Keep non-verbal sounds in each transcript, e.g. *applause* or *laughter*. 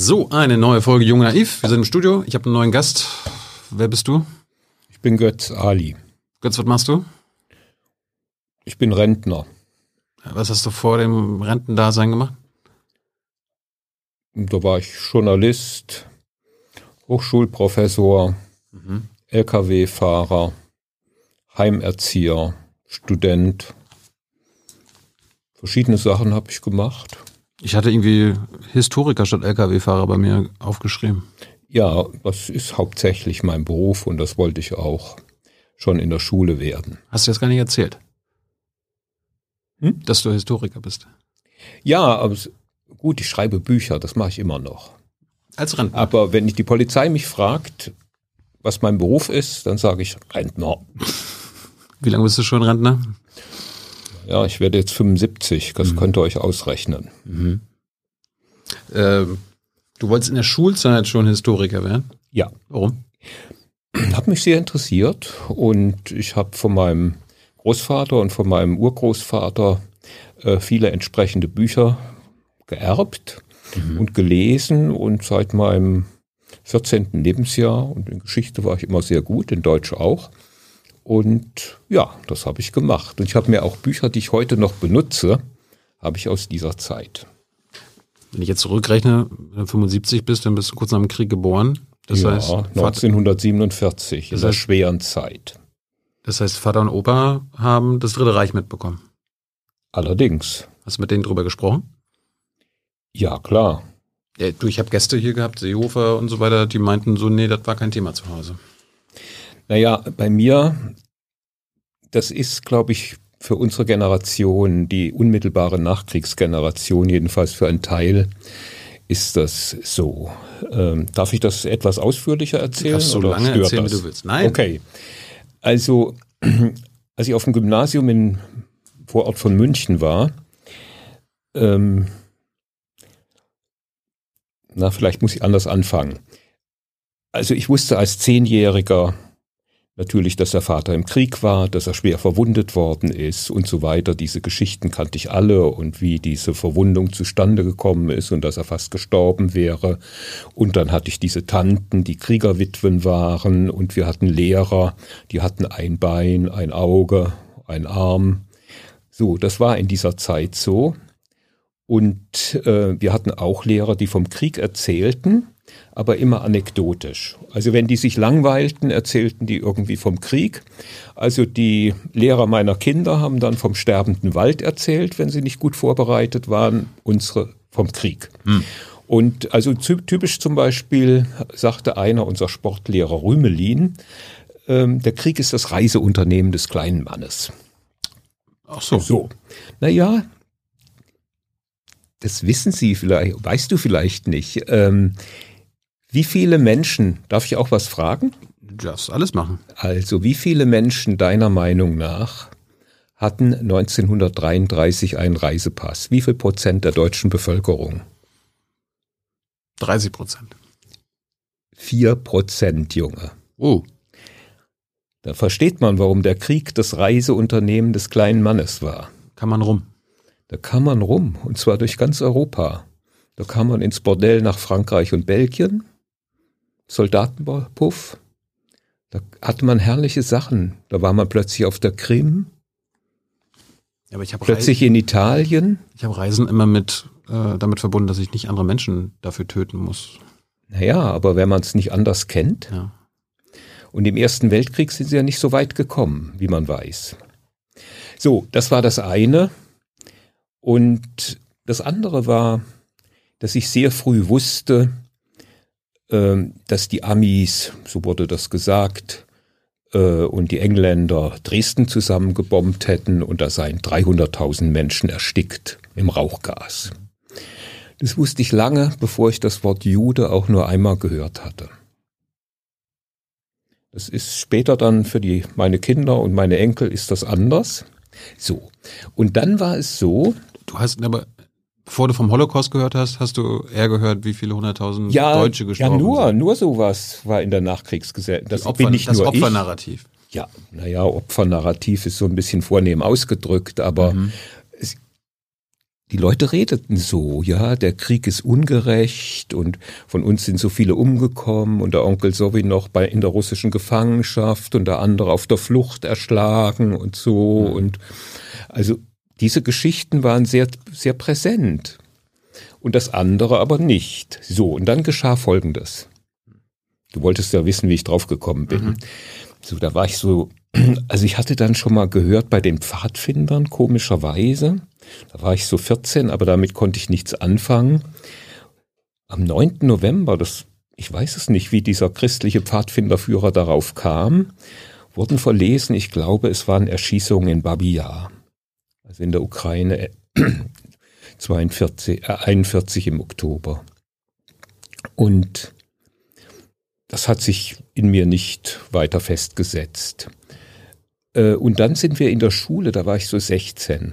So, eine neue Folge Jung Naiv. Wir sind im Studio. Ich habe einen neuen Gast. Wer bist du? Ich bin Götz Ali. Götz, was machst du? Ich bin Rentner. Was hast du vor dem Rentendasein gemacht? Da war ich Journalist, Hochschulprofessor, mhm. Lkw-Fahrer, Heimerzieher, Student. Verschiedene Sachen habe ich gemacht. Ich hatte irgendwie Historiker statt Lkw-Fahrer bei mir aufgeschrieben. Ja, das ist hauptsächlich mein Beruf und das wollte ich auch schon in der Schule werden. Hast du das gar nicht erzählt? Hm? Dass du Historiker bist. Ja, aber gut, ich schreibe Bücher, das mache ich immer noch. Als Rentner. Aber wenn die Polizei mich fragt, was mein Beruf ist, dann sage ich Rentner. Wie lange bist du schon Rentner? Ja, ich werde jetzt 75, das mhm. könnt ihr euch ausrechnen. Mhm. Ähm, du wolltest in der Schulzeit schon Historiker werden? Ja. Warum? Hat mich sehr interessiert und ich habe von meinem Großvater und von meinem Urgroßvater äh, viele entsprechende Bücher geerbt mhm. und gelesen und seit meinem 14. Lebensjahr und in Geschichte war ich immer sehr gut, in Deutsch auch. Und ja, das habe ich gemacht. Und ich habe mir auch Bücher, die ich heute noch benutze, habe ich aus dieser Zeit. Wenn ich jetzt zurückrechne, wenn du 75 bist, dann bist du kurz nach dem Krieg geboren. Das ja, heißt, 1947, in der schweren Zeit. Das heißt, Vater und Opa haben das Dritte Reich mitbekommen. Allerdings. Hast du mit denen drüber gesprochen? Ja, klar. Ja, du, ich habe Gäste hier gehabt, Seehofer und so weiter, die meinten so, nee, das war kein Thema zu Hause. Naja, bei mir, das ist, glaube ich, für unsere Generation, die unmittelbare Nachkriegsgeneration, jedenfalls für einen Teil, ist das so. Ähm, darf ich das etwas ausführlicher erzählen? Darfst so lange erzählen, das? wie du willst. Nein. Okay. Also, *clears throat* als ich auf dem Gymnasium in Vorort von München war, ähm, na, vielleicht muss ich anders anfangen. Also ich wusste als Zehnjähriger, Natürlich, dass der Vater im Krieg war, dass er schwer verwundet worden ist und so weiter. Diese Geschichten kannte ich alle und wie diese Verwundung zustande gekommen ist und dass er fast gestorben wäre. Und dann hatte ich diese Tanten, die Kriegerwitwen waren und wir hatten Lehrer, die hatten ein Bein, ein Auge, ein Arm. So, das war in dieser Zeit so. Und äh, wir hatten auch Lehrer, die vom Krieg erzählten aber immer anekdotisch. Also wenn die sich langweilten, erzählten die irgendwie vom Krieg. Also die Lehrer meiner Kinder haben dann vom sterbenden Wald erzählt, wenn sie nicht gut vorbereitet waren, unsere vom Krieg. Hm. Und also typisch zum Beispiel sagte einer, unser Sportlehrer Rümelin, ähm, der Krieg ist das Reiseunternehmen des kleinen Mannes. Ach so. So. Naja, das wissen Sie vielleicht, weißt du vielleicht nicht. Ähm, wie viele Menschen, darf ich auch was fragen? Du darfst alles machen. Also, wie viele Menschen deiner Meinung nach hatten 1933 einen Reisepass? Wie viel Prozent der deutschen Bevölkerung? 30 Prozent. Vier Prozent, Junge. Oh. Da versteht man, warum der Krieg das Reiseunternehmen des kleinen Mannes war. Kann man rum. Da kam man rum, und zwar durch ganz Europa. Da kam man ins Bordell nach Frankreich und Belgien, Soldatenpuff. Da hatte man herrliche Sachen. Da war man plötzlich auf der Krim. Aber ich plötzlich Reisen, in Italien. Ich habe Reisen immer mit äh, damit verbunden, dass ich nicht andere Menschen dafür töten muss. Naja, aber wenn man es nicht anders kennt. Ja. Und im Ersten Weltkrieg sind sie ja nicht so weit gekommen, wie man weiß. So, das war das eine. Und das andere war, dass ich sehr früh wusste, dass die Amis, so wurde das gesagt, äh, und die Engländer Dresden zusammengebombt hätten und da seien 300.000 Menschen erstickt im Rauchgas. Das wusste ich lange, bevor ich das Wort Jude auch nur einmal gehört hatte. Das ist später dann für die, meine Kinder und meine Enkel ist das anders. So. Und dann war es so. Du hast aber Bevor du vom Holocaust gehört hast, hast du eher gehört, wie viele hunderttausend ja, Deutsche gestorben sind. Ja, nur, sind. nur sowas war in der Nachkriegsgesellschaft. Das Opfer, bin nicht das nur Opfernarrativ. Ich. Ja, naja, Opfernarrativ ist so ein bisschen vornehm ausgedrückt, aber mhm. es, die Leute redeten so, ja, der Krieg ist ungerecht und von uns sind so viele umgekommen und der Onkel Sowie noch bei, in der russischen Gefangenschaft und der andere auf der Flucht erschlagen und so mhm. und also diese Geschichten waren sehr, sehr präsent und das andere aber nicht. So, und dann geschah Folgendes. Du wolltest ja wissen, wie ich drauf gekommen bin. Mhm. So, da war ich so, *clears throat* also ich hatte dann schon mal gehört bei den Pfadfindern, komischerweise. Da war ich so 14, aber damit konnte ich nichts anfangen. Am 9. November, das, ich weiß es nicht, wie dieser christliche Pfadfinderführer darauf kam, wurden verlesen, ich glaube, es waren Erschießungen in Babi Yar, also in der Ukraine, 42, äh, *clears throat* 41 im Oktober. Und das hat sich in mir nicht weiter festgesetzt. Äh, und dann sind wir in der Schule, da war ich so 16,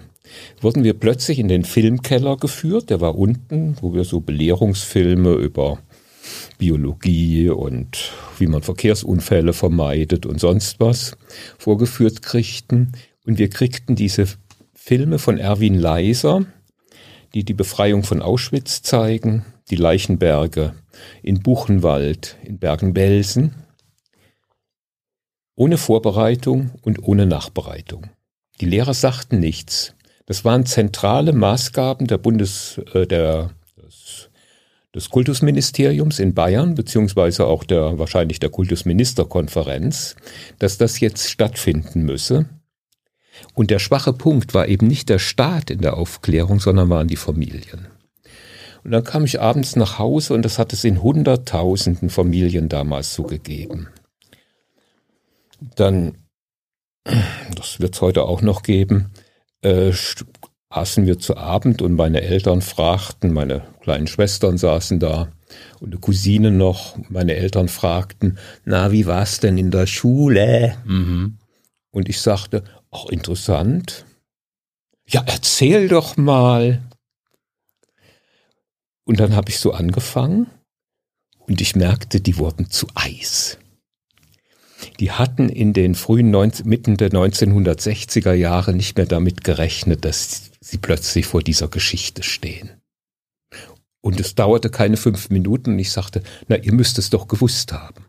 wurden wir plötzlich in den Filmkeller geführt, der war unten, wo wir so Belehrungsfilme über Biologie und wie man Verkehrsunfälle vermeidet und sonst was vorgeführt kriegten. Und wir kriegten diese Filme von Erwin Leiser, die die Befreiung von Auschwitz zeigen, die Leichenberge in Buchenwald, in Bergen-Belsen, ohne Vorbereitung und ohne Nachbereitung. Die Lehrer sagten nichts. Das waren zentrale Maßgaben der Bundes, äh, der, des, des Kultusministeriums in Bayern, beziehungsweise auch der, wahrscheinlich der Kultusministerkonferenz, dass das jetzt stattfinden müsse. Und der schwache Punkt war eben nicht der Staat in der Aufklärung, sondern waren die Familien. Und dann kam ich abends nach Hause und das hat es in hunderttausenden Familien damals so gegeben. Dann, das wird es heute auch noch geben, äh, aßen wir zu Abend und meine Eltern fragten, meine kleinen Schwestern saßen da und eine Cousine noch, meine Eltern fragten, na, wie war's denn in der Schule? Mhm. Und ich sagte, ach, interessant. Ja, erzähl doch mal. Und dann habe ich so angefangen und ich merkte, die wurden zu Eis. Die hatten in den frühen 19, Mitten der 1960er Jahre nicht mehr damit gerechnet, dass sie plötzlich vor dieser Geschichte stehen. Und es dauerte keine fünf Minuten und ich sagte, na, ihr müsst es doch gewusst haben.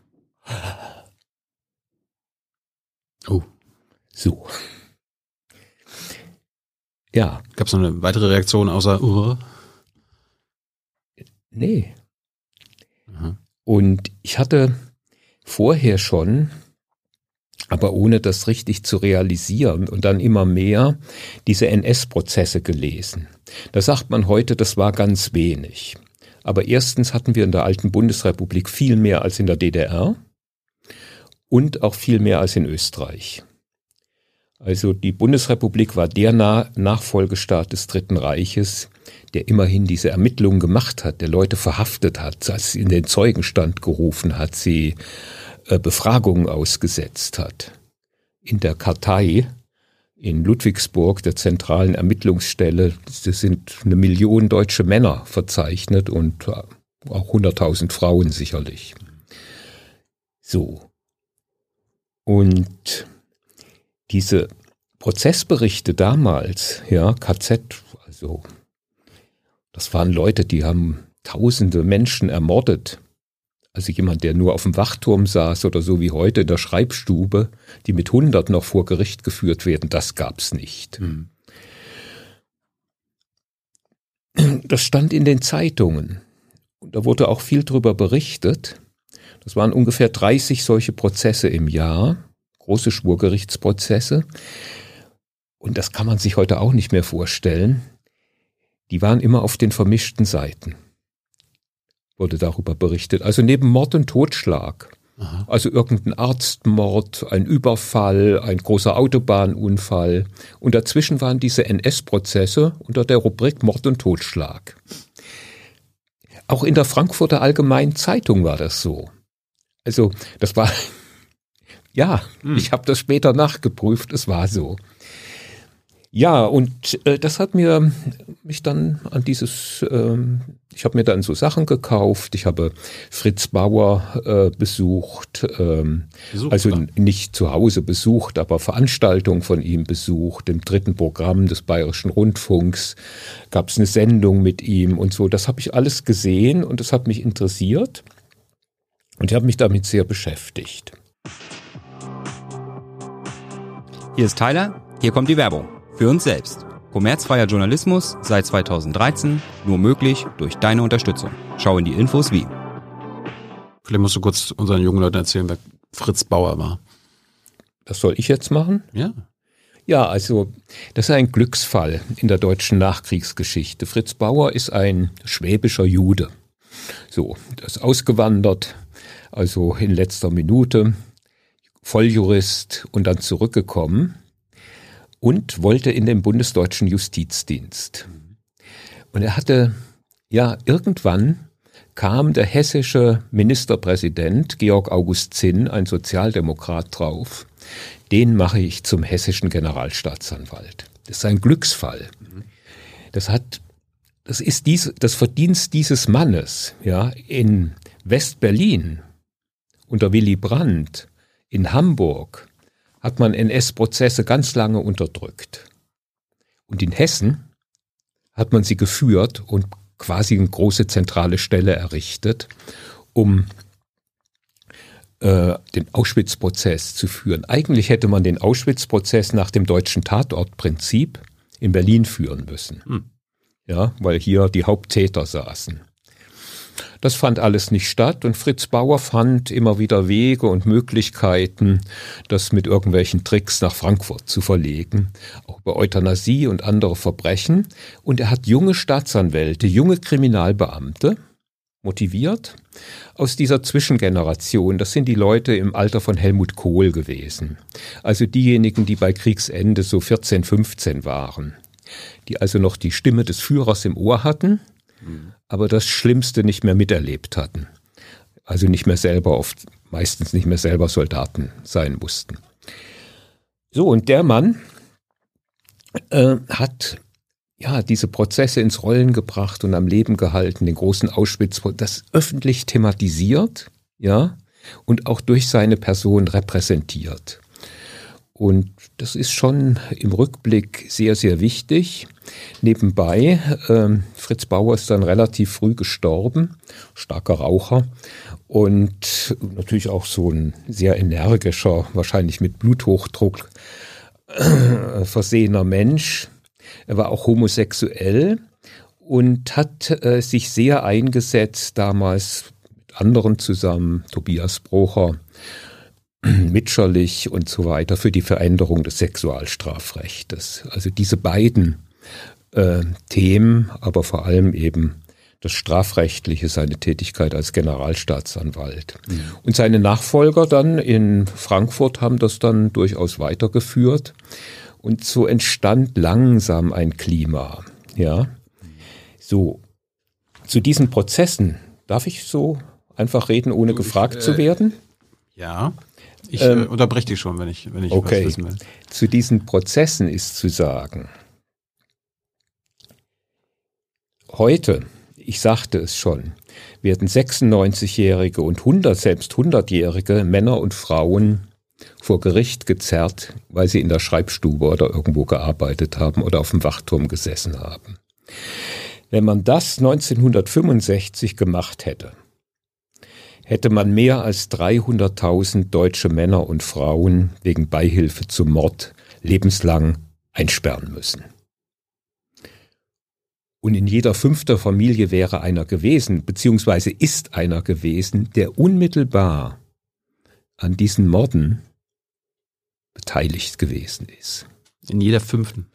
Oh. So. Ja. Gab es noch eine weitere Reaktion außer uh? Nee. Mhm. Und ich hatte vorher schon, aber ohne das richtig zu realisieren und dann immer mehr, diese NS-Prozesse gelesen. Da sagt man heute, das war ganz wenig. Aber erstens hatten wir in der alten Bundesrepublik viel mehr als in der DDR und auch viel mehr als in Österreich. Also die Bundesrepublik war der Nachfolgestaat des Dritten Reiches, der immerhin diese Ermittlungen gemacht hat, der Leute verhaftet hat, als in den Zeugenstand gerufen hat, sie äh, Befragungen ausgesetzt hat. In der Kartei in Ludwigsburg, der zentralen Ermittlungsstelle, sind eine Million deutsche Männer verzeichnet und auch 100.000 Frauen sicherlich. So. Und diese Prozessberichte damals, ja, KZ, also das waren Leute, die haben tausende Menschen ermordet. Also jemand, der nur auf dem Wachturm saß oder so wie heute in der Schreibstube, die mit hundert noch vor Gericht geführt werden, das gab's nicht. Mhm. Das stand in den Zeitungen. Und da wurde auch viel drüber berichtet. Das waren ungefähr 30 solche Prozesse im Jahr, große Schwurgerichtsprozesse. Und das kann man sich heute auch nicht mehr vorstellen die waren immer auf den vermischten Seiten. Wurde darüber berichtet. Also neben Mord und Totschlag. Aha. Also irgendein Arztmord, ein Überfall, ein großer Autobahnunfall. Und dazwischen waren diese NS-Prozesse unter der Rubrik Mord und Totschlag. Auch in der Frankfurter Allgemeinen Zeitung war das so. Also das war, ja, hm. ich habe das später nachgeprüft, es war so. Ja, und äh, das hat mir mich dann an dieses, ähm, ich habe mir dann so Sachen gekauft. Ich habe Fritz Bauer äh, besucht, ähm, besucht also nicht zu Hause besucht, aber Veranstaltungen von ihm besucht. Im dritten Programm des Bayerischen Rundfunks gab es eine Sendung mit ihm und so. Das habe ich alles gesehen und das hat mich interessiert und ich habe mich damit sehr beschäftigt. Hier ist Tyler, hier kommt die Werbung. Für uns selbst. Kommerzfreier Journalismus seit 2013, nur möglich durch deine Unterstützung. Schau in die Infos wie. Vielleicht musst du kurz unseren jungen Leuten erzählen, wer Fritz Bauer war. Das soll ich jetzt machen? Ja. Ja, also das ist ein Glücksfall in der deutschen Nachkriegsgeschichte. Fritz Bauer ist ein schwäbischer Jude. So, das ist ausgewandert, also in letzter Minute, Volljurist und dann zurückgekommen und wollte in den bundesdeutschen Justizdienst. Und er hatte, ja, irgendwann kam der hessische Ministerpräsident Georg August Zinn, ein Sozialdemokrat, drauf. Den mache ich zum hessischen Generalstaatsanwalt. Das ist ein Glücksfall. Das hat, das ist dies, das Verdienst dieses Mannes, ja, in West-Berlin unter Willy Brandt, in Hamburg, hat man NS-Prozesse ganz lange unterdrückt. Und in Hessen hat man sie geführt und quasi eine große zentrale Stelle errichtet, um äh, den Auschwitz-Prozess zu führen. Eigentlich hätte man den Auschwitz-Prozess nach dem deutschen Tatortprinzip in Berlin führen müssen. Hm. Ja, weil hier die Haupttäter saßen. Das fand alles nicht statt und Fritz Bauer fand immer wieder Wege und Möglichkeiten, das mit irgendwelchen Tricks nach Frankfurt zu verlegen, auch bei Euthanasie und andere Verbrechen. Und er hat junge Staatsanwälte, junge Kriminalbeamte motiviert aus dieser Zwischengeneration. Das sind die Leute im Alter von Helmut Kohl gewesen. Also diejenigen, die bei Kriegsende so 14, 15 waren. Die also noch die Stimme des Führers im Ohr hatten aber das Schlimmste nicht mehr miterlebt hatten. Also nicht mehr selber oft, meistens nicht mehr selber Soldaten sein mussten. So, und der Mann äh, hat ja diese Prozesse ins Rollen gebracht und am Leben gehalten, den großen Auschwitz, das öffentlich thematisiert, ja, und auch durch seine Person repräsentiert. Und das ist schon im Rückblick sehr, sehr wichtig. Nebenbei, äh, Fritz Bauer ist dann relativ früh gestorben, starker Raucher und natürlich auch so ein sehr energischer, wahrscheinlich mit Bluthochdruck äh, versehener Mensch. Er war auch homosexuell und hat äh, sich sehr eingesetzt damals mit anderen zusammen, Tobias Brocher, *clears throat* Mitscherlich und so weiter für die Veränderung des Sexualstrafrechtes. Also diese beiden äh, Themen, aber vor allem eben das Strafrechtliche, seine Tätigkeit als Generalstaatsanwalt. Mhm. Und seine Nachfolger dann in Frankfurt haben das dann durchaus weitergeführt. Und so entstand langsam ein Klima. Ja, so zu diesen Prozessen darf ich so einfach reden, ohne du, gefragt ich, äh, zu werden? Ja. Ich ähm, äh, unterbreche dich schon, wenn ich, wenn ich okay. was wissen will. Zu diesen Prozessen ist zu sagen, heute, ich sagte es schon, werden 96-jährige und 100, selbst 100-jährige Männer und Frauen vor Gericht gezerrt, weil sie in der Schreibstube oder irgendwo gearbeitet haben oder auf dem Wachturm gesessen haben. Wenn man das 1965 gemacht hätte, hätte man mehr als 300.000 deutsche Männer und Frauen wegen Beihilfe zum Mord lebenslang einsperren müssen. Und in jeder fünfter Familie wäre einer gewesen, beziehungsweise ist einer gewesen, der unmittelbar an diesen Morden beteiligt gewesen ist. In jeder fünften.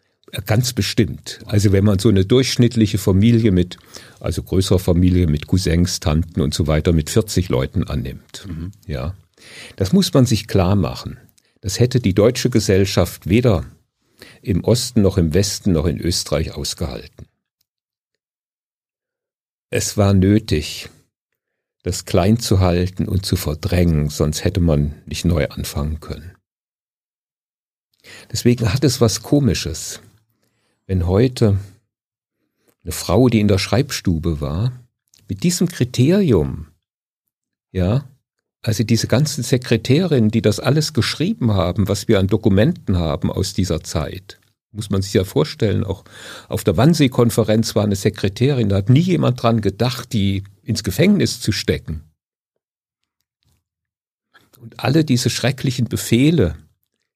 Ganz bestimmt. Also wenn man so eine durchschnittliche Familie mit, also größere Familie mit Cousins, Tanten und so weiter mit 40 Leuten annimmt, mhm. ja, das muss man sich klar machen. Das hätte die deutsche Gesellschaft weder im Osten noch im Westen noch in Österreich ausgehalten. Es war nötig, das klein zu halten und zu verdrängen, sonst hätte man nicht neu anfangen können. Deswegen hat es was Komisches wenn heute eine Frau, die in der Schreibstube war, mit diesem Kriterium, ja, also diese ganzen Sekretärinnen, die das alles geschrieben haben, was wir an Dokumenten haben aus dieser Zeit, muss man sich ja vorstellen, auch auf der Wannsee-Konferenz war eine Sekretärin, da hat nie jemand dran gedacht, die ins Gefängnis zu stecken. Und alle diese schrecklichen Befehle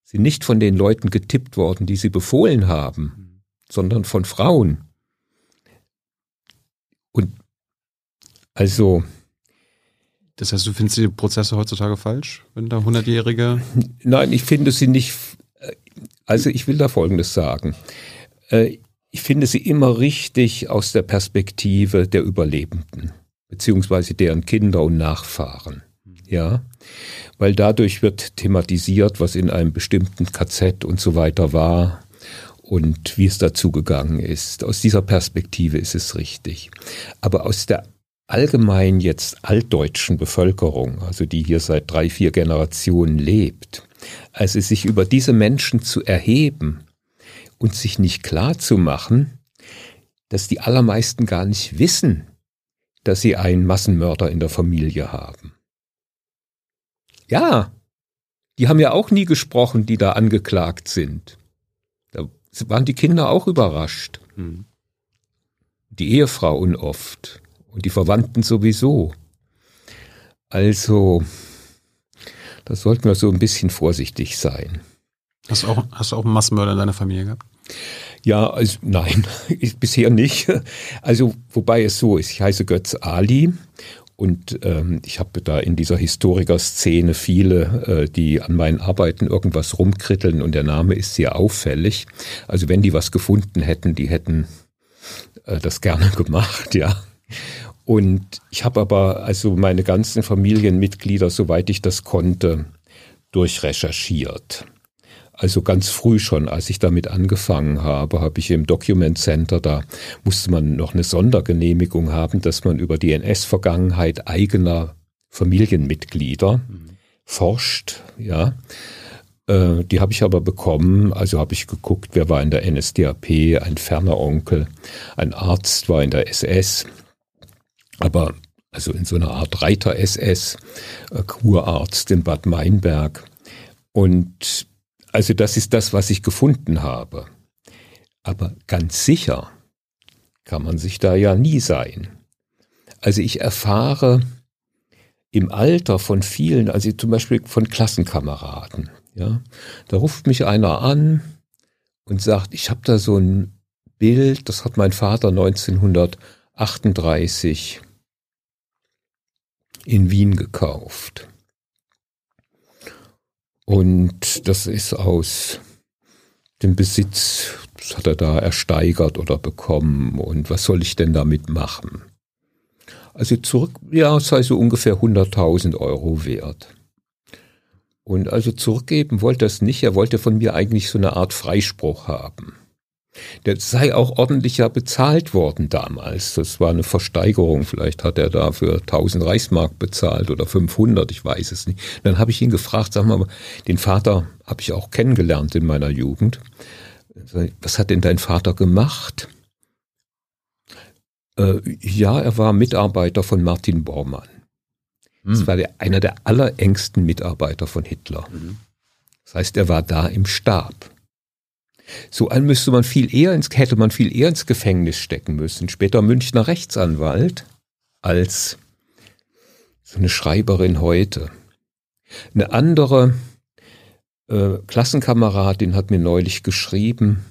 sind nicht von den Leuten getippt worden, die sie befohlen haben, sondern von Frauen. Und also. Das heißt, du findest die Prozesse heutzutage falsch, wenn da Hundertjährige. Nein, ich finde sie nicht. Also ich will da Folgendes sagen. Äh, ich finde sie immer richtig aus der Perspektive der Überlebenden, beziehungsweise deren Kinder und Nachfahren. Ja, weil dadurch wird thematisiert, was in einem bestimmten KZ und so weiter war und wie es dazu gegangen ist. Aus dieser Perspektive ist es richtig. Aber aus der allgemein jetzt altdeutschen Bevölkerung, also die hier seit drei, vier Generationen lebt, also sich über diese Menschen zu erheben und sich nicht klar zu machen, dass die allermeisten gar nicht wissen, dass sie einen Massenmörder in der Familie haben. Ja, die haben ja auch nie gesprochen, die da angeklagt sind waren die Kinder auch überrascht. Mhm. Die Ehefrau unoft und die Verwandten sowieso. Also, da sollten wir so ein bisschen vorsichtig sein. Hast du auch, hast du auch einen Massenmörder in deiner Familie gehabt? Ja, also nein, *laughs* bisher nicht. Also, wobei es so ist, ich heiße Götz Ali und ähm, ich habe da in dieser Historiker-Szene viele, äh, die an meinen Arbeiten irgendwas rumkritteln und der Name ist sehr auffällig. Also wenn die was gefunden hätten, die hätten äh, das gerne *laughs* gemacht, ja. Und ich habe aber also meine ganzen Familienmitglieder, soweit ich das konnte, durchrecherchiert. Also ganz früh schon, als ich damit angefangen habe, habe ich im Document Center, da musste man noch eine Sondergenehmigung haben, dass man über die NS-Vergangenheit eigener Familienmitglieder mhm. forscht, ja. Äh, die habe ich aber bekommen, also habe ich geguckt, wer war in der NSDAP, ein ferner Onkel, ein Arzt war in der SS, aber also in so einer Art Reiter-SS, äh, Kurarzt in Bad Meinberg. Und also das ist das, was ich gefunden habe. Aber ganz sicher kann man sich da ja nie sein. Also ich erfahre im Alter von vielen, also zum Beispiel von Klassenkameraden, ja, da ruft mich einer an und sagt, ich habe da so ein Bild, das hat mein Vater 1938 in Wien gekauft. Und das ist aus dem Besitz, das hat er da ersteigert oder bekommen. Und was soll ich denn damit machen? Also zurück, ja, sei so ungefähr 100.000 Euro wert. Und also zurückgeben wollte er es nicht. Er wollte von mir eigentlich so eine Art Freispruch haben. Der sei auch ordentlich ja bezahlt worden damals. Das war eine Versteigerung. Vielleicht hat er dafür 1000 Reichsmark bezahlt oder 500, ich weiß es nicht. Dann habe ich ihn gefragt, sag mal, den Vater habe ich auch kennengelernt in meiner Jugend. Was hat denn dein Vater gemacht? Äh, ja, er war Mitarbeiter von Martin Bormann. Hm. Das war der, einer der allerengsten Mitarbeiter von Hitler. Mhm. Das heißt, er war da im Stab. So an müsste man viel eher ins, hätte man viel eher ins Gefängnis stecken müssen. Später Münchner Rechtsanwalt als so eine Schreiberin heute. Eine andere äh, Klassenkameradin hat mir neulich geschrieben,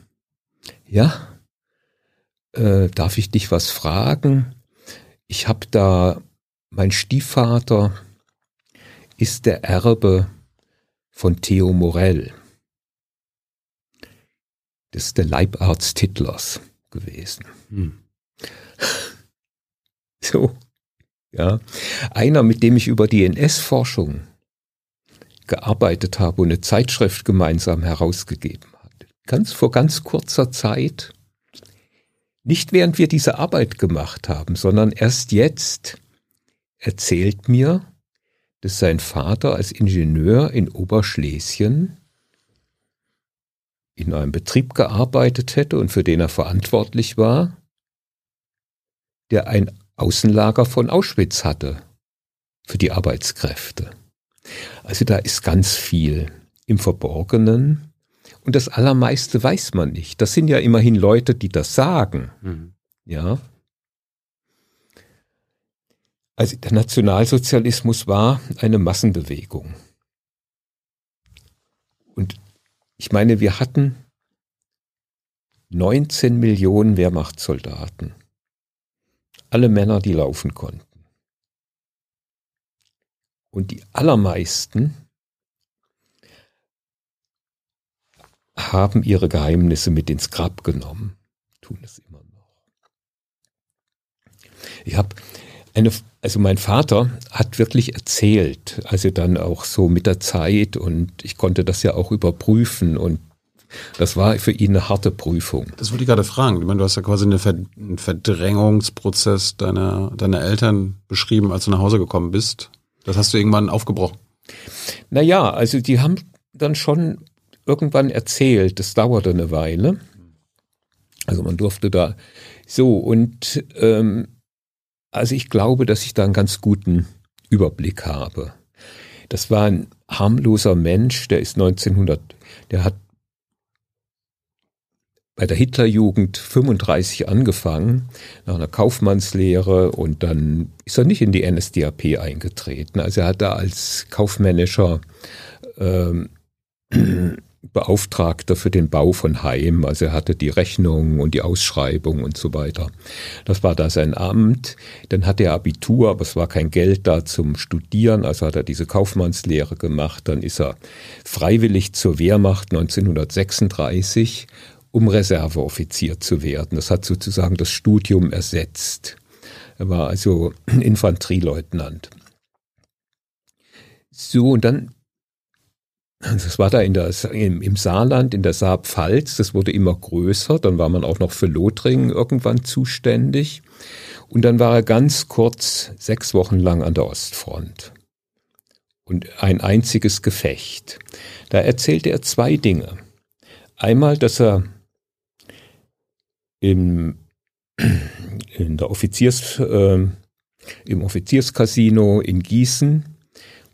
ja, äh, darf ich dich was fragen? Ich habe da, mein Stiefvater ist der Erbe von Theo Morell. Das ist der Leibarzt Hitlers gewesen. Hm. *laughs* So, ja. Einer, mit dem ich über die NS-Forschung gearbeitet habe und eine Zeitschrift gemeinsam herausgegeben hat. Ganz vor ganz kurzer Zeit. Nicht während wir diese Arbeit gemacht haben, sondern erst jetzt erzählt mir, dass sein Vater als Ingenieur in Oberschlesien in einem Betrieb gearbeitet hätte und für den er verantwortlich war, der ein Außenlager von Auschwitz hatte für die Arbeitskräfte. Also da ist ganz viel im Verborgenen und das Allermeiste weiß man nicht. Das sind ja immerhin Leute, die das sagen. Mhm. Ja. Also der Nationalsozialismus war eine Massenbewegung. Und ich meine, wir hatten 19 Millionen Wehrmachtssoldaten. Alle Männer, die laufen konnten. Und die allermeisten haben ihre Geheimnisse mit ins Grab genommen, tun es immer noch. Ich habe eine, also mein Vater hat wirklich erzählt, also dann auch so mit der Zeit und ich konnte das ja auch überprüfen und das war für ihn eine harte Prüfung. Das wollte ich gerade fragen. Ich meine, du hast ja quasi einen Verdrängungsprozess deiner, deiner Eltern beschrieben, als du nach Hause gekommen bist. Das hast du irgendwann aufgebrochen. Naja, also die haben dann schon irgendwann erzählt, das dauerte eine Weile. Also man durfte da so und ähm, also ich glaube, dass ich da einen ganz guten Überblick habe. Das war ein harmloser Mensch, der ist 1900, der hat bei der Hitlerjugend 35 angefangen, nach einer Kaufmannslehre und dann ist er nicht in die NSDAP eingetreten. Also er hat da als kaufmännischer ähm, Beauftragter für den Bau von Heim, also er hatte die Rechnung und die Ausschreibung und so weiter. Das war da sein Amt. Dann hatte er Abitur, aber es war kein Geld da zum Studieren, also hat er diese Kaufmannslehre gemacht. Dann ist er freiwillig zur Wehrmacht 1936 um Reserveoffizier zu werden. Das hat sozusagen das Studium ersetzt. Er war also *clears throat* Infanterieleutnant. So, und dann, das war da in der, im, im Saarland, in der Saarpfalz, das wurde immer größer, dann war man auch noch für Lothringen irgendwann zuständig. Und dann war er ganz kurz sechs Wochen lang an der Ostfront. Und ein einziges Gefecht. Da erzählte er zwei Dinge. Einmal, dass er im, in der Offiziers, äh, im Offizierscasino in Gießen,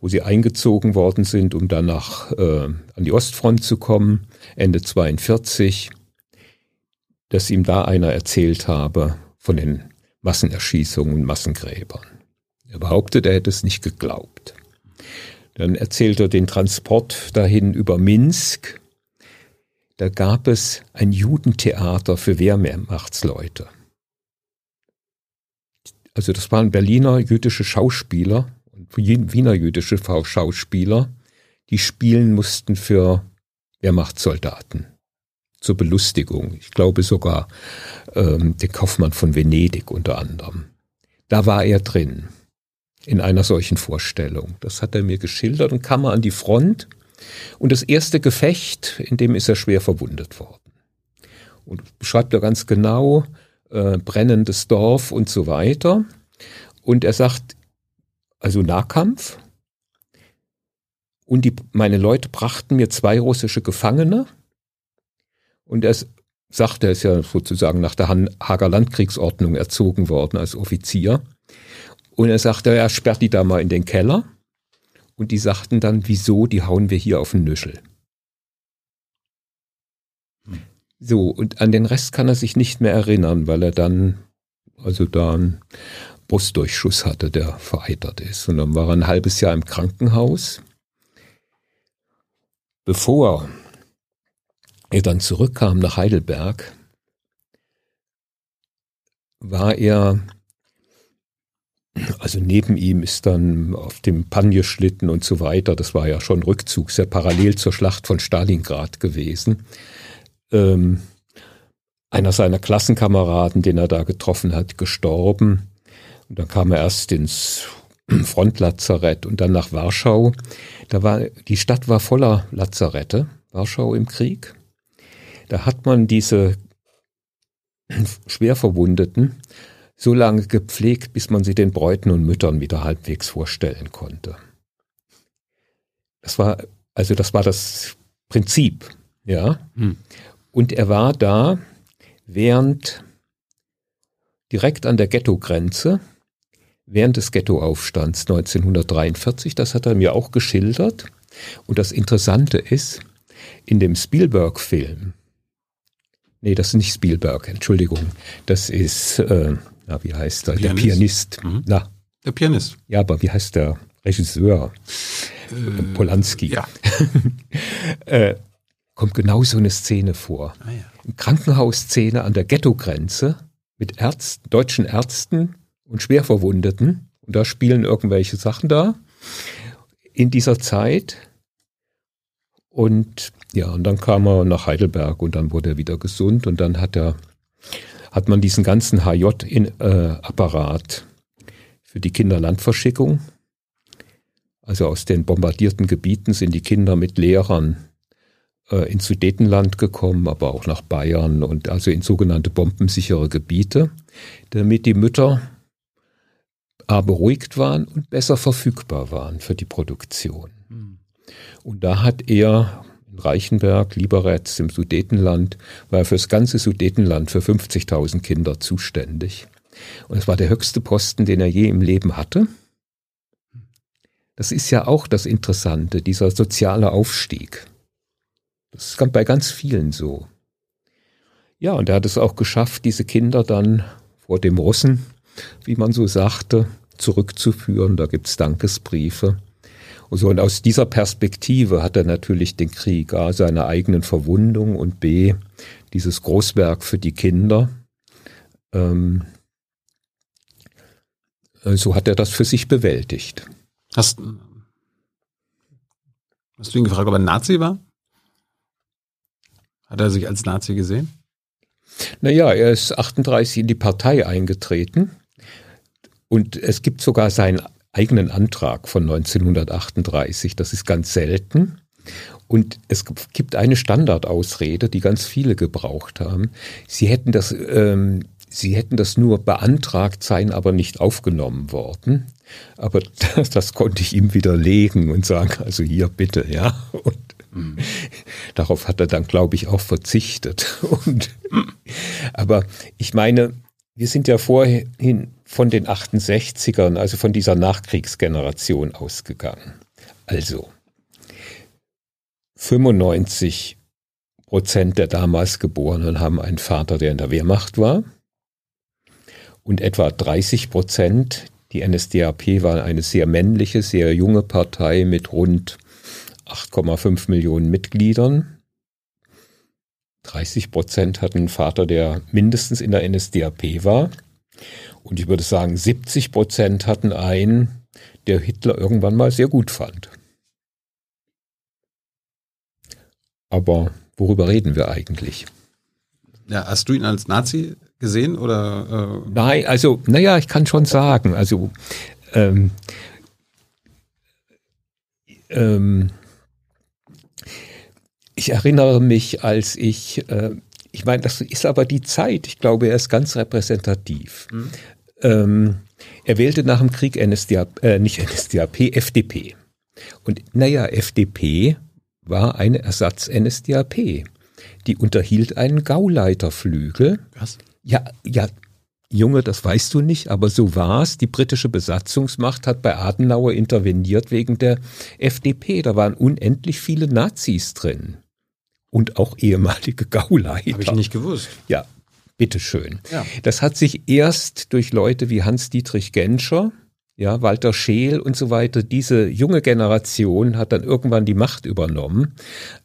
wo sie eingezogen worden sind, um danach äh, an die Ostfront zu kommen, Ende 42, dass ihm da einer erzählt habe von den Massenerschießungen und Massengräbern. Er behauptet, er hätte es nicht geglaubt. Dann erzählt er den Transport dahin über Minsk, da gab es ein Judentheater für Wehrmachtsleute. Also das waren Berliner jüdische Schauspieler Wiener jüdische Schauspieler, die spielen mussten für Wehrmachtssoldaten zur Belustigung. Ich glaube sogar ähm, den Kaufmann von Venedig unter anderem. Da war er drin in einer solchen Vorstellung. Das hat er mir geschildert und kam er an die Front und das erste Gefecht, in dem ist er schwer verwundet worden. Und beschreibt er ganz genau, äh, brennendes Dorf und so weiter. Und er sagt, also Nahkampf. Und die, meine Leute brachten mir zwei russische Gefangene. Und er sagt, er ist ja sozusagen nach der Hager Landkriegsordnung erzogen worden als Offizier. Und er sagte, er sperrt die da mal in den Keller. Und die sagten dann, wieso, die hauen wir hier auf den Nüschel. So, und an den Rest kann er sich nicht mehr erinnern, weil er dann, also da einen Brustdurchschuss hatte, der vereitert ist. Und dann war er ein halbes Jahr im Krankenhaus. Bevor er dann zurückkam nach Heidelberg, war er also neben ihm ist dann auf dem Panjeschlitten und so weiter, das war ja schon Rückzug, sehr parallel zur Schlacht von Stalingrad gewesen. Ähm, einer seiner Klassenkameraden, den er da getroffen hat, gestorben. Und dann kam er erst ins Frontlazarett und dann nach Warschau. Da war, die Stadt war voller Lazarette, Warschau im Krieg. Da hat man diese Schwerverwundeten so lange gepflegt, bis man sie den Bräuten und Müttern wieder halbwegs vorstellen konnte. Das war, also das war das Prinzip. Ja. Hm. Und er war da während direkt an der Ghetto-Grenze während des Ghettoaufstands 1943. Das hat er mir auch geschildert. Und das Interessante ist, in dem Spielberg-Film, nee, das ist nicht Spielberg, Entschuldigung, das ist, äh, na, wie heißt er, der Pianist. Mhm. Na. Der Pianist. Ja, aber wie heißt der Regisseur? Äh, Polanski. Ja. *laughs* äh, kommt genau so eine Szene vor. Ah, ja. Eine Krankenhausszene an der Ghetto-Grenze mit Ärzten, deutschen Ärzten und Schwerverwundeten. Und da spielen irgendwelche Sachen da in dieser Zeit. Und ja, und dann kam er nach Heidelberg und dann wurde er wieder gesund und dann hat er, hat man diesen ganzen HJ-Apparat äh, für die Kinderlandverschickung. Also aus den bombardierten Gebieten sind die Kinder mit Lehrern äh, ins Sudetenland gekommen, aber auch nach Bayern und also in sogenannte bombensichere Gebiete, damit die Mütter A beruhigt waren und besser verfügbar waren für die Produktion. Hm. Und da hat er in Reichenberg, Lieberetz im Sudetenland, war er für das ganze Sudetenland für 50.000 Kinder zuständig. Und es war der höchste Posten, den er je im Leben hatte. Das ist ja auch das Interessante, dieser soziale Aufstieg. Das ist bei ganz vielen so. Ja, und er hat es auch geschafft, diese Kinder dann vor dem Russen, wie man so sagte, zurückzuführen. Da gibt's Dankesbriefe. Und, so, und aus dieser Perspektive hat er natürlich den Krieg A, seine eigenen Verwundungen und B, dieses Großwerk für die Kinder. Ähm, so hat er das für sich bewältigt. Hast, hast du ihn gefragt, ob er ein Nazi war? Hat er sich als Nazi gesehen? Naja, er ist 38 in die Partei eingetreten und es gibt sogar seinen eigenen Antrag von 1938. Das ist ganz selten. Und es gibt eine Standardausrede, die ganz viele gebraucht haben. Sie hätten das, ähm, sie hätten das nur beantragt, seien aber nicht aufgenommen worden. Aber das, das konnte ich ihm widerlegen und sagen, also hier bitte, ja. Und Mhm. Darauf hat er dann, glaube ich, auch verzichtet. Und, aber ich meine, wir sind ja vorhin von den 68ern, also von dieser Nachkriegsgeneration ausgegangen. Also 95 Prozent der damals Geborenen haben einen Vater, der in der Wehrmacht war. Und etwa 30 Prozent, die NSDAP war eine sehr männliche, sehr junge Partei mit rund 8,5 Millionen Mitgliedern. 30 Prozent hatten einen Vater, der mindestens in der NSDAP war. Und ich würde sagen, 70 Prozent hatten einen, der Hitler irgendwann mal sehr gut fand. Aber worüber reden wir eigentlich? Ja, hast du ihn als Nazi gesehen oder? Äh? Nein, also, naja, ich kann schon sagen, also ähm, ähm, ich erinnere mich, als ich, äh, ich meine, das ist aber die Zeit, ich glaube, er ist ganz repräsentativ. Mhm. Ähm, er wählte nach dem Krieg NSDAP, äh, nicht NSDAP, FDP. Und naja, FDP war eine Ersatz-NSDAP. Die unterhielt einen Gauleiterflügel. Was? Ja, ja, Junge, das weißt du nicht, aber so war's. Die britische Besatzungsmacht hat bei Adenauer interveniert wegen der FDP. Da waren unendlich viele Nazis drin und auch ehemalige Gauleiter. Habe ich nicht gewusst. Ja, bitteschön. Ja. Das hat sich erst durch Leute wie Hans-Dietrich Genscher, ja, Walter Scheel und so weiter, diese junge Generation hat dann irgendwann die Macht übernommen.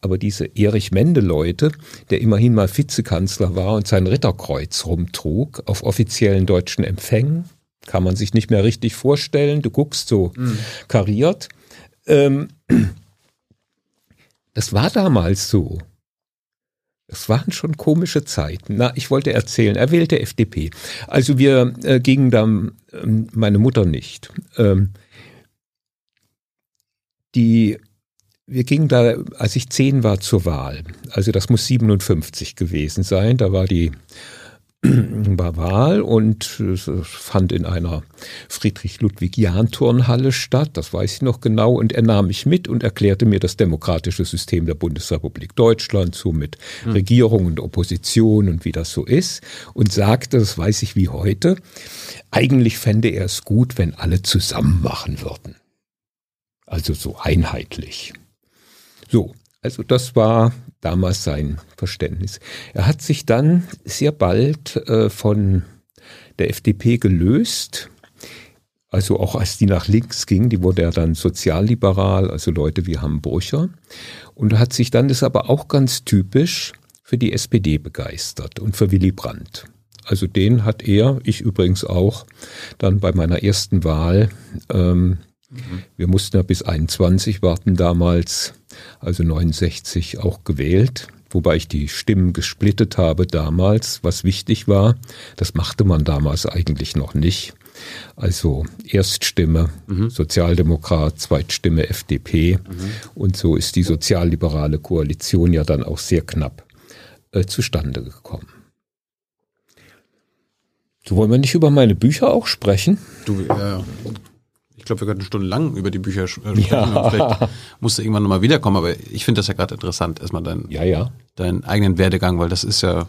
Aber diese Erich Mende-Leute, der immerhin mal Vizekanzler war und sein Ritterkreuz rumtrug auf offiziellen deutschen Empfängen, kann man sich nicht mehr richtig vorstellen. Du guckst so mhm. kariert. Ähm, das war damals so. Es waren schon komische Zeiten. Na, ich wollte erzählen, er wählte FDP. Also wir äh, gingen dann, ähm, meine Mutter nicht. Ähm, die, wir gingen da, als ich zehn war, zur Wahl. Also das muss 57 gewesen sein. Da war die *clears throat* war Wahl und es fand in einer Friedrich-Ludwig-Jahn-Turnhalle statt, das weiß ich noch genau, und er nahm mich mit und erklärte mir das demokratische System der Bundesrepublik Deutschland, so mit hm. Regierung und Opposition und wie das so ist, und sagte, das weiß ich wie heute, eigentlich fände er es gut, wenn alle zusammen machen würden. Also so einheitlich. So, also das war damals sein Verständnis. Er hat sich dann sehr bald äh, von der FDP gelöst. Also auch als die nach links ging, die wurde er dann sozialliberal, also Leute wie Hamburger. Und hat sich dann, das ist aber auch ganz typisch, für die SPD begeistert und für Willy Brandt. Also den hat er, ich übrigens auch, dann bei meiner ersten Wahl, ähm, mhm. wir mussten ja bis 21 warten damals, also 69 auch gewählt, wobei ich die Stimmen gesplittet habe damals, was wichtig war. Das machte man damals eigentlich noch nicht. Also Erststimme mhm. Sozialdemokrat, Zweitstimme FDP mhm. und so ist die sozialliberale Koalition ja dann auch sehr knapp äh, zustande gekommen. So wollen wir nicht über meine Bücher auch sprechen? Du, ja, glaube, wir könnten stundenlang über die Bücher äh, sprechen. Ja. Vielleicht musst du irgendwann nochmal wiederkommen, aber ich finde das ja gerade interessant, erstmal deinen, ja, ja. deinen eigenen Werdegang, weil das ist ja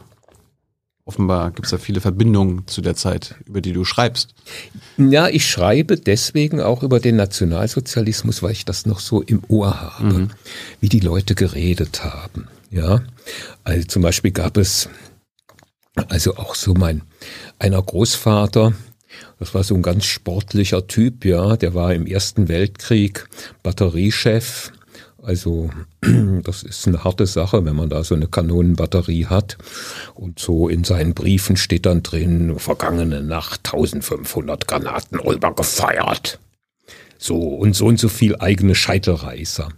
offenbar gibt es da viele Verbindungen zu der Zeit, über die du schreibst. Ja, ich schreibe deswegen auch über den Nationalsozialismus, weil ich das noch so im Ohr habe, mhm. wie die Leute geredet haben. Ja, also zum Beispiel gab es also auch so mein einer Großvater, das war so ein ganz sportlicher Typ, ja. Der war im Ersten Weltkrieg Batteriechef. Also *clears throat* das ist eine harte Sache, wenn man da so eine Kanonenbatterie hat. Und so in seinen Briefen steht dann drin, vergangene Nacht 1500 Granaten rüber gefeiert. So und so und so viel eigene Scheitelreißer.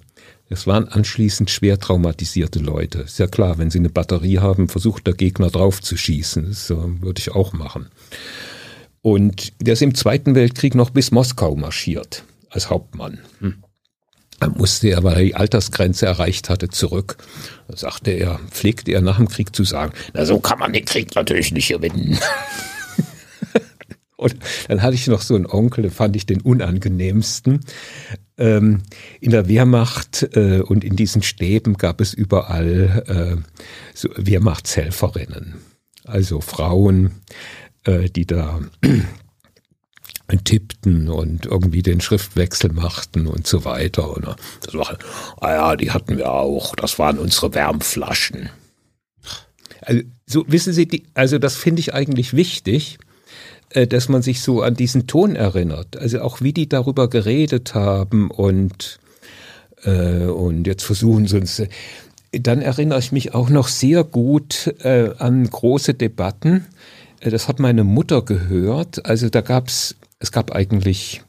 Es waren anschließend schwer traumatisierte Leute. Ist ja klar, wenn sie eine Batterie haben, versucht der Gegner drauf zu schießen. Das äh, würde ich auch machen. Und der ist im Zweiten Weltkrieg noch bis Moskau marschiert als Hauptmann. Hm. Dann musste er, weil er die Altersgrenze erreicht hatte, zurück. Da sagte er, pflegte er nach dem Krieg zu sagen, na so kann man den Krieg natürlich nicht gewinnen. *laughs* Und dann hatte ich noch so einen Onkel, den fand ich den unangenehmsten. Ähm, in der Wehrmacht äh, und in diesen Stäben gab es überall äh, so Wehrmachtshelferinnen. Also Frauen, äh, die da *clears throat* tippten und irgendwie den Schriftwechsel machten und so weiter. Und das war, ah ja, die hatten wir auch. Das waren unsere Wärmflaschen. Also, so wissen Sie, die, also das finde ich eigentlich wichtig, äh, dass man sich so an diesen Ton erinnert. Also auch wie die darüber geredet haben und äh, und jetzt versuchen sie uns. Dann erinnere ich mich auch noch sehr gut äh, an große Debatten äh, das hat meine Mutter gehört. Also da gab's, es gab eigentlich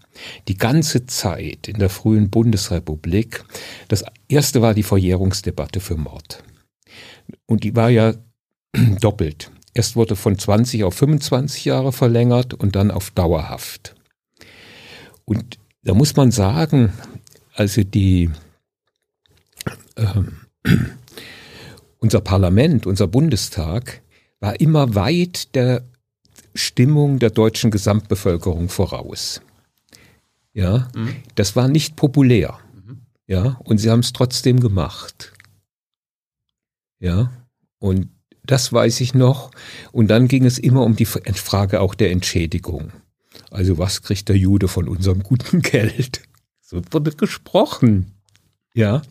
die ganze Zeit in der frühen Bundesrepublik. Das erste war die Verjährungsdebatte für Mord. Und die war ja *clears throat* doppelt. Erst wurde von 20 auf 25 Jahre verlängert und dann auf dauerhaft. Und da muss man sagen, also die, äh, *clears throat* unser Parlament, unser Bundestag, war immer weit der Stimmung der deutschen Gesamtbevölkerung voraus. Ja, mhm. das war nicht populär. Mhm. Ja, und sie haben es trotzdem gemacht. Ja, und das weiß ich noch. Und dann ging es immer um die Frage auch der Entschädigung. Also was kriegt der Jude von unserem guten *laughs* Geld? So wurde gesprochen. Ja.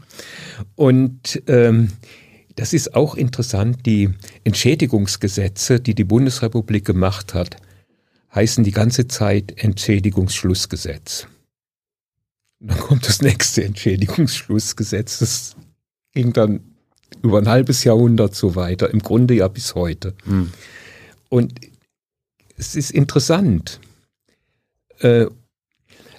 Und ähm, das ist auch interessant. Die Entschädigungsgesetze, die die Bundesrepublik gemacht hat, heißen die ganze Zeit Entschädigungsschlussgesetz. Und dann kommt das nächste Entschädigungsschlussgesetz. Das ging dann über ein halbes Jahrhundert so weiter, im Grunde ja bis heute. Hm. Und es ist interessant. Äh,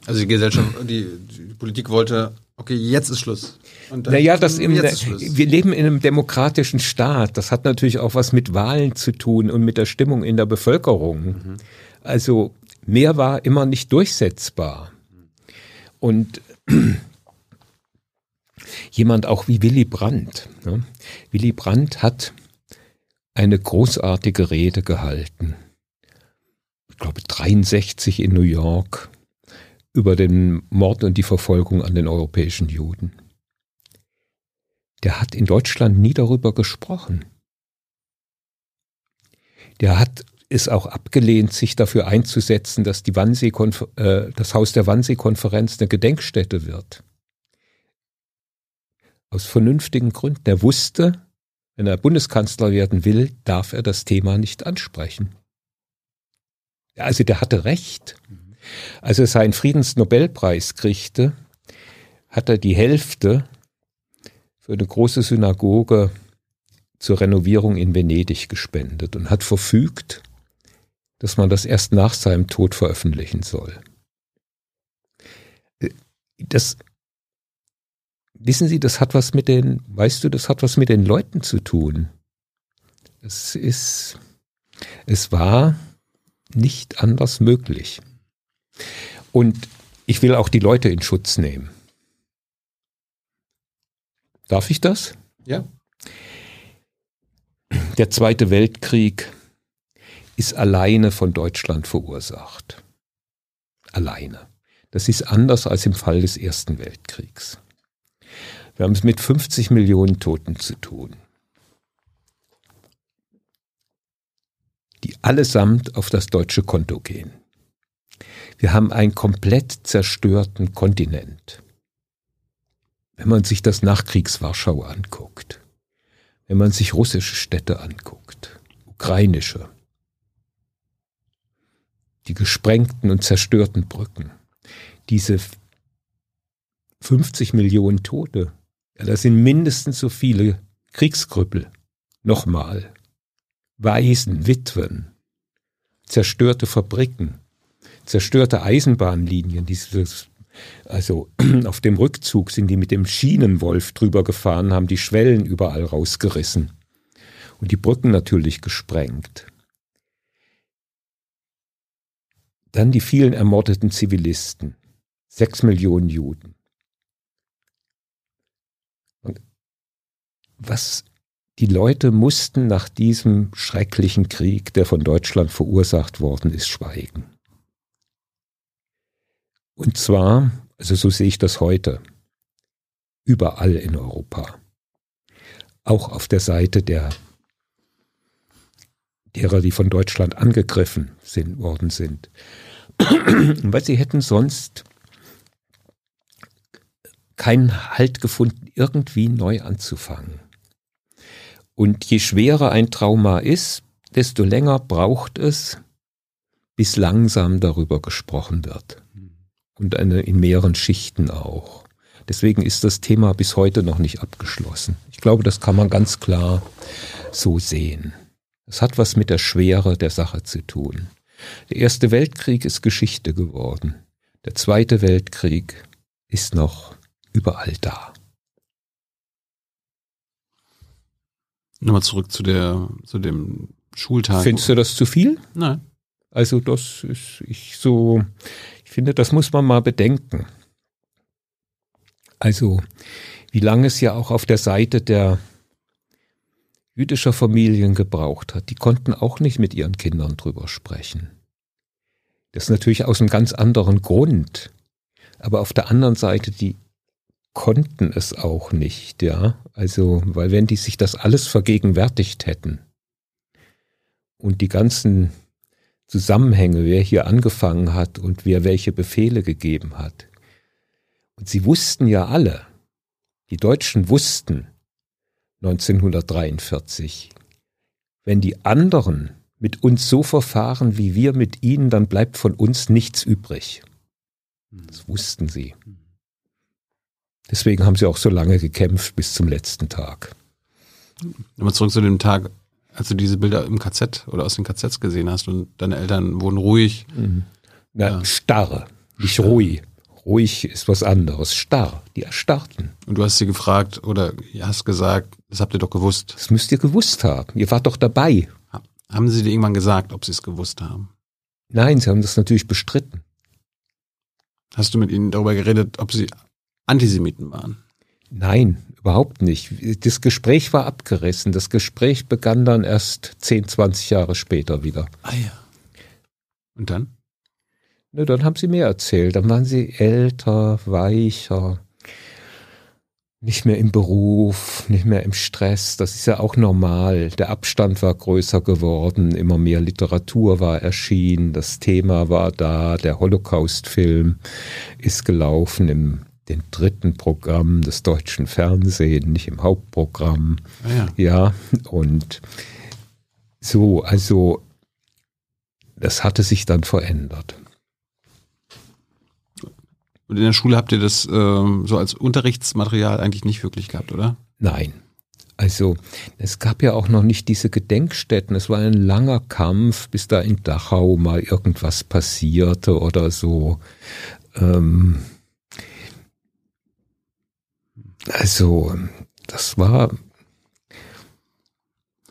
also die Gesellschaft, die, die Politik wollte Okay, jetzt ist Schluss. Naja, das im, wir leben in einem demokratischen Staat. Das hat natürlich auch was mit Wahlen zu tun und mit der Stimmung in der Bevölkerung. Mhm. Also mehr war immer nicht durchsetzbar. Und *clears throat* jemand auch wie Willy Brandt. Ne? Willy Brandt hat eine großartige Rede gehalten. Ich glaube 63 in New York über den Mord und die Verfolgung an den europäischen Juden. Der hat in Deutschland nie darüber gesprochen. Der hat es auch abgelehnt, sich dafür einzusetzen, dass die Wannsee äh, das Haus der Wannsee-Konferenz eine Gedenkstätte wird. Aus vernünftigen Gründen. Er wusste, wenn er Bundeskanzler werden will, darf er das Thema nicht ansprechen. Also der hatte recht. Als er seinen Friedensnobelpreis kriegte, hat er die Hälfte für eine große Synagoge zur Renovierung in Venedig gespendet und hat verfügt, dass man das erst nach seinem Tod veröffentlichen soll. Das, wissen Sie, das hat was mit den, weißt du, das hat was mit den Leuten zu tun. Es ist, es war nicht anders möglich. Und ich will auch die Leute in Schutz nehmen. Darf ich das? Ja. Der Zweite Weltkrieg ist alleine von Deutschland verursacht. Alleine. Das ist anders als im Fall des Ersten Weltkriegs. Wir haben es mit 50 Millionen Toten zu tun, die allesamt auf das deutsche Konto gehen. Wir haben einen komplett zerstörten Kontinent. Wenn man sich das Nachkriegs-Warschau anguckt, wenn man sich russische Städte anguckt, ukrainische, die gesprengten und zerstörten Brücken, diese 50 Millionen Tote, ja, das sind mindestens so viele Kriegskrüppel. Nochmal. Waisen, Witwen, zerstörte Fabriken, zerstörte Eisenbahnlinien, dieses, also *clears throat* auf dem Rückzug sind die mit dem Schienenwolf drüber gefahren, haben die Schwellen überall rausgerissen und die Brücken natürlich gesprengt. Dann die vielen ermordeten Zivilisten, sechs Millionen Juden. Was die Leute mussten nach diesem schrecklichen Krieg, der von Deutschland verursacht worden ist, schweigen. Und zwar, also so sehe ich das heute, überall in Europa. Auch auf der Seite der derer, die von Deutschland angegriffen sind, worden sind. Weil sie hätten sonst keinen Halt gefunden, irgendwie neu anzufangen. Und je schwerer ein Trauma ist, desto länger braucht es, bis langsam darüber gesprochen wird und eine, in mehreren Schichten auch. Deswegen ist das Thema bis heute noch nicht abgeschlossen. Ich glaube, das kann man ganz klar so sehen. Es hat was mit der Schwere der Sache zu tun. Der Erste Weltkrieg ist Geschichte geworden. Der Zweite Weltkrieg ist noch überall da. Nochmal zurück zu der, zu dem Schultag. Findest du das zu viel? Nein. Also das ist ich so, ich finde, das muss man mal bedenken. Also, wie lange es ja auch auf der Seite der jüdischer Familien gebraucht hat, die konnten auch nicht mit ihren Kindern drüber sprechen. Das ist natürlich aus einem ganz anderen Grund. Aber auf der anderen Seite, die konnten es auch nicht, ja. Also, weil wenn die sich das alles vergegenwärtigt hätten und die ganzen Zusammenhänge, wer hier angefangen hat und wer welche Befehle gegeben hat. Und sie wussten ja alle, die Deutschen wussten 1943, wenn die anderen mit uns so verfahren wie wir mit ihnen, dann bleibt von uns nichts übrig. Das wussten sie. Deswegen haben sie auch so lange gekämpft bis zum letzten Tag. Nochmal zurück zu dem Tag, als du diese Bilder im KZ oder aus den KZs gesehen hast und deine Eltern wurden ruhig. Mhm. Na, ja. starr, nicht starr. ruhig. Ruhig ist was anderes. Starr, die erstarrten. Und du hast sie gefragt oder hast gesagt, das habt ihr doch gewusst. Das müsst ihr gewusst haben. Ihr wart doch dabei. Haben sie dir irgendwann gesagt, ob sie es gewusst haben? Nein, sie haben das natürlich bestritten. Hast du mit ihnen darüber geredet, ob sie Antisemiten waren? Nein, überhaupt nicht. Das Gespräch war abgerissen. Das Gespräch begann dann erst 10, 20 Jahre später wieder. Ah ja. Und dann? Na, dann haben sie mir erzählt. Dann waren sie älter, weicher, nicht mehr im Beruf, nicht mehr im Stress. Das ist ja auch normal. Der Abstand war größer geworden, immer mehr Literatur war erschienen, das Thema war da, der Holocaust-Film ist gelaufen im den dritten Programm des deutschen Fernsehens, nicht im Hauptprogramm. Ah ja. ja, und so, also das hatte sich dann verändert. Und in der Schule habt ihr das ähm, so als Unterrichtsmaterial eigentlich nicht wirklich gehabt, oder? Nein. Also es gab ja auch noch nicht diese Gedenkstätten. Es war ein langer Kampf, bis da in Dachau mal irgendwas passierte oder so. Ähm, also das war.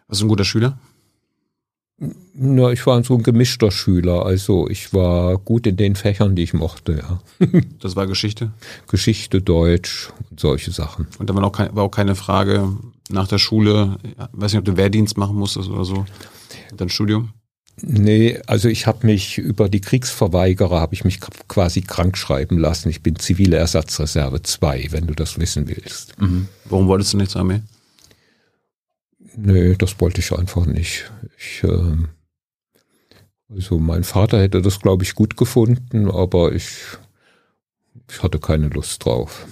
Warst du ein guter Schüler? Na, ich war so ein gemischter Schüler. Also ich war gut in den Fächern, die ich mochte, ja. *laughs* Das war Geschichte? Geschichte, Deutsch und solche Sachen. Und da war auch, kein, war auch keine Frage nach der Schule, weiß nicht, ob du Wehrdienst machen musstest oder so, dein Studium? Nee, also ich habe mich über die Kriegsverweigerer habe ich mich quasi krank schreiben lassen. Ich bin zivile Ersatzreserve 2, wenn du das wissen willst. Mhm. Warum wolltest du nicht zur Armee? Nee, das wollte ich einfach nicht. Ich, äh, also mein Vater hätte das, glaube ich, gut gefunden, aber ich, ich hatte keine Lust drauf.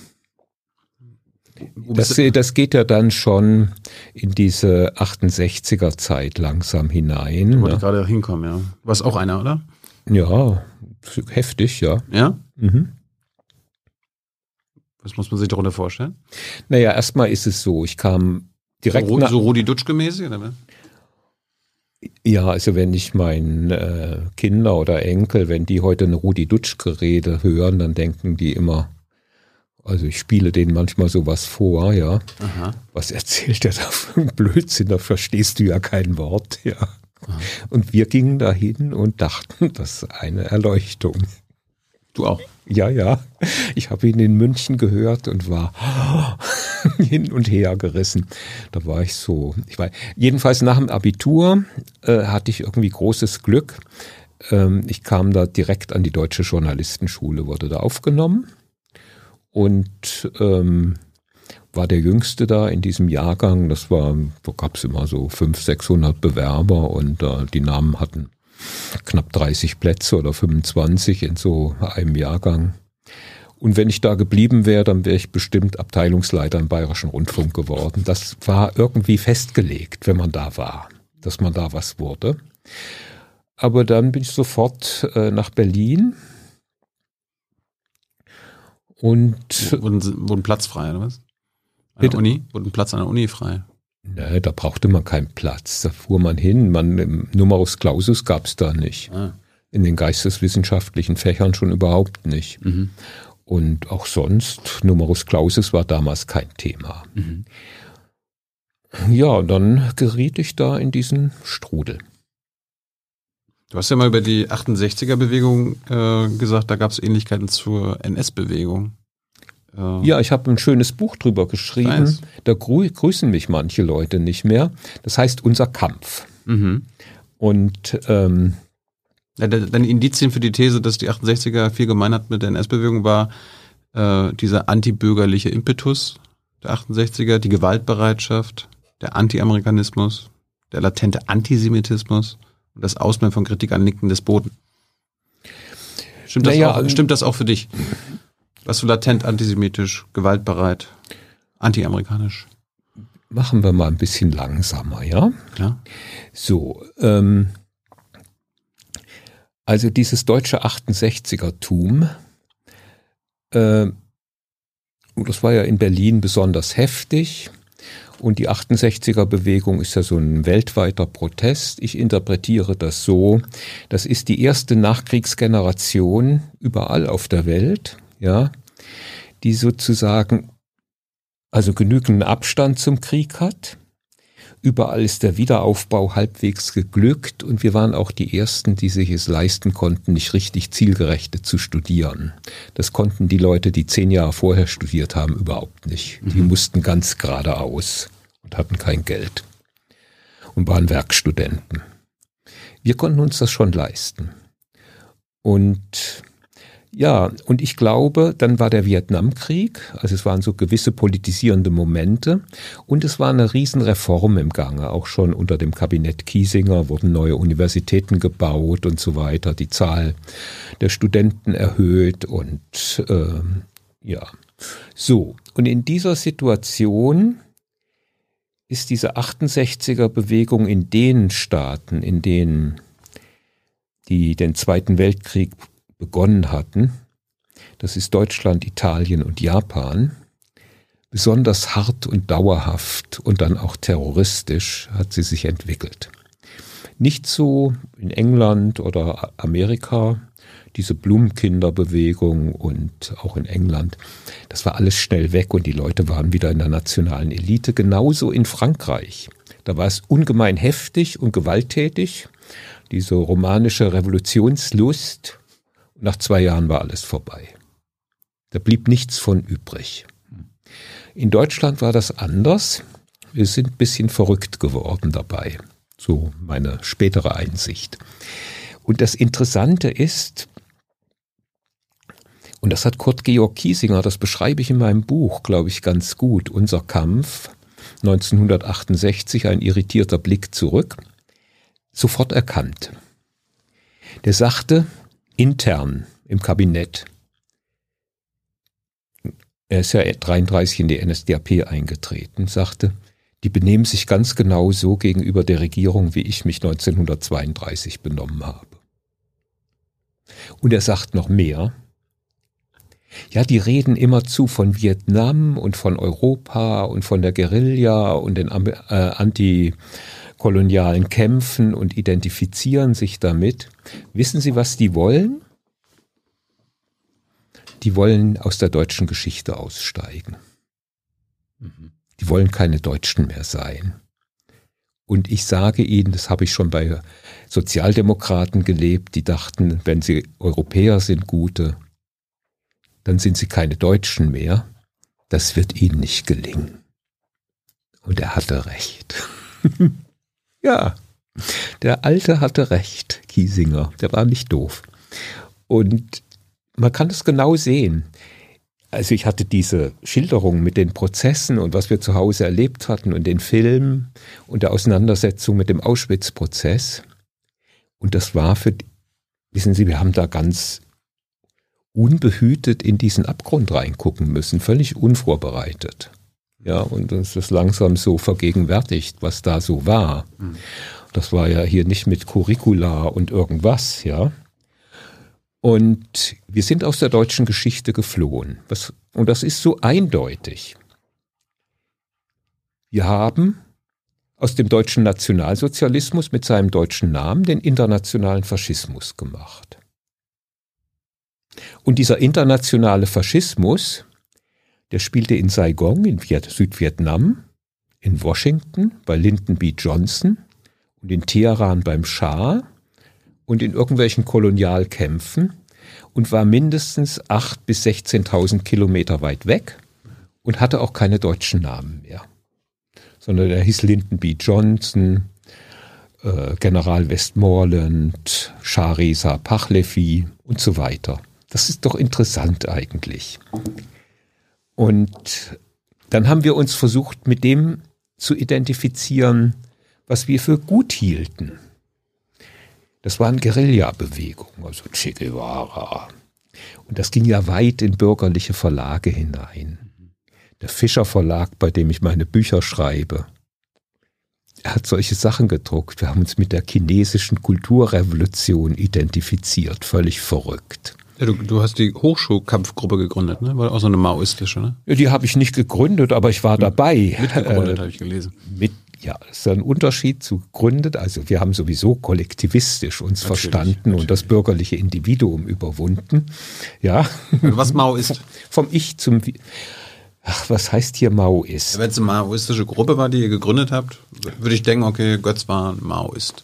Das, das geht ja dann schon in diese 68er Zeit langsam hinein. Da wollte ne? gerade hinkommen, ja. Warst auch einer, oder? Ja, heftig, ja. Ja? Mhm. Was muss man sich darunter vorstellen? Naja, erstmal ist es so, ich kam direkt so, nach, so Rudi Dutschke-mäßig, oder? Ja, also wenn ich meinen äh, Kinder oder Enkel, wenn die heute eine Rudi Dutschke-Rede hören, dann denken die immer, also ich spiele denen manchmal sowas vor, ja. Aha. Was erzählt der da für einen Blödsinn? Da verstehst du ja kein Wort, ja. Und wir gingen dahin und dachten, das ist eine Erleuchtung. Du auch. Ja, ja. Ich habe ihn in München gehört und war *laughs* hin und her gerissen. Da war ich so. Ich war, jedenfalls nach dem Abitur äh, hatte ich irgendwie großes Glück. Ähm, ich kam da direkt an die Deutsche Journalistenschule, wurde da aufgenommen und ähm, war der Jüngste da in diesem Jahrgang. Das war, da gab es immer so 500, 600 Bewerber und äh, die Namen hatten knapp 30 Plätze oder 25 in so einem Jahrgang. Und wenn ich da geblieben wäre, dann wäre ich bestimmt Abteilungsleiter im Bayerischen Rundfunk geworden. Das war irgendwie festgelegt, wenn man da war, dass man da was wurde. Aber dann bin ich sofort äh, nach Berlin und Wurden, wurden Platz frei, oder was? An der? Uni? Wurden Platz an der Uni frei? ne, da brauchte man keinen Platz. Da fuhr man hin. Man, Numerus Clausus gab es da nicht. Ah. In den geisteswissenschaftlichen Fächern schon überhaupt nicht. Mhm. Und auch sonst, Numerus Clausus war damals kein Thema. Mhm. Ja, und dann geriet ich da in diesen Strudel. Du hast ja mal über die 68er-Bewegung äh, gesagt, da gab es Ähnlichkeiten zur NS-Bewegung. Äh, Ja, ich habe ein schönes Buch drüber geschrieben. Weiß. Da grü grüßen mich manche Leute nicht mehr. Das heißt Unser Kampf. Mhm. Und ähm, Ja, Deine Indizien für die These, dass die 68er viel gemein hat mit der NS-Bewegung, war äh, dieser antibürgerliche Impetus der 68er, die Gewaltbereitschaft, der Anti-Amerikanismus, der latente Antisemitismus und das Ausbleiben von Kritik an linken Despoten. Stimmt das, Naja, auch, ähm, stimmt das auch für dich? Warst du latent antisemitisch, gewaltbereit, anti-amerikanisch? machen wir mal ein bisschen langsamer, ja? Klar. So, ähm, also dieses deutsche 68er-Tum, äh, das war ja in Berlin besonders heftig. Und die 68er-Bewegung ist ja so ein weltweiter Protest. Ich interpretiere das so, das ist die erste Nachkriegsgeneration überall auf der Welt, ja, die sozusagen also genügenden Abstand zum Krieg hat, Überall ist der Wiederaufbau halbwegs geglückt und wir waren auch die Ersten, die sich es leisten konnten, nicht richtig zielgerechte zu studieren. Das konnten die Leute, die zehn Jahre vorher studiert haben, überhaupt nicht. Die mhm. mussten ganz geradeaus und hatten kein Geld und waren Werkstudenten. Wir konnten uns das schon leisten. Und ja, und ich glaube, dann war der Vietnamkrieg, also es waren so gewisse politisierende Momente. Und es war eine Riesenreform im Gange, auch schon unter dem Kabinett Kiesinger wurden neue Universitäten gebaut und so weiter, die Zahl der Studenten erhöht und äh, ja, so. Und in dieser Situation ist diese 68er Bewegung in den Staaten, in denen die den Zweiten Weltkrieg begonnen hatten, das ist Deutschland, Italien und Japan, besonders hart und dauerhaft und dann auch terroristisch hat sie sich entwickelt. Nicht so in England oder Amerika, diese Blumenkinderbewegung und auch in England, das war alles schnell weg und die Leute waren wieder in der nationalen Elite, genauso in Frankreich. Da war es ungemein heftig und gewalttätig, diese romanische Revolutionslust nach zwei Jahren war alles vorbei. Da blieb nichts von übrig. In Deutschland war das anders. Wir sind ein bisschen verrückt geworden dabei. So meine spätere Einsicht. Und das Interessante ist, und das hat Kurt Georg Kiesinger, das beschreibe ich in meinem Buch, glaube ich, ganz gut, unser Kampf 1968, ein irritierter Blick zurück, sofort erkannt. Der sagte, intern im Kabinett. Er ist ja 33 in die NSDAP eingetreten, sagte, die benehmen sich ganz genau so gegenüber der Regierung, wie ich mich 1932 benommen habe. Und er sagt noch mehr. Ja, die reden immerzu von Vietnam und von Europa und von der Guerilla und den äh, antikolonialen Kämpfen und identifizieren sich damit. Wissen Sie, was die wollen? Die wollen aus der deutschen Geschichte aussteigen. Die wollen keine Deutschen mehr sein. Und ich sage Ihnen, das habe ich schon bei Sozialdemokraten gelebt, die dachten, wenn sie Europäer sind, gute, dann sind sie keine Deutschen mehr. Das wird ihnen nicht gelingen. Und er hatte recht. *laughs* ja, der Alte hatte recht, Kiesinger. Der war nicht doof. Und man kann es genau sehen. Also ich hatte diese Schilderung mit den Prozessen und was wir zu Hause erlebt hatten und den Film und der Auseinandersetzung mit dem Auschwitz-Prozess. Und das war für, wissen Sie, wir haben da ganz unbehütet in diesen Abgrund reingucken müssen, völlig unvorbereitet. Ja, und uns ist langsam so vergegenwärtigt, was da so war. Das war ja hier nicht mit Curricula und irgendwas, ja. Und wir sind aus der deutschen Geschichte geflohen. Was, und das ist so eindeutig. Wir haben aus dem deutschen Nationalsozialismus mit seinem deutschen Namen den internationalen Faschismus gemacht. Und dieser internationale Faschismus, der spielte in Saigon, in Südvietnam, in Washington bei Lyndon B. Johnson und in Teheran beim Schah und in irgendwelchen Kolonialkämpfen und war mindestens 8.000 bis 16.000 Kilometer weit weg und hatte auch keine deutschen Namen mehr, sondern er hieß Lyndon B. Johnson, äh, General Westmoreland, Shah Reza Pahlavi und so weiter. Das ist doch interessant eigentlich. Und dann haben wir uns versucht, mit dem zu identifizieren, was wir für gut hielten. Das waren Guerilla-Bewegungen, also Che Guevara. Und das ging ja weit in bürgerliche Verlage hinein. Der Fischer Verlag, bei dem ich meine Bücher schreibe, er hat solche Sachen gedruckt. Wir haben uns mit der chinesischen Kulturrevolution identifiziert, völlig verrückt. Ja, du, du hast die Hochschulkampfgruppe gegründet, ne? War auch so eine maoistische, ne? Ja, die habe ich nicht gegründet, aber ich war hm. dabei. Mitgegründet, äh, habe ich gelesen. Mit, ja, das ist ein Unterschied zu gegründet. Also wir haben sowieso kollektivistisch uns natürlich, verstanden natürlich. und das bürgerliche Individuum überwunden. Ja. Was Mao ist. Vom Ich zum ach, was heißt hier Maoist? Wenn es eine maoistische Gruppe war, die ihr gegründet habt, würde ich denken, okay, Götz war ein Maoist.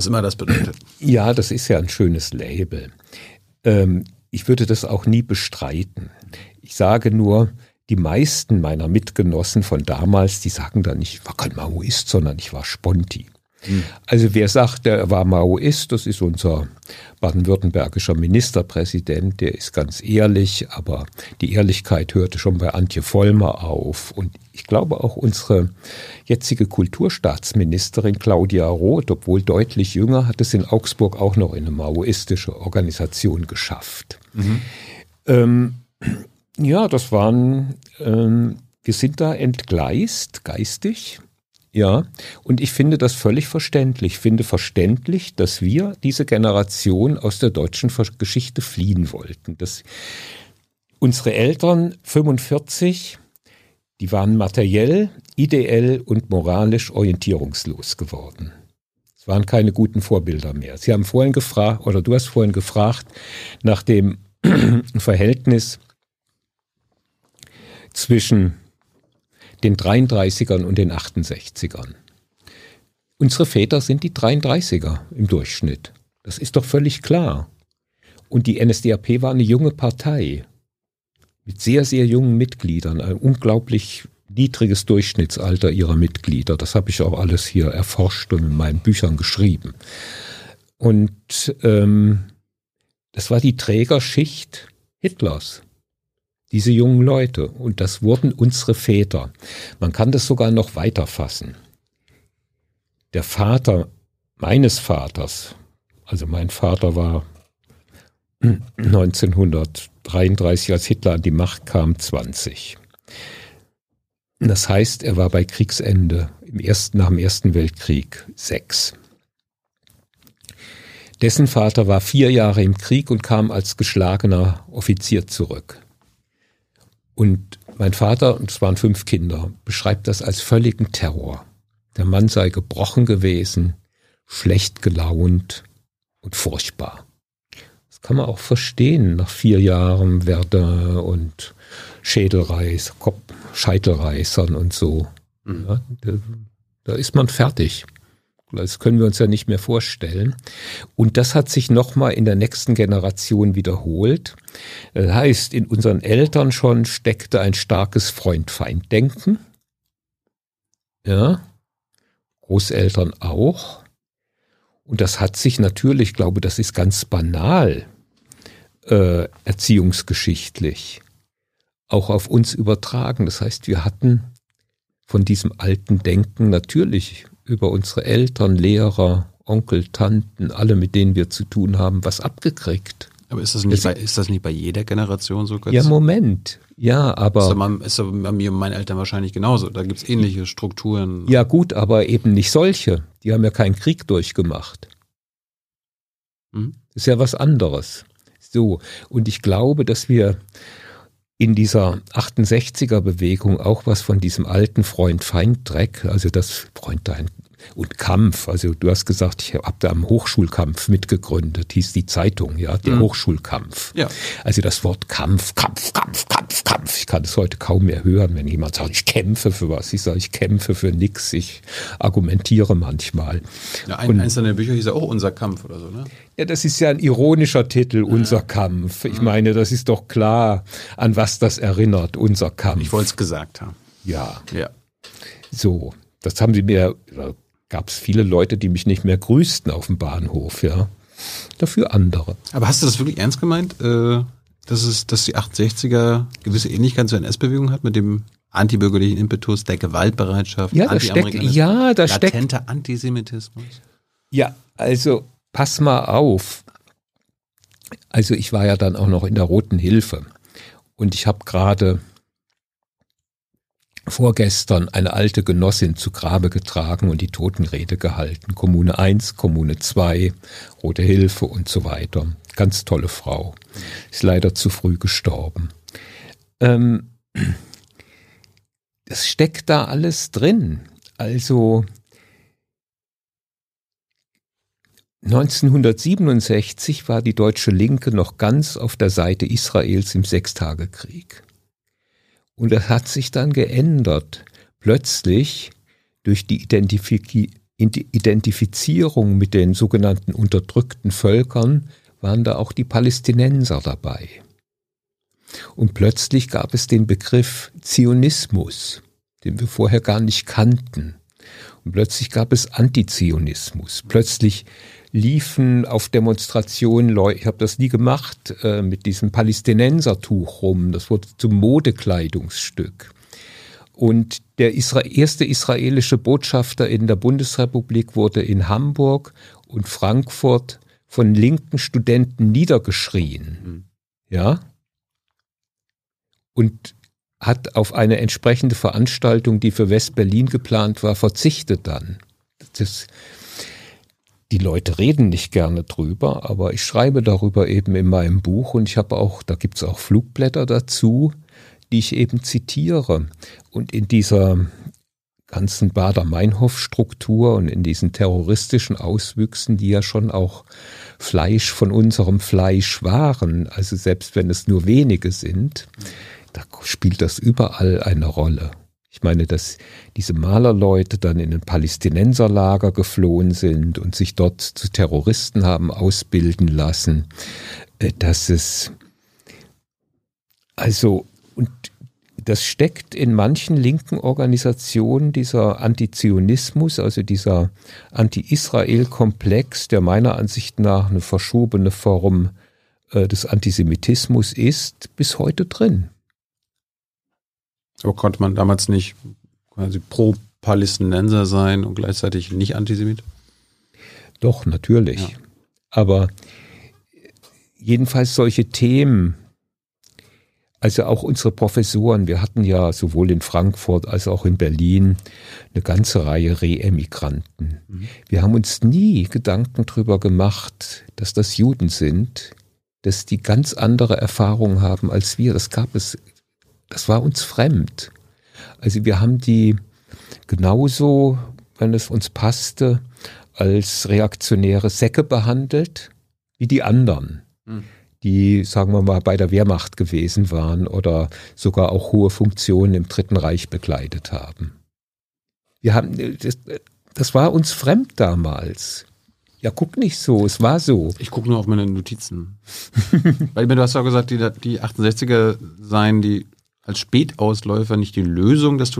Was immer das bedeutet. Ja, das ist ja ein schönes Label. Ähm, ich würde das auch nie bestreiten. Ich sage nur, die meisten meiner Mitgenossen von damals, die sagen dann nicht, ich war kein Maoist, sondern ich war Sponti. Also wer sagt, der war Maoist, das ist unser baden-württembergischer Ministerpräsident, der ist ganz ehrlich, aber die Ehrlichkeit hörte schon bei Antje Vollmer auf. Und ich glaube auch unsere jetzige Kulturstaatsministerin Claudia Roth, obwohl deutlich jünger, hat es in Augsburg auch noch in eine maoistische Organisation geschafft. Mhm. Ähm, ja, das waren, ähm, wir sind da entgleist, geistig. Ja, und ich finde das völlig verständlich. Ich finde verständlich, dass wir diese Generation aus der deutschen Geschichte fliehen wollten. Dass unsere Eltern 45, die waren materiell, ideell und moralisch orientierungslos geworden. Es waren keine guten Vorbilder mehr. Sie haben vorhin gefragt, oder du hast vorhin gefragt, nach dem *clears throat* Verhältnis zwischen den 33ern und den 68ern. Unsere Väter sind die 33er im Durchschnitt. Das ist doch völlig klar. Und die NSDAP war eine junge Partei mit sehr, sehr jungen Mitgliedern, ein unglaublich niedriges Durchschnittsalter ihrer Mitglieder. Das habe ich auch alles hier erforscht und in meinen Büchern geschrieben. Und ähm, das war die Trägerschicht Hitlers diese jungen Leute. Und das wurden unsere Väter. Man kann das sogar noch weiter fassen. Der Vater meines Vaters, also mein Vater war *clears throat* 1933, als Hitler an die Macht kam, 20. Das heißt, er war bei Kriegsende im ersten, nach dem Ersten Weltkrieg sechs. Dessen Vater war vier Jahre im Krieg und kam als geschlagener Offizier zurück. Und mein Vater, und es waren fünf Kinder, beschreibt das als völligen Terror. Der Mann sei gebrochen gewesen, schlecht gelaunt und furchtbar. Das kann man auch verstehen nach vier Jahren Verdun und Schädelreiß, Kopf, Scheitelreißern und so. Mhm. Ja, da, da ist man fertig. Das können wir uns ja nicht mehr vorstellen. Und das hat sich nochmal in der nächsten Generation wiederholt. Das heißt, in unseren Eltern schon steckte ein starkes Freund-Feind-Denken. Ja. Großeltern auch. Und das hat sich natürlich, ich glaube, das ist ganz banal, äh, erziehungsgeschichtlich, auch auf uns übertragen. Das heißt, wir hatten von diesem alten Denken natürlich über unsere Eltern, Lehrer, Onkel, Tanten, alle, mit denen wir zu tun haben, was abgekriegt. Aber ist das nicht, bei, ist das nicht bei jeder Generation so? Ja, Moment. Ja, aber. Ist, ist bei mir und meinen Eltern wahrscheinlich genauso. Da gibt es ähnliche Strukturen. Ja, gut, aber eben nicht solche. Die haben ja keinen Krieg durchgemacht. Hm? ist ja was anderes. So. Und ich glaube, dass wir in dieser 68er Bewegung auch was von diesem alten Freund-Feind-Dreck, also das Freund und Kampf. Also du hast gesagt, ich habe da am Hochschulkampf mitgegründet, hieß die Zeitung, ja, der mhm. Hochschulkampf. Ja. Also das Wort Kampf, Kampf, Kampf, Kampf, Kampf. Ich kann es heute kaum mehr hören, wenn jemand sagt, ich kämpfe für was. Ich sage, ich kämpfe für nichts. Ich argumentiere manchmal. Ja, ein, und, eins deiner Bücher hieß ja auch Unser Kampf oder so, ne? Ja, das ist ja ein ironischer Titel, Unser. Kampf. Ich meine, das ist doch klar, an was das erinnert, Unser Kampf. Ich wollte es gesagt haben. Ja. Ja. So, das haben sie mir gab es viele Leute, die mich nicht mehr grüßten auf dem Bahnhof, ja. Dafür andere. Aber hast du das wirklich ernst gemeint, äh, dass, es, dass die 68er gewisse Ähnlichkeit zur NS-Bewegung hat mit dem antibürgerlichen Impetus, der Gewaltbereitschaft, ja, da steckt, ja, da steckt Antisemitismus? Ja, also pass mal auf. Also ich war ja dann auch noch in der Roten Hilfe und ich habe gerade vorgestern eine alte Genossin zu Grabe getragen und die Totenrede gehalten. Kommune 1, Kommune 2, Rote Hilfe und so weiter. Ganz tolle Frau. Ist leider zu früh gestorben. Ähm, es steckt da alles drin. Also 1967 war die deutsche Linke noch ganz auf der Seite Israels im Sechstagekrieg. Und das hat sich dann geändert. Plötzlich durch die Identifizierung mit den sogenannten unterdrückten Völkern waren da auch die Palästinenser dabei. Und plötzlich gab es den Begriff Zionismus, den wir vorher gar nicht kannten. Und plötzlich gab es Antizionismus. Plötzlich liefen auf Demonstrationen Leute, ich habe das nie gemacht, äh, mit diesem Palästinensertuch rum. Das wurde zum Modekleidungsstück. Und der Isra erste israelische Botschafter in der Bundesrepublik wurde in Hamburg und Frankfurt von linken Studenten niedergeschrien. Mhm. Ja? Und hat auf eine entsprechende Veranstaltung, die für West-Berlin geplant war, verzichtet dann. Das, die Leute reden nicht gerne drüber, aber ich schreibe darüber eben in meinem Buch und ich habe auch, da gibt's auch Flugblätter dazu, die ich eben zitiere. Und in dieser ganzen Bader-Meinhof-Struktur und in diesen terroristischen Auswüchsen, die ja schon auch Fleisch von unserem Fleisch waren, also selbst wenn es nur wenige sind, da spielt das überall eine Rolle. Ich meine, dass diese Malerleute dann in ein Palästinenserlager geflohen sind und sich dort zu Terroristen haben ausbilden lassen, äh, dass es also und das steckt in manchen linken Organisationen dieser Antizionismus, also dieser Anti-Israel-Komplex, der meiner Ansicht nach eine verschobene Form äh, des Antisemitismus ist, bis heute drin. Aber konnte man damals nicht quasi pro Palästinenser sein und gleichzeitig nicht Antisemit? Doch, natürlich. Ja. Aber jedenfalls solche Themen, also auch unsere Professoren, wir hatten ja sowohl in Frankfurt als auch in Berlin eine ganze Reihe Re-Emigranten. Mhm. Wir haben uns nie Gedanken darüber gemacht, dass das Juden sind, dass die ganz andere Erfahrungen haben als wir. Das gab es, das war uns fremd. Also wir haben die genauso, wenn es uns passte, als reaktionäre Säcke behandelt wie die anderen. Mhm die, sagen wir mal, bei der Wehrmacht gewesen waren oder sogar auch hohe Funktionen im Dritten Reich bekleidet haben. Wir haben, das, das war uns fremd damals. Ja, guck nicht so, es war so. Ich gucke nur auf meine Notizen. *laughs* Weil du hast ja gesagt, die, die 68er seien die als Spätausläufer nicht die Lösung des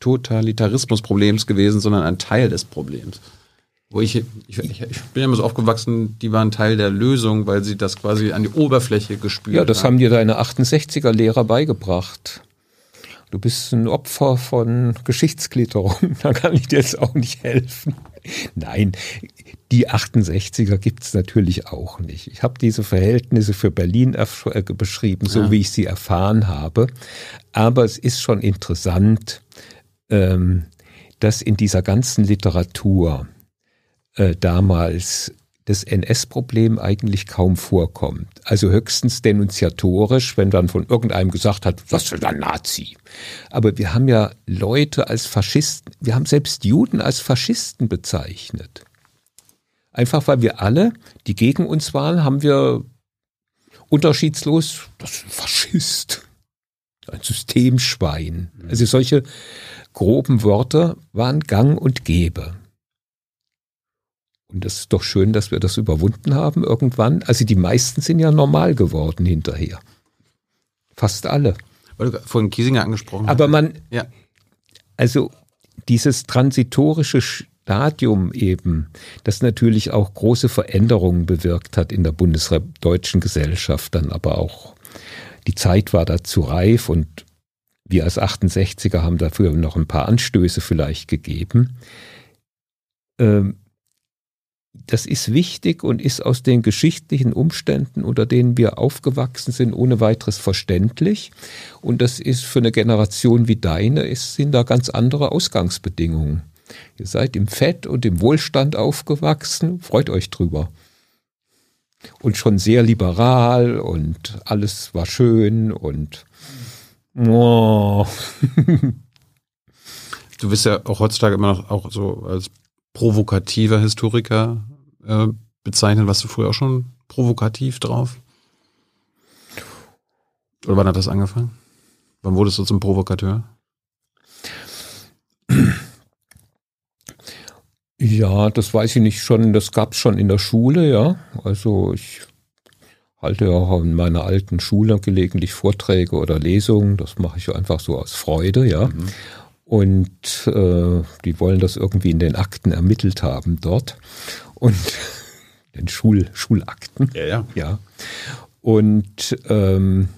Totalitarismusproblems gewesen, sondern ein Teil des Problems. Wo ich, ich, ich, bin ja immer so aufgewachsen, die waren Teil der Lösung, weil sie das quasi an die Oberfläche gespült haben. Ja, das haben dir deine 68er Lehrer beigebracht. Du bist ein Opfer von Geschichtsklitterung. *laughs* Da kann ich dir jetzt auch nicht helfen. Nein, die 68er gibt's natürlich auch nicht. Ich habe diese Verhältnisse für Berlin äh, beschrieben, so ja. wie ich sie erfahren habe. Aber es ist schon interessant, ähm, dass in dieser ganzen Literatur äh, damals das NS-Problem eigentlich kaum vorkommt. Also höchstens denunziatorisch, wenn dann von irgendeinem gesagt hat, was für ein Nazi. Aber wir haben ja Leute als Faschisten, wir haben selbst Juden als Faschisten bezeichnet. Einfach weil wir alle, die gegen uns waren, haben wir unterschiedslos, das ist ein Faschist, ein Systemschwein. Also solche groben Worte waren gang und gäbe. Und das ist doch schön, dass wir das überwunden haben irgendwann. Also die meisten sind ja normal geworden hinterher. Fast alle. Weil du vorhin Kiesinger angesprochen hast. Aber man, ja. also dieses transitorische Stadium eben, das natürlich auch große Veränderungen bewirkt hat in der bundesdeutschen Gesellschaft, dann aber auch die Zeit war dazu reif und wir als 68er haben dafür noch ein paar Anstöße vielleicht gegeben. Ähm, das ist wichtig und ist aus den geschichtlichen Umständen, unter denen wir aufgewachsen sind, ohne weiteres verständlich. Und das ist für eine Generation wie deine, es sind da ganz andere Ausgangsbedingungen. Ihr seid im Fett und im Wohlstand aufgewachsen, freut euch drüber. Und schon sehr liberal und alles war schön und oh. *laughs* Du bist ja auch heutzutage immer noch auch so als provokativer Historiker äh, bezeichnet. Warst du früher auch schon provokativ drauf? Oder wann hat das angefangen? Wann wurdest du zum Provokateur? *clears throat* Ja, das weiß ich nicht schon. Das gab es schon in der Schule, ja. Also ich halte ja auch in meiner alten Schule gelegentlich Vorträge oder Lesungen. Das mache ich einfach so aus Freude, ja. Mhm. Und äh, die wollen das irgendwie in den Akten ermittelt haben dort. Und *laughs* den Schul Schulakten. Ja, ja. Ja. Und ähm,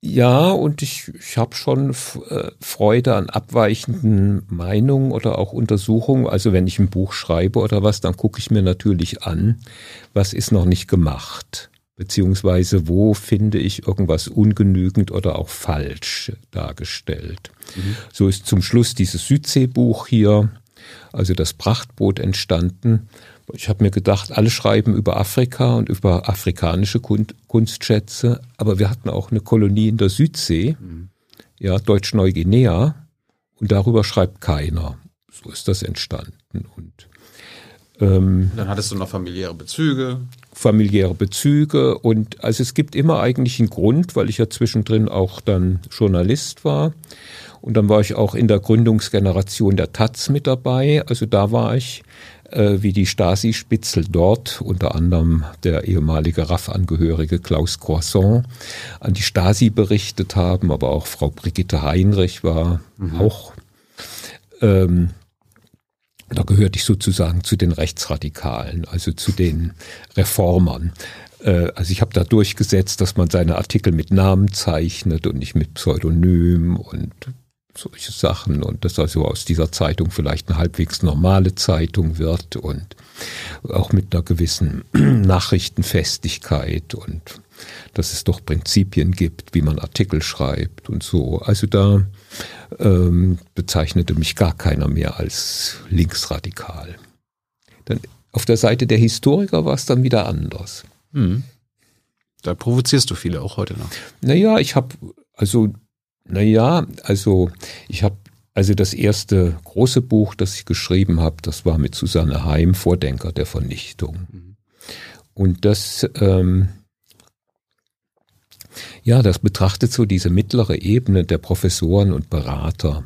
ja, und ich, ich habe schon äh, Freude an abweichenden Meinungen oder auch Untersuchungen. Also wenn ich ein Buch schreibe oder was, dann gucke ich mir natürlich an, was ist noch nicht gemacht, beziehungsweise wo finde ich irgendwas ungenügend oder auch falsch dargestellt. Mhm. So ist zum Schluss dieses Südseebuch hier, also das Prachtboot entstanden ich habe mir gedacht, alle schreiben über Afrika und über afrikanische Kunstschätze, aber wir hatten auch eine Kolonie in der Südsee, mhm. ja, Deutsch-Neuguinea, und darüber schreibt keiner. So ist das entstanden. Und ähm, dann hattest du noch familiäre Bezüge. Familiäre Bezüge und also es gibt immer eigentlich einen Grund, weil ich ja zwischendrin auch dann Journalist war. Und dann war ich auch in der Gründungsgeneration der Taz mit dabei. Also da war ich wie die Stasi-Spitzel dort, unter anderem der ehemalige RAF-Angehörige Klaus Croissant, an die Stasi berichtet haben, aber auch Frau Brigitte Heinrich war mhm. auch, ähm, da gehörte ich sozusagen zu den Rechtsradikalen, also zu den Reformern. Äh, also ich habe da durchgesetzt, dass man seine Artikel mit Namen zeichnet und nicht mit Pseudonym und solche Sachen und dass also aus dieser Zeitung vielleicht eine halbwegs normale Zeitung wird und auch mit einer gewissen *clears throat* Nachrichtenfestigkeit und dass es doch Prinzipien gibt, wie man Artikel schreibt und so. Also da ähm, bezeichnete mich gar keiner mehr als linksradikal. Dann auf der Seite der Historiker war es dann wieder anders. Hm. Da provozierst du viele auch heute noch. Naja, ich habe also naja, also ich habe also das erste große Buch, das ich geschrieben habe, das war mit Susanne Heim, Vordenker der Vernichtung. Mhm. Und das, ähm, ja, das betrachtet so diese mittlere Ebene der Professoren und Berater,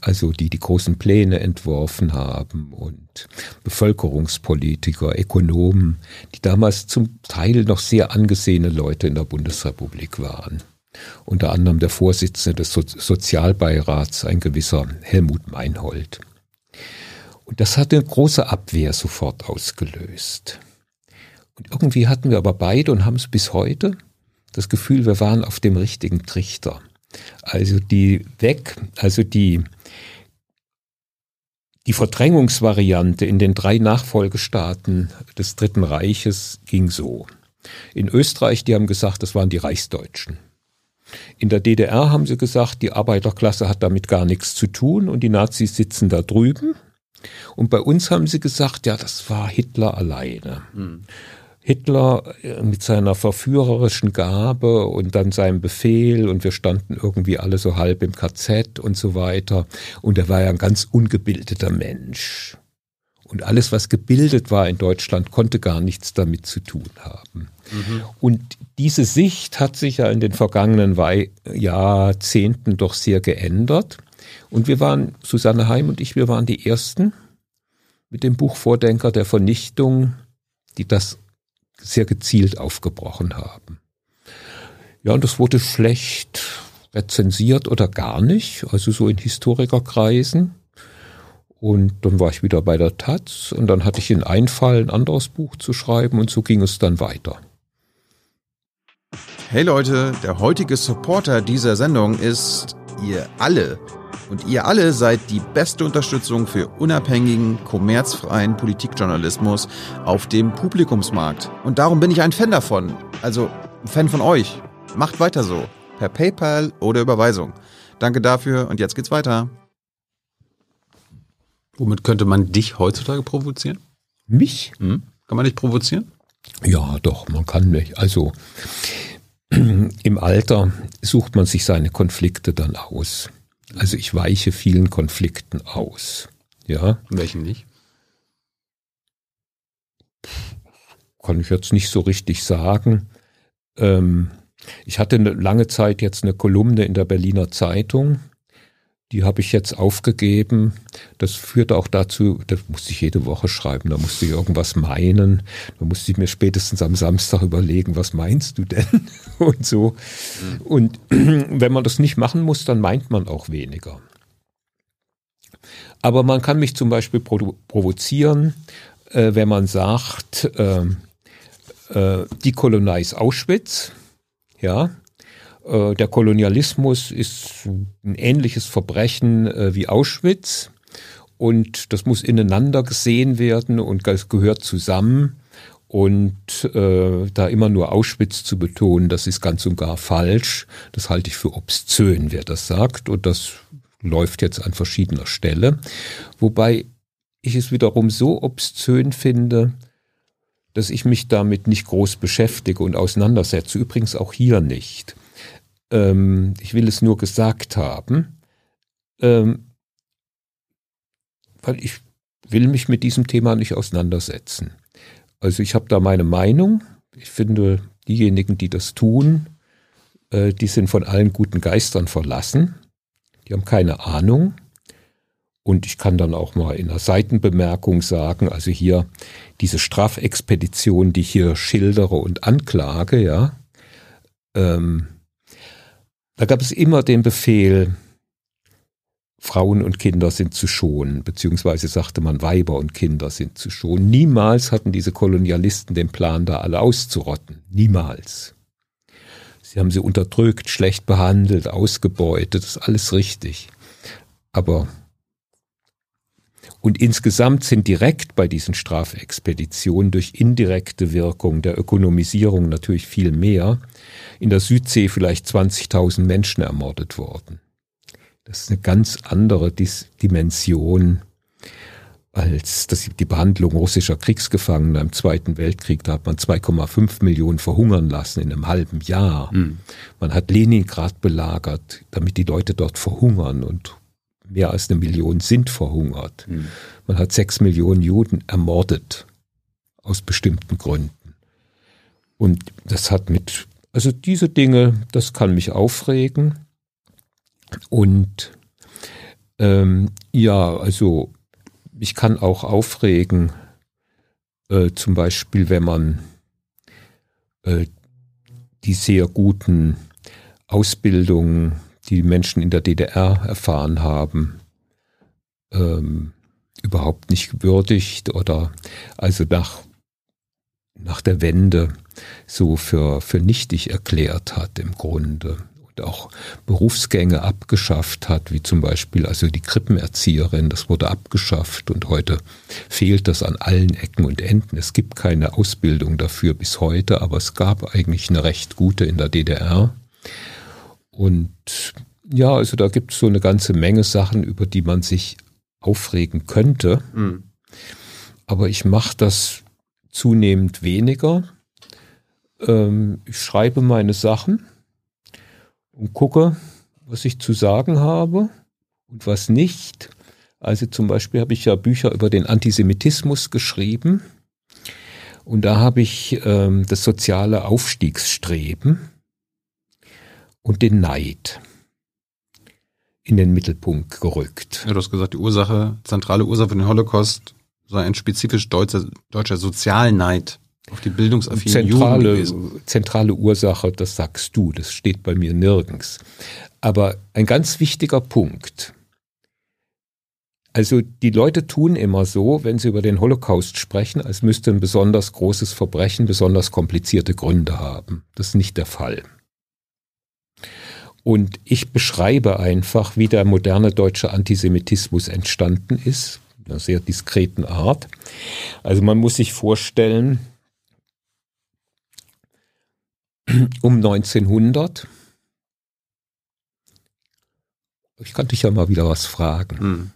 also die die großen Pläne entworfen haben und Bevölkerungspolitiker, Ökonomen, die damals zum Teil noch sehr angesehene Leute in der Bundesrepublik waren unter anderem der Vorsitzende des so Sozialbeirats, ein gewisser Helmut Meinhold. Und das hatte eine große Abwehr sofort ausgelöst. Und irgendwie hatten wir aber beide und haben es bis heute das Gefühl, wir waren auf dem richtigen Trichter. Also die weg, also die, die Verdrängungsvariante in den drei Nachfolgestaaten des Dritten Reiches ging so. In Österreich, die haben gesagt, das waren die Reichsdeutschen. In der DDR haben sie gesagt, die Arbeiterklasse hat damit gar nichts zu tun und die Nazis sitzen da drüben. Und bei uns haben sie gesagt, ja, das war Hitler alleine. Mhm. Hitler äh, mit seiner verführerischen Gabe und dann seinem Befehl und wir standen irgendwie alle so halb im KZ und so weiter. Und er war ja ein ganz ungebildeter Mensch. Und alles, was gebildet war in Deutschland, konnte gar nichts damit zu tun haben. Mhm. Und diese Sicht hat sich ja in den vergangenen Jahrzehnten doch sehr geändert. Und wir waren, Susanne Heim und ich, wir waren die Ersten mit dem Buch Vordenker der Vernichtung, die das sehr gezielt aufgebrochen haben. Ja, und das wurde schlecht rezensiert oder gar nicht, also so in Historikerkreisen. Und dann war ich wieder bei der Taz und dann hatte ich den Einfall, ein anderes Buch zu schreiben und so ging es dann weiter. Hey Leute, der heutige Supporter dieser Sendung ist ihr alle. Und ihr alle seid die beste Unterstützung für unabhängigen, kommerzfreien Politikjournalismus auf dem Publikumsmarkt. Und darum bin ich ein Fan davon. Also ein Fan von euch. Macht weiter so. Per PayPal oder Überweisung. Danke dafür und jetzt geht's weiter. Womit könnte man dich heutzutage provozieren? Mich? Hm? Kann man dich provozieren? Ja, doch, man kann mich. Also *clears throat* im Alter sucht man sich seine Konflikte dann aus. Also ich weiche vielen Konflikten aus. Ja. Welchen nicht? Kann ich jetzt nicht so richtig sagen. Ähm, Ich hatte eine lange Zeit jetzt eine Kolumne in der Berliner Zeitung. Die habe ich jetzt aufgegeben. Das führte auch dazu, das musste ich jede Woche schreiben, da musste ich irgendwas meinen. Da musste ich mir spätestens am Samstag überlegen, was meinst du denn? *laughs* Und so. Und *clears throat* wenn man das nicht machen muss, dann meint man auch weniger. Aber man kann mich zum Beispiel provozieren, äh, wenn man sagt, äh, äh, decolonize Auschwitz, ja, der Kolonialismus ist ein ähnliches Verbrechen äh, wie Auschwitz und das muss ineinander gesehen werden und das gehört zusammen. Und äh, da immer nur Auschwitz zu betonen, das ist ganz und gar falsch. Das halte ich für obszön, wer das sagt. Und das läuft jetzt an verschiedener Stelle. Wobei ich es wiederum so obszön finde, dass ich mich damit nicht groß beschäftige und auseinandersetze. Übrigens auch hier nicht. Ähm, ich will es nur gesagt haben, ähm, weil ich will mich mit diesem Thema nicht auseinandersetzen. Also ich habe da meine Meinung. Ich finde, diejenigen, die das tun, äh, die sind von allen guten Geistern verlassen. Die haben keine Ahnung. Und ich kann dann auch mal in einer Seitenbemerkung sagen, also hier diese Strafexpedition, die ich hier schildere und anklage, ja, ähm, da gab es immer den Befehl, Frauen und Kinder sind zu schonen, beziehungsweise sagte man, Weiber und Kinder sind zu schonen. Niemals hatten diese Kolonialisten den Plan, da alle auszurotten. Niemals. Sie haben sie unterdrückt, schlecht behandelt, ausgebeutet, das ist alles richtig. Aber und insgesamt sind direkt bei diesen Strafexpeditionen durch indirekte Wirkung der Ökonomisierung natürlich viel mehr in der Südsee vielleicht 20.000 Menschen ermordet worden. Das ist eine ganz andere Dimension als das, die Behandlung russischer Kriegsgefangener im Zweiten Weltkrieg. Da hat man 2,5 Millionen verhungern lassen in einem halben Jahr. Mhm. Man hat Leningrad belagert, damit die Leute dort verhungern und mehr als eine Million sind verhungert. Mhm. Man hat sechs Millionen Juden ermordet aus bestimmten Gründen. Und das hat mit also diese Dinge, das kann mich aufregen. Und ähm, ja, also ich kann auch aufregen, äh, zum Beispiel, wenn man äh, die sehr guten Ausbildungen, die Menschen in der DDR erfahren haben, ähm, überhaupt nicht würdigt oder also nach, nach der Wende so für, für nichtig erklärt hat im Grunde und auch Berufsgänge abgeschafft hat, wie zum Beispiel also die Krippenerzieherin, das wurde abgeschafft und heute fehlt das an allen Ecken und Enden. Es gibt keine Ausbildung dafür bis heute, aber es gab eigentlich eine recht gute in der DDR. Und ja, also da gibt es so eine ganze Menge Sachen, über die man sich aufregen könnte. Mhm. Aber ich mache das zunehmend weniger ähm, ich schreibe meine Sachen und gucke, was ich zu sagen habe und was nicht. Also zum Beispiel habe ich ja Bücher über den Antisemitismus geschrieben und da habe ich ähm, das soziale Aufstiegsstreben und den Neid in den Mittelpunkt gerückt. Ja, du hast gesagt, die Ursache, zentrale Ursache für den Holocaust sei ein spezifisch deutscher, deutscher Sozialneid. Auf die bildungsaffinen zentrale, zentrale Ursache, das sagst du, das steht bei mir nirgends. Aber ein ganz wichtiger Punkt. Also die Leute tun immer so, wenn sie über den Holocaust sprechen, als müsste ein besonders großes Verbrechen besonders komplizierte Gründe haben. Das ist nicht der Fall. Und ich beschreibe einfach, wie der moderne deutsche Antisemitismus entstanden ist, in einer sehr diskreten Art. Also man muss sich vorstellen, um 1900. Ich kann dich ja mal wieder was fragen. Hm.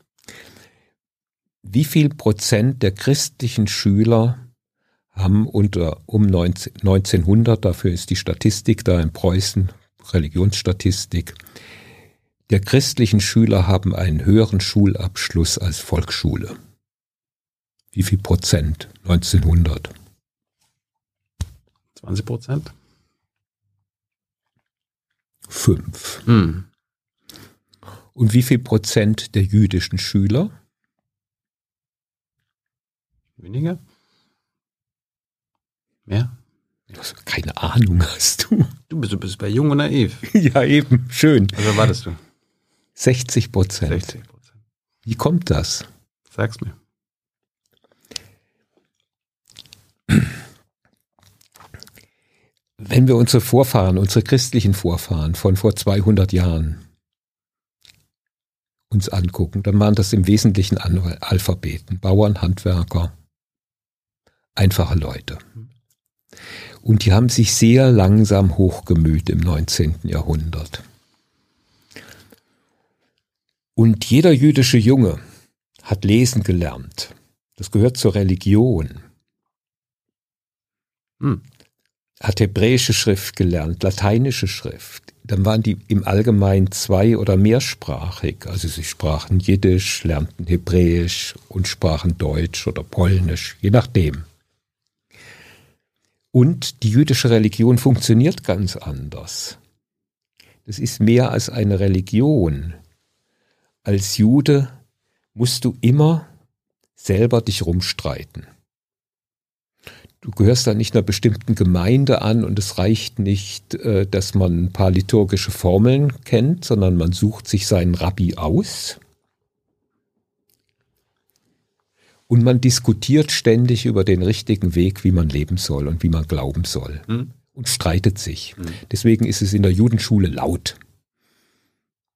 Wie viel Prozent der christlichen Schüler haben unter um 19, 1900, dafür ist die Statistik da in Preußen, Religionsstatistik, der christlichen Schüler haben einen höheren Schulabschluss als Volksschule. Wie viel Prozent 1900? 20 Prozent? Fünf. Hm. Und wie viel Prozent der jüdischen Schüler? Weniger? Mehr? Keine Ahnung hast du. Du bist, du bist bei Jung und Naiv. *laughs* ja, eben. Schön. Also erwartest du? 60 Prozent. 60 Prozent. Wie kommt das? Sag's mir. Wenn wir unsere Vorfahren, unsere christlichen Vorfahren von vor 200 Jahren uns angucken, dann waren das im Wesentlichen Alphabeten, Bauern, Handwerker, einfache Leute. Und die haben sich sehr langsam hochgemüht im 19. Jahrhundert. Und jeder jüdische Junge hat lesen gelernt. Das gehört zur Religion. Hm. Hat hebräische Schrift gelernt, lateinische Schrift. Dann waren die im Allgemeinen zwei- oder mehrsprachig. Also sie sprachen Jiddisch, lernten Hebräisch und sprachen Deutsch oder Polnisch, je nachdem. Und die jüdische Religion funktioniert ganz anders. Das ist mehr als eine Religion. Als Jude musst du immer selber dich rumstreiten. Du gehörst da nicht einer bestimmten Gemeinde an und es reicht nicht, äh, dass man ein paar liturgische Formeln kennt, sondern man sucht sich seinen Rabbi aus und man diskutiert ständig über den richtigen Weg, wie man leben soll und wie man glauben soll Hm. und streitet sich. Hm. Deswegen ist es in der Judenschule laut.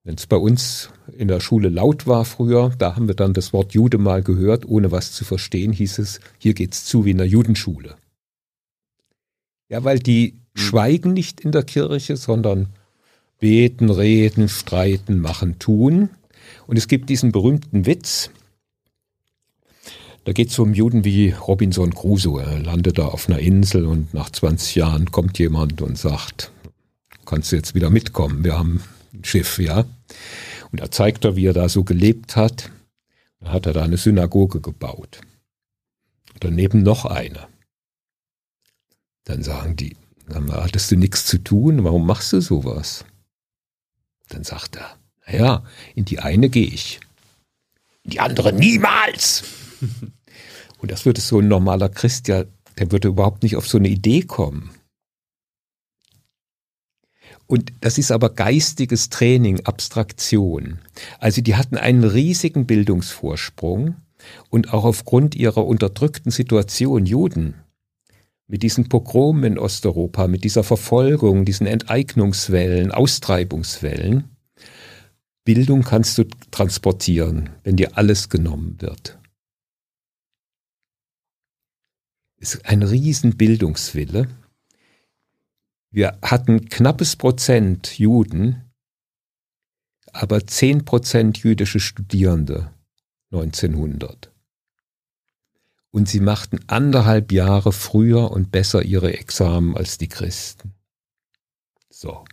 Wenn es bei uns in der Schule laut war früher, da haben wir dann das Wort Jude mal gehört, ohne was zu verstehen, hieß es, hier geht's zu wie in der Judenschule. Ja, weil die Hm. schweigen nicht in der Kirche, sondern beten, reden, streiten, machen, tun. Und es gibt diesen berühmten Witz, da geht es um Juden wie Robinson Crusoe. Er landet da auf einer Insel und nach 20 Jahren kommt jemand und sagt, kannst du jetzt wieder mitkommen, wir haben ein Schiff, ja. Und er zeigt er, wie er da so gelebt hat. Dann hat er da eine Synagoge gebaut. Daneben noch eine. Dann sagen die, dann hattest du nichts zu tun, warum machst du sowas? Dann sagt er, naja, in die eine gehe ich, in die andere niemals. *laughs* Und das würde so ein normaler Christ ja, der würde überhaupt nicht auf so eine Idee kommen. Und das ist aber geistiges Training, Abstraktion. Also die hatten einen riesigen Bildungsvorsprung und auch aufgrund ihrer unterdrückten Situation Juden mit diesen Pogromen in Osteuropa, mit dieser Verfolgung, diesen Enteignungswellen, Austreibungswellen, Bildung kannst du transportieren, wenn dir alles genommen wird. Es ist ein riesen Bildungswille. Wir hatten knappes Prozent Juden, aber zehn Prozent jüdische Studierende 1900. Und sie machten anderthalb Jahre früher und besser ihre Examen als die Christen. So.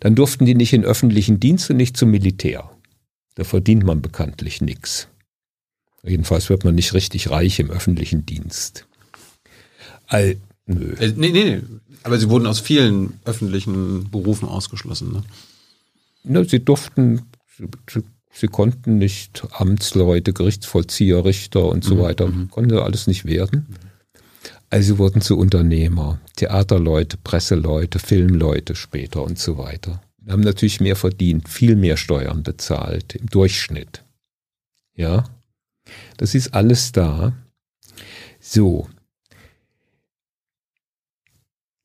Dann durften die nicht in öffentlichen Dienst und nicht zum Militär. Da verdient man bekanntlich nichts. Jedenfalls wird man nicht richtig reich im öffentlichen Dienst. All, nö. Äh, nee, nee, nee. Aber sie wurden aus vielen öffentlichen Berufen ausgeschlossen. Ne? Ne, sie durften, sie, sie konnten nicht Amtsleute, Gerichtsvollzieher, Richter und so Mhm, weiter, mhm. konnte alles nicht werden. Also sie wurden zu Unternehmer, Theaterleute, Presseleute, Filmleute später und so weiter. Haben natürlich mehr verdient, viel mehr Steuern bezahlt im Durchschnitt. Ja, das ist alles da. So.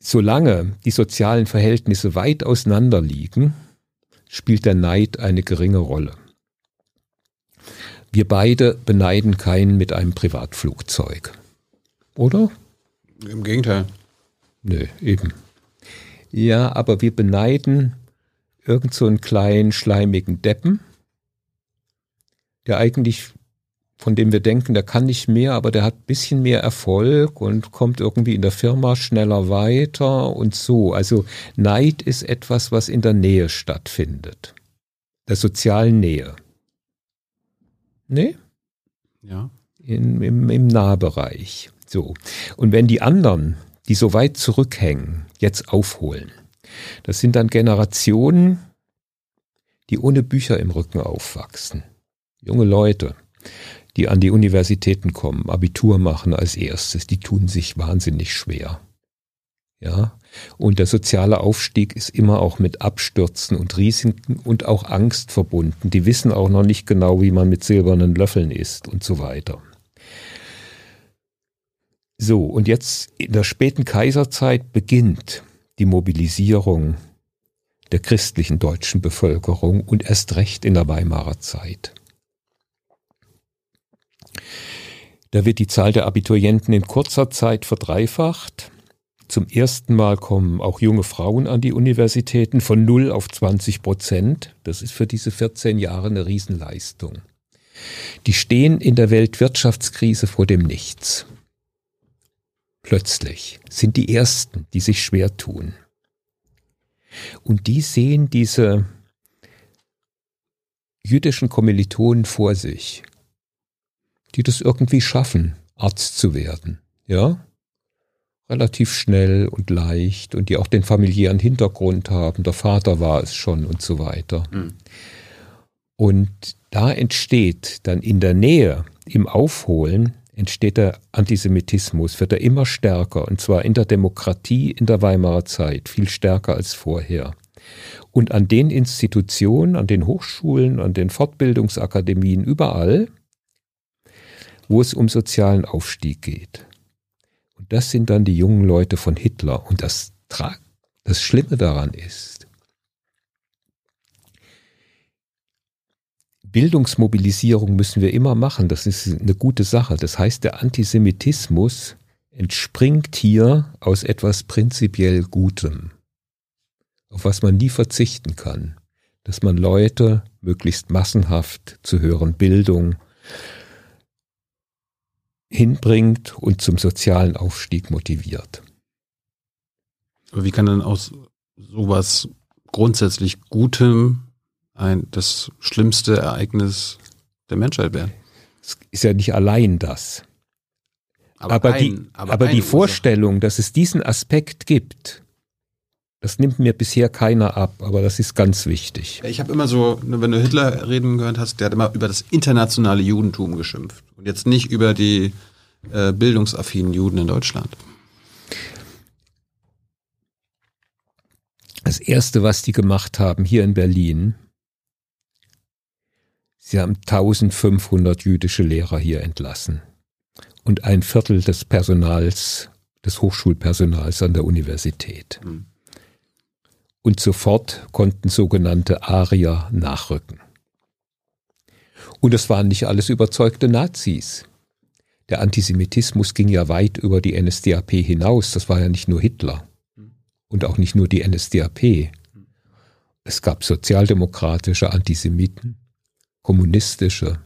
Solange die sozialen Verhältnisse weit auseinander liegen, spielt der Neid eine geringe Rolle. Wir beide beneiden keinen mit einem Privatflugzeug. Oder? Im Gegenteil. Nö, eben. Ja, aber wir beneiden irgend so einen kleinen, schleimigen Deppen, der eigentlich, von dem wir denken, der kann nicht mehr, aber der hat ein bisschen mehr Erfolg und kommt irgendwie in der Firma schneller weiter und so. Also Neid ist etwas, was in der Nähe stattfindet. Der sozialen Nähe. Nee? Ja. in, im, im Nahbereich. So. Und wenn die anderen, die so weit zurückhängen, jetzt aufholen, Das sind dann Generationen, die ohne Bücher im Rücken aufwachsen. Junge Leute, die an die Universitäten kommen, Abitur machen als erstes, die tun sich wahnsinnig schwer. Ja, und der soziale Aufstieg ist immer auch mit Abstürzen und Risiken und auch Angst verbunden. Die wissen auch noch nicht genau, wie man mit silbernen Löffeln isst und so weiter. So, und jetzt in der späten Kaiserzeit beginnt die Mobilisierung der christlichen deutschen Bevölkerung und erst recht in der Weimarer Zeit. Da wird die Zahl der Abiturienten in kurzer Zeit verdreifacht. Zum ersten Mal kommen auch junge Frauen an die Universitäten von 0 auf 20 Prozent. Das ist für diese 14 Jahre eine Riesenleistung. Die stehen in der Weltwirtschaftskrise vor dem Nichts. Plötzlich sind die Ersten, die sich schwer tun. Und die sehen diese jüdischen Kommilitonen vor sich, die das irgendwie schaffen, Arzt zu werden. Ja? Relativ schnell und leicht und die auch den familiären Hintergrund haben. Der Vater war es schon und so weiter. Mhm. Und da entsteht dann in der Nähe, im Aufholen, entsteht der Antisemitismus, wird er immer stärker, und zwar in der Demokratie in der Weimarer Zeit, viel stärker als vorher. Und an den Institutionen, an den Hochschulen, an den Fortbildungsakademien, überall, wo es um sozialen Aufstieg geht. Und das sind dann die jungen Leute von Hitler. Und das, das Schlimme daran ist, Bildungsmobilisierung müssen wir immer machen. Das ist eine gute Sache. Das heißt, der Antisemitismus entspringt hier aus etwas prinzipiell Gutem, auf was man nie verzichten kann, dass man Leute möglichst massenhaft zu höheren Bildung hinbringt und zum sozialen Aufstieg motiviert. Aber wie kann denn aus sowas grundsätzlich Gutem ein, das schlimmste Ereignis der Menschheit werden. Es ist ja nicht allein das. Aber, aber ein, die, aber, aber die Vorstellung, dass es diesen Aspekt gibt, das nimmt mir bisher keiner ab, aber das ist ganz wichtig. Ich habe immer so, ne, wenn du Hitler reden gehört hast, der hat immer über das internationale Judentum geschimpft und jetzt nicht über die äh, bildungsaffinen Juden in Deutschland. Das erste, was die gemacht haben hier in Berlin, Sie haben 1500 jüdische Lehrer hier entlassen und ein Viertel des Personals, des Hochschulpersonals an der Universität. Mhm. Und sofort konnten sogenannte Arier nachrücken. Und es waren nicht alles überzeugte Nazis. Der Antisemitismus ging ja weit über die NSDAP hinaus. Das war ja nicht nur Hitler und auch nicht nur die NSDAP. Es gab sozialdemokratische Antisemiten kommunistische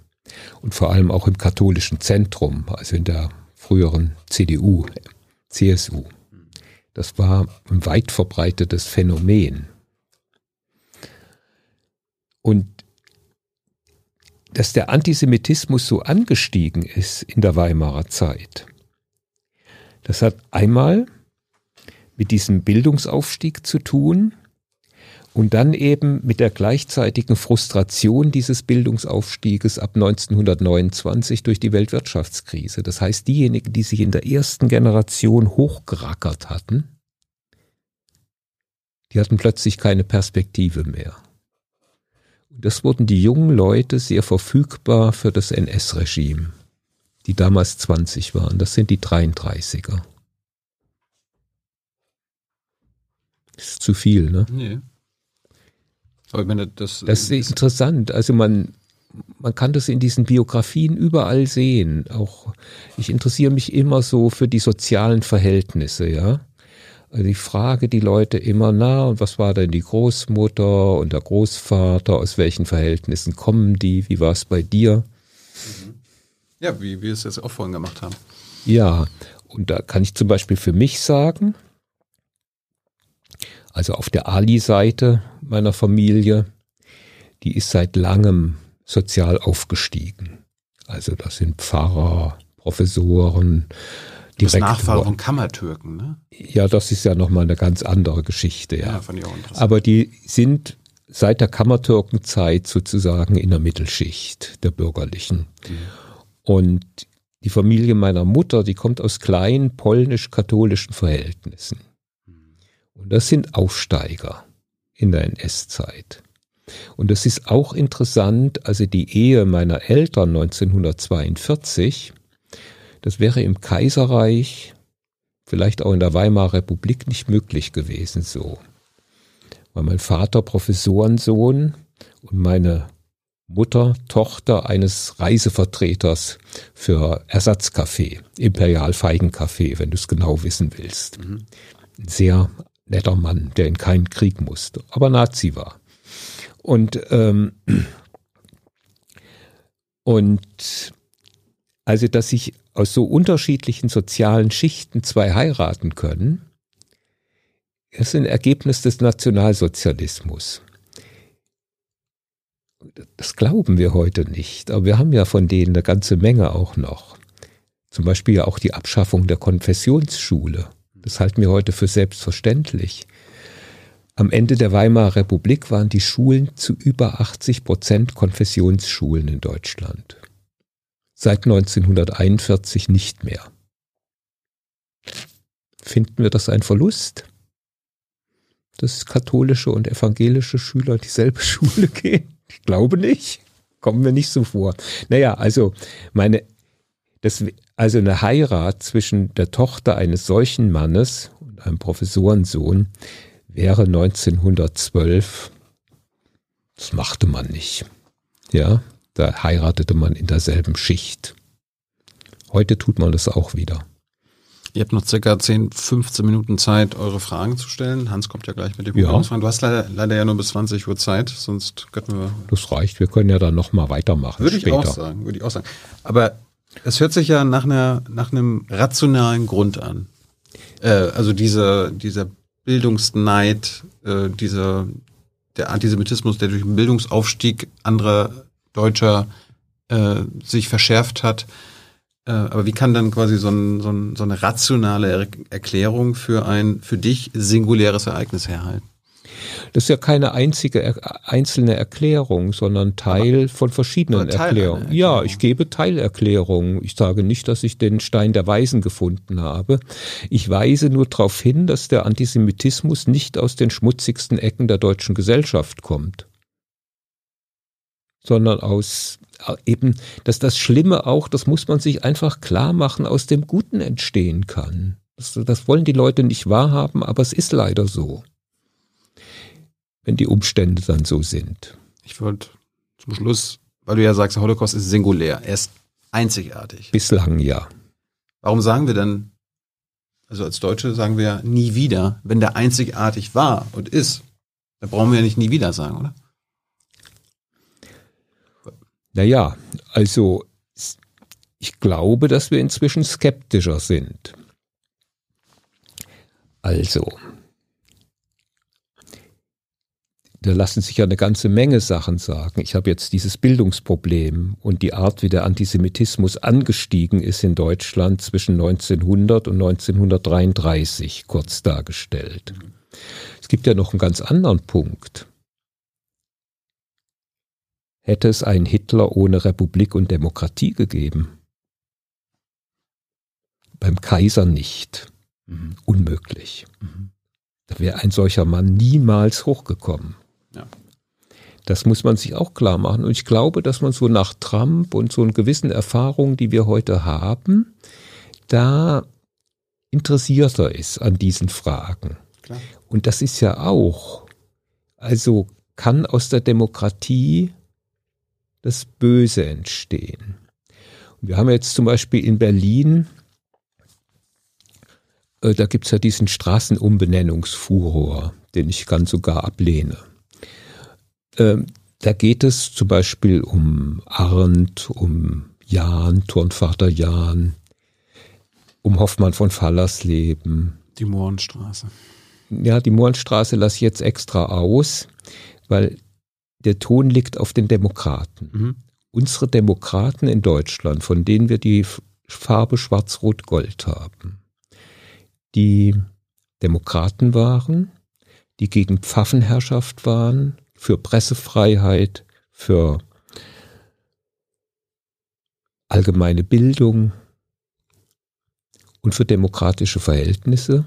und vor allem auch im katholischen Zentrum, also in der früheren CDU, CSU. Das war ein weit verbreitetes Phänomen. Und dass der Antisemitismus so angestiegen ist in der Weimarer Zeit, das hat einmal mit diesem Bildungsaufstieg zu tun, und dann eben mit der gleichzeitigen Frustration dieses Bildungsaufstieges ab 1929 durch die Weltwirtschaftskrise. Das heißt, diejenigen, die sich in der ersten Generation hochgerackert hatten, die hatten plötzlich keine Perspektive mehr. Und das wurden die jungen Leute sehr verfügbar für das NS-Regime, die damals 20 waren. Das sind die 33er. Das ist zu viel, ne? Nee. Meine, das, das ist interessant. Also man, man kann das in diesen Biografien überall sehen. Auch ich interessiere mich immer so für die sozialen Verhältnisse, ja. Also ich frage die Leute immer, na, und was war denn die Großmutter und der Großvater, aus welchen Verhältnissen kommen die, wie war es bei dir? Ja, wie wir es jetzt auch vorhin gemacht haben. Ja, und da kann ich zum Beispiel für mich sagen, also auf der Ali-Seite meiner Familie, die ist seit langem sozial aufgestiegen. Also das sind Pfarrer, Professoren, bist direkt Nachfahre wurden. von Kammertürken, ne? Ja, das ist ja nochmal eine ganz andere Geschichte, ja. fand ich auch interessant. Aber die sind seit der Kammertürkenzeit sozusagen in der Mittelschicht der Bürgerlichen. Und die Familie meiner Mutter, die kommt aus kleinen polnisch-katholischen Verhältnissen. Und das sind Aufsteiger in der NS-Zeit. Und das ist auch interessant, also die Ehe meiner Eltern 1942, das wäre im Kaiserreich, vielleicht auch in der Weimarer Republik nicht möglich gewesen so. Weil mein Vater Professorensohn und meine Mutter Tochter eines Reisevertreters für Ersatzkaffee, Imperial Feigenkaffee, wenn du es genau wissen willst. Ein sehr netter Mann, der in keinen Krieg musste, aber Nazi war. Und, ähm, und also, dass sich aus so unterschiedlichen sozialen Schichten zwei heiraten können, ist ein Ergebnis des Nationalsozialismus. Das glauben wir heute nicht, aber wir haben ja von denen eine ganze Menge auch noch. Zum Beispiel ja auch die Abschaffung der Konfessionsschule. Das halten wir heute für selbstverständlich. Am Ende der Weimarer Republik waren die Schulen zu über 80 Prozent Konfessionsschulen in Deutschland. Seit 1941 nicht mehr. Finden wir das ein Verlust? Dass katholische und evangelische Schüler dieselbe *laughs* Schule gehen? Ich glaube nicht. Kommen wir nicht so vor. Naja, also meine, das, also eine Heirat zwischen der Tochter eines solchen Mannes und einem Professorensohn wäre 1912, das machte man nicht. Ja, da heiratete man in derselben Schicht. Heute tut man das auch wieder. Ihr habt noch circa 10, 15 Minuten Zeit, eure Fragen zu stellen. Hans kommt ja gleich mit dem Ja. Du hast leider, leider ja nur bis 20 Uhr Zeit, sonst könnten wir. Das reicht. Wir können ja dann nochmal weitermachen. Würde ich später. auch sagen, würde ich auch sagen. Aber es hört sich ja nach einer, nach einem rationalen Grund an. Äh, also dieser, dieser Bildungsneid, äh, dieser, der Antisemitismus, der durch den Bildungsaufstieg anderer Deutscher äh, sich verschärft hat. Äh, aber wie kann dann quasi so, ein, so, ein, so eine rationale er Erklärung für ein für dich singuläres Ereignis herhalten? Das ist ja keine einzige einzelne Erklärung, sondern Teil von verschiedenen Teil Erklärungen. einer Ja, Erklärung. ich gebe Teilerklärungen. Ich sage nicht, dass ich den Stein der Weisen gefunden habe. Ich weise nur darauf hin, dass der Antisemitismus nicht aus den schmutzigsten Ecken der deutschen Gesellschaft kommt, sondern aus äh, eben, dass das Schlimme auch, das muss man sich einfach klar machen, aus dem Guten entstehen kann. Das, das wollen die Leute nicht wahrhaben, aber es ist leider so wenn die Umstände dann so sind. Ich wollte zum Schluss, weil du ja sagst, der Holocaust ist singulär, er ist einzigartig. Bislang ja. Warum sagen wir dann, also als Deutsche sagen wir ja nie wieder, wenn der einzigartig war und ist, dann brauchen wir ja nicht nie wieder sagen, oder? Naja, also ich glaube, dass wir inzwischen skeptischer sind. Also, da lassen sich ja eine ganze Menge Sachen sagen. Ich habe jetzt dieses Bildungsproblem und die Art, wie der Antisemitismus angestiegen ist in Deutschland zwischen 1900 und 1933 kurz dargestellt. Es gibt ja noch einen ganz anderen Punkt. Hätte es einen Hitler ohne Republik und Demokratie gegeben? Beim Kaiser nicht. Unmöglich. Da wäre ein solcher Mann niemals hochgekommen. Das muss man sich auch klar machen. Und ich glaube, dass man so nach Trump und so einen gewissen Erfahrungen, die wir heute haben, da interessierter ist an diesen Fragen. Klar. Und das ist ja auch, also kann aus der Demokratie das Böse entstehen. Und wir haben jetzt zum Beispiel in Berlin, äh, da gibt's ja diesen Straßenumbenennungsfuror, den ich ganz sogar ablehne. Ähm, da geht es zum Beispiel um Arndt, um Jahn, Turnvater Jahn, um Hoffmann von Fallersleben, Die Mohrenstraße. ja, die Mohrenstraße lasse ich jetzt extra aus, weil der Ton liegt auf den Demokraten. Mhm. Unsere Demokraten in Deutschland, von denen wir die Farbe Schwarz-Rot-Gold haben. Die Demokraten waren, die gegen Pfaffenherrschaft waren, für Pressefreiheit, für allgemeine Bildung und für demokratische Verhältnisse,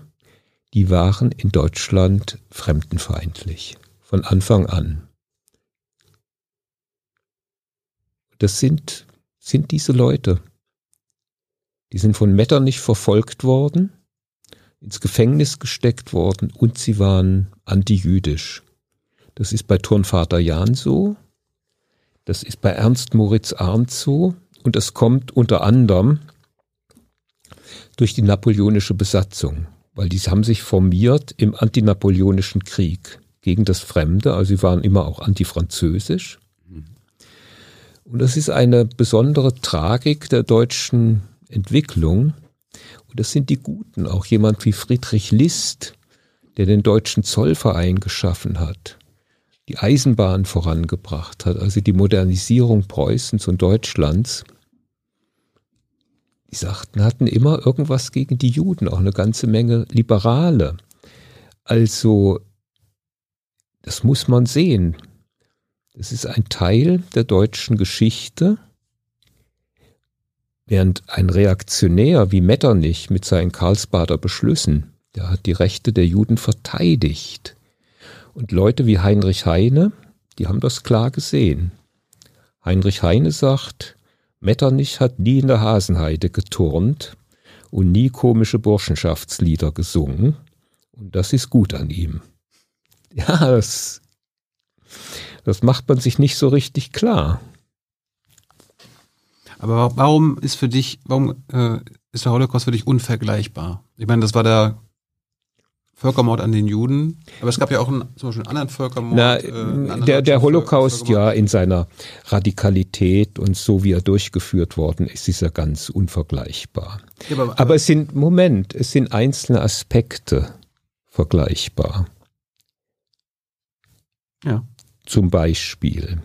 die waren in Deutschland fremdenfeindlich von Anfang an. Das sind, sind diese Leute. Die sind von Metternich verfolgt worden, ins Gefängnis gesteckt worden und sie waren antijüdisch. Das ist bei Turnvater Jan so, das ist bei Ernst Moritz Arndt so. Und das kommt unter anderem durch die napoleonische Besatzung, weil die haben sich formiert im antinapoleonischen Krieg gegen das Fremde, also sie waren immer auch antifranzösisch. Und das ist eine besondere Tragik der deutschen Entwicklung. Und das sind die Guten, auch jemand wie Friedrich List, der den deutschen Zollverein geschaffen hat, die Eisenbahn vorangebracht hat, also die Modernisierung Preußens und Deutschlands. Die sagten, hatten immer irgendwas gegen die Juden, auch eine ganze Menge Liberale. Also, das muss man sehen. Das ist ein Teil der deutschen Geschichte, während ein Reaktionär wie Metternich mit seinen Karlsbader Beschlüssen, der hat die Rechte der Juden verteidigt. Und Leute wie Heinrich Heine, die haben das klar gesehen. Heinrich Heine sagt, Metternich hat nie in der Hasenheide geturnt und nie komische Burschenschaftslieder gesungen. Und das ist gut an ihm. *laughs* Ja, das, das macht man sich nicht so richtig klar. Aber warum ist für dich, warum äh, ist der Holocaust für dich unvergleichbar? Ich meine, das war der Völkermord an den Juden. Aber es gab ja auch einen, zum Beispiel einen anderen Völkermord. Na, äh, anderen der, der Holocaust, ja, in seiner Radikalität und so wie er durchgeführt worden ist, ist er ganz unvergleichbar. Ja, aber, aber, aber es sind, Moment, es sind einzelne Aspekte vergleichbar. Ja. Zum Beispiel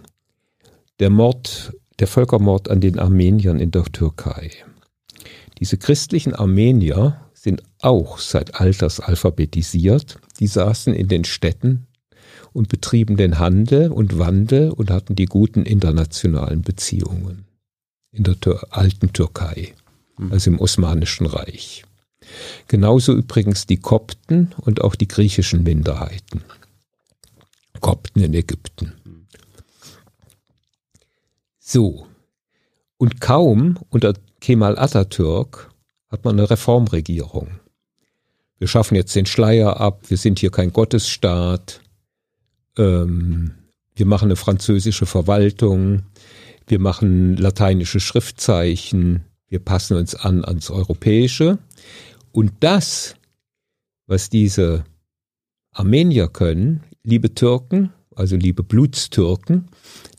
der Mord, der Völkermord an den Armeniern in der Türkei. Diese christlichen Armenier sind auch seit Alters alphabetisiert. Die saßen in den Städten und betrieben den Handel und Wandel und hatten die guten internationalen Beziehungen in der Tür alten Türkei, hm. also im Osmanischen Reich. Genauso übrigens die Kopten und auch die griechischen Minderheiten. Kopten in Ägypten. So. Und kaum unter Kemal Atatürk hat man eine Reformregierung. Wir schaffen jetzt den Schleier ab, wir sind hier kein Gottesstaat, ähm, wir machen eine französische Verwaltung, wir machen lateinische Schriftzeichen, wir passen uns an ans Europäische. Und das, was diese Armenier können, liebe Türken, also liebe Blutstürken,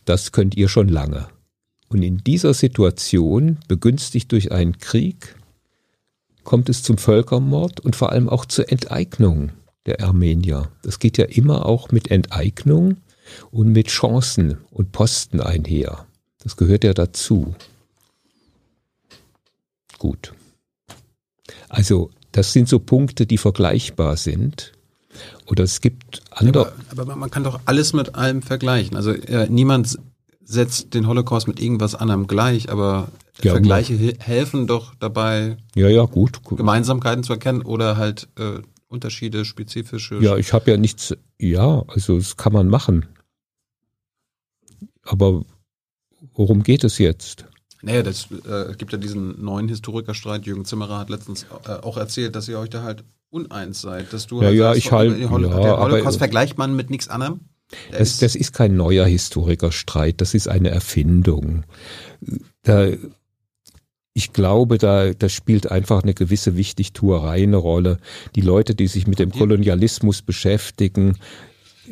das könnt ihr schon lange. Und in dieser Situation, begünstigt durch einen Krieg, kommt es zum Völkermord und vor allem auch zur Enteignung der Armenier. Das geht ja immer auch mit Enteignung und mit Chancen und Posten einher. Das gehört ja dazu. Gut. Also, das sind so Punkte, die vergleichbar sind. Oder es gibt andere. Aber, aber man kann doch alles mit allem vergleichen. Also ja, niemand setzt den Holocaust mit irgendwas anderem gleich, aber ja, Vergleiche helfen doch dabei, ja, ja, gut, gut. Gemeinsamkeiten zu erkennen oder halt äh, Unterschiede, spezifische. Ja, ich habe ja nichts, ja, also das kann man machen. Aber worum geht es jetzt? Naja, das äh, gibt ja diesen neuen Historikerstreit. Jürgen Zimmerer hat letztens äh, auch erzählt, dass ihr euch da halt uneins seid, dass du ja, halt ja, sagst, ich halt, den Holocaust, Holocaust vergleicht man mit nichts anderem. Das, das ist kein neuer Historikerstreit, das ist eine Erfindung. Da, ich glaube, da, da spielt einfach eine gewisse Wichtigtuerei eine Rolle. Die Leute, die sich mit dem Kolonialismus beschäftigen,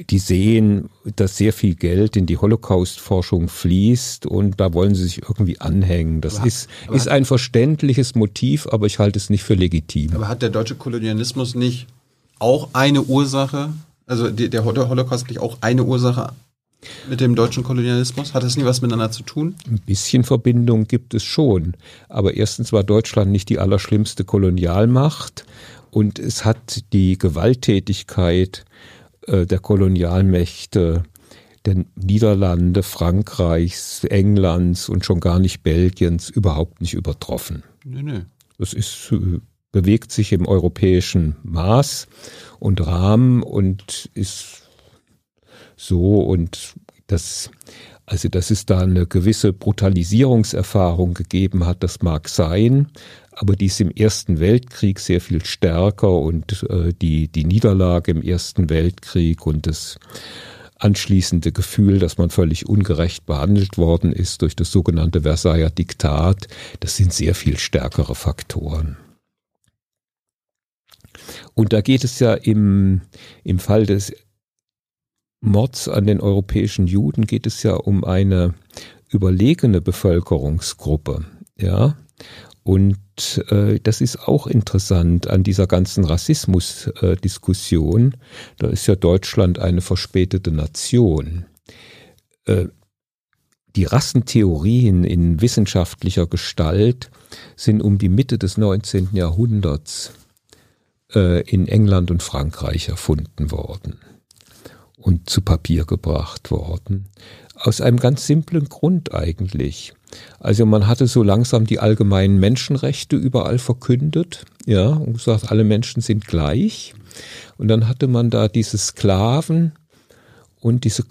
die sehen, dass sehr viel Geld in die Holocaust-Forschung fließt und da wollen sie sich irgendwie anhängen. Das aber, ist, aber ist ein verständliches Motiv, aber ich halte es nicht für legitim. Aber hat der deutsche Kolonialismus nicht auch eine Ursache? Also der Holocaust nicht auch eine Ursache mit dem deutschen Kolonialismus? Hat das nie was miteinander zu tun? Ein bisschen Verbindung gibt es schon. Aber erstens war Deutschland nicht die allerschlimmste Kolonialmacht und es hat die Gewalttätigkeit äh, der Kolonialmächte der Niederlande, Frankreichs, Englands und schon gar nicht Belgiens überhaupt nicht übertroffen. Nee, nee. Das ist, äh, bewegt sich im europäischen Maß und Rahmen und ist so und das, also dass es da eine gewisse Brutalisierungserfahrung gegeben hat, das mag sein, aber die ist im Ersten Weltkrieg sehr viel stärker und äh, die, die Niederlage im Ersten Weltkrieg und das anschließende Gefühl, dass man völlig ungerecht behandelt worden ist durch das sogenannte Versailler Diktat, das sind sehr viel stärkere Faktoren. Und da geht es ja im, im Fall des Mords an den europäischen Juden geht es ja um eine überlegene Bevölkerungsgruppe, ja. Und äh, das ist auch interessant an dieser ganzen Rassismus-Diskussion. Äh, da ist ja Deutschland eine verspätete Nation. Äh, die Rassentheorien in wissenschaftlicher Gestalt sind um die Mitte des 19. Jahrhunderts äh, in England und Frankreich erfunden worden und zu Papier gebracht worden. Aus einem ganz simplen Grund eigentlich. Also man hatte so langsam die allgemeinen Menschenrechte überall verkündet, ja, und gesagt, alle Menschen sind gleich. Und dann hatte man da diese Sklaven und diese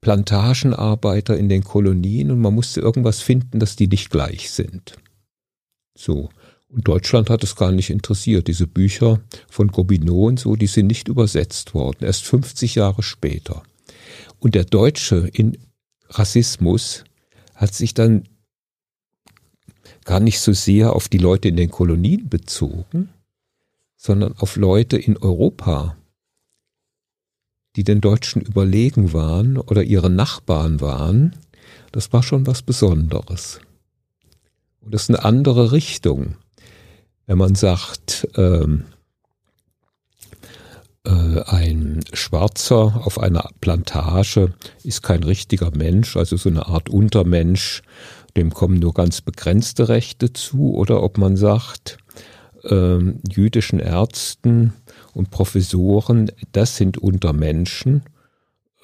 Plantagenarbeiter in den Kolonien und man musste irgendwas finden, dass die nicht gleich sind. So. Und Deutschland hat es gar nicht interessiert. Diese Bücher von Gobineau und so, die sind nicht übersetzt worden, erst 50 Jahre später. Und der Deutsche in Rassismus hat sich dann gar nicht so sehr auf die Leute in den Kolonien bezogen, sondern auf Leute in Europa, die den Deutschen überlegen waren oder ihre Nachbarn waren. Das war schon was Besonderes. Und das ist eine andere Richtung wenn man sagt, ähm, äh, ein Schwarzer auf einer Plantage ist kein richtiger Mensch, also so eine Art Untermensch, dem kommen nur ganz begrenzte Rechte zu, oder ob man sagt, ähm, jüdischen Ärzten und Professoren, das sind Untermenschen,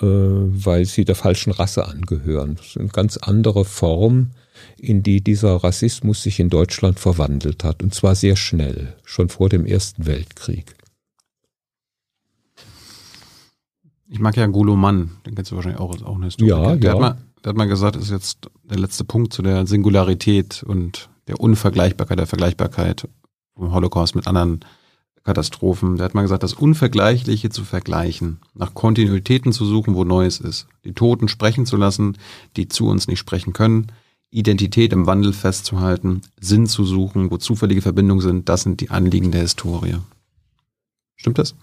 äh, weil sie der falschen Rasse angehören. Das ist eine ganz andere Form in die dieser Rassismus sich in Deutschland verwandelt hat. Und zwar sehr schnell, schon vor dem Ersten Weltkrieg. Ich mag ja Golo Mann, den kennst du wahrscheinlich auch, auch eine Historiker. Ja, der, ja. Hat mal, der hat mal gesagt, das ist jetzt der letzte Punkt zu der Singularität und der Unvergleichbarkeit, der Vergleichbarkeit vom Holocaust mit anderen Katastrophen. Der hat mal gesagt, das Unvergleichliche zu vergleichen, nach Kontinuitäten zu suchen, wo Neues ist, die Toten sprechen zu lassen, die zu uns nicht sprechen können, Identität im Wandel festzuhalten, Sinn zu suchen, wo zufällige Verbindungen sind, das sind die Anliegen der Historie. Stimmt das?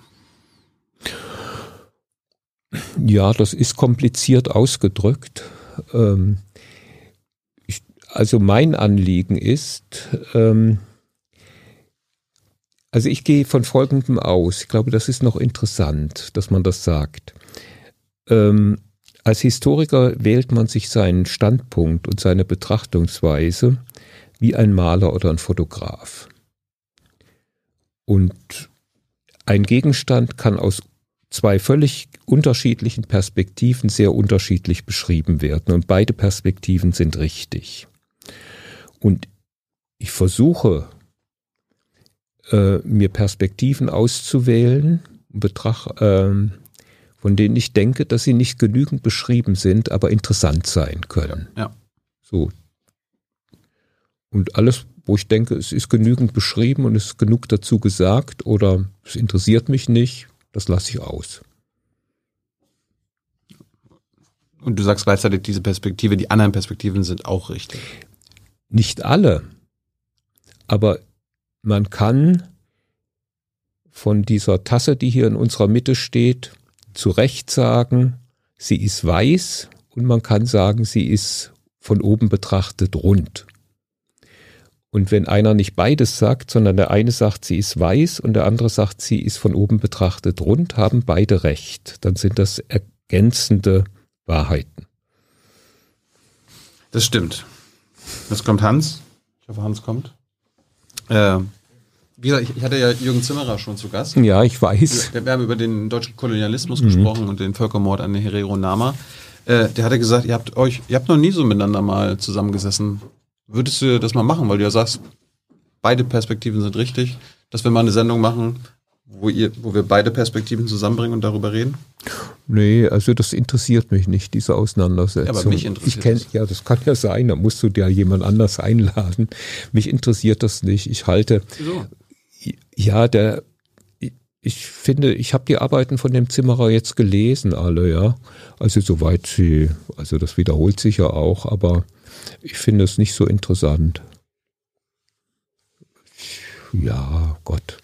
Ja, das ist kompliziert ausgedrückt. Ähm, ich, also mein Anliegen ist, ähm, also ich gehe von Folgendem aus. Ich glaube, das ist noch interessant, dass man das sagt. Ähm, als Historiker wählt man sich seinen Standpunkt und seine Betrachtungsweise wie ein Maler oder ein Fotograf. Und ein Gegenstand kann aus zwei völlig unterschiedlichen Perspektiven sehr unterschiedlich beschrieben werden und beide Perspektiven sind richtig. Und ich versuche, äh, mir Perspektiven auszuwählen, betrach, äh, von denen ich denke, dass sie nicht genügend beschrieben sind, aber interessant sein können. Ja. So. Und alles, wo ich denke, es ist genügend beschrieben und es ist genug dazu gesagt oder es interessiert mich nicht, das lasse ich aus. Und du sagst gleichzeitig, diese Perspektive, die anderen Perspektiven sind auch richtig. Nicht alle. Aber man kann von dieser Tasse, die hier in unserer Mitte steht, zu Recht sagen, sie ist weiß und man kann sagen, sie ist von oben betrachtet rund. Und wenn einer nicht beides sagt, sondern der eine sagt, sie ist weiß und der andere sagt, sie ist von oben betrachtet rund, haben beide recht. Dann sind das ergänzende Wahrheiten. Das stimmt. Jetzt kommt Hans. Ich hoffe, Hans kommt. Äh, wie gesagt, ich hatte ja Jürgen Zimmerer schon zu Gast. Ja, ich weiß. Wir, wir haben über den deutschen Kolonialismus mhm. gesprochen und den Völkermord an den Herero Nama. Äh, der hatte gesagt, ihr habt euch, ihr habt noch nie so miteinander mal zusammengesessen. Würdest du das mal machen, weil du ja sagst, beide Perspektiven sind richtig, dass wir mal eine Sendung machen, wo, ihr, wo wir beide Perspektiven zusammenbringen und darüber reden? Nee, also das interessiert mich nicht, diese Auseinandersetzung. Ja, aber mich interessiert ich kenn, das. Ja, das kann ja sein, da musst du dir jemand anders einladen. Mich interessiert das nicht. Ich halte, Wieso? Ja, der, ich finde, ich habe die Arbeiten von dem Zimmerer jetzt gelesen, alle, ja. Also soweit sie, also das wiederholt sich ja auch, aber ich finde es nicht so interessant. Ja, Gott.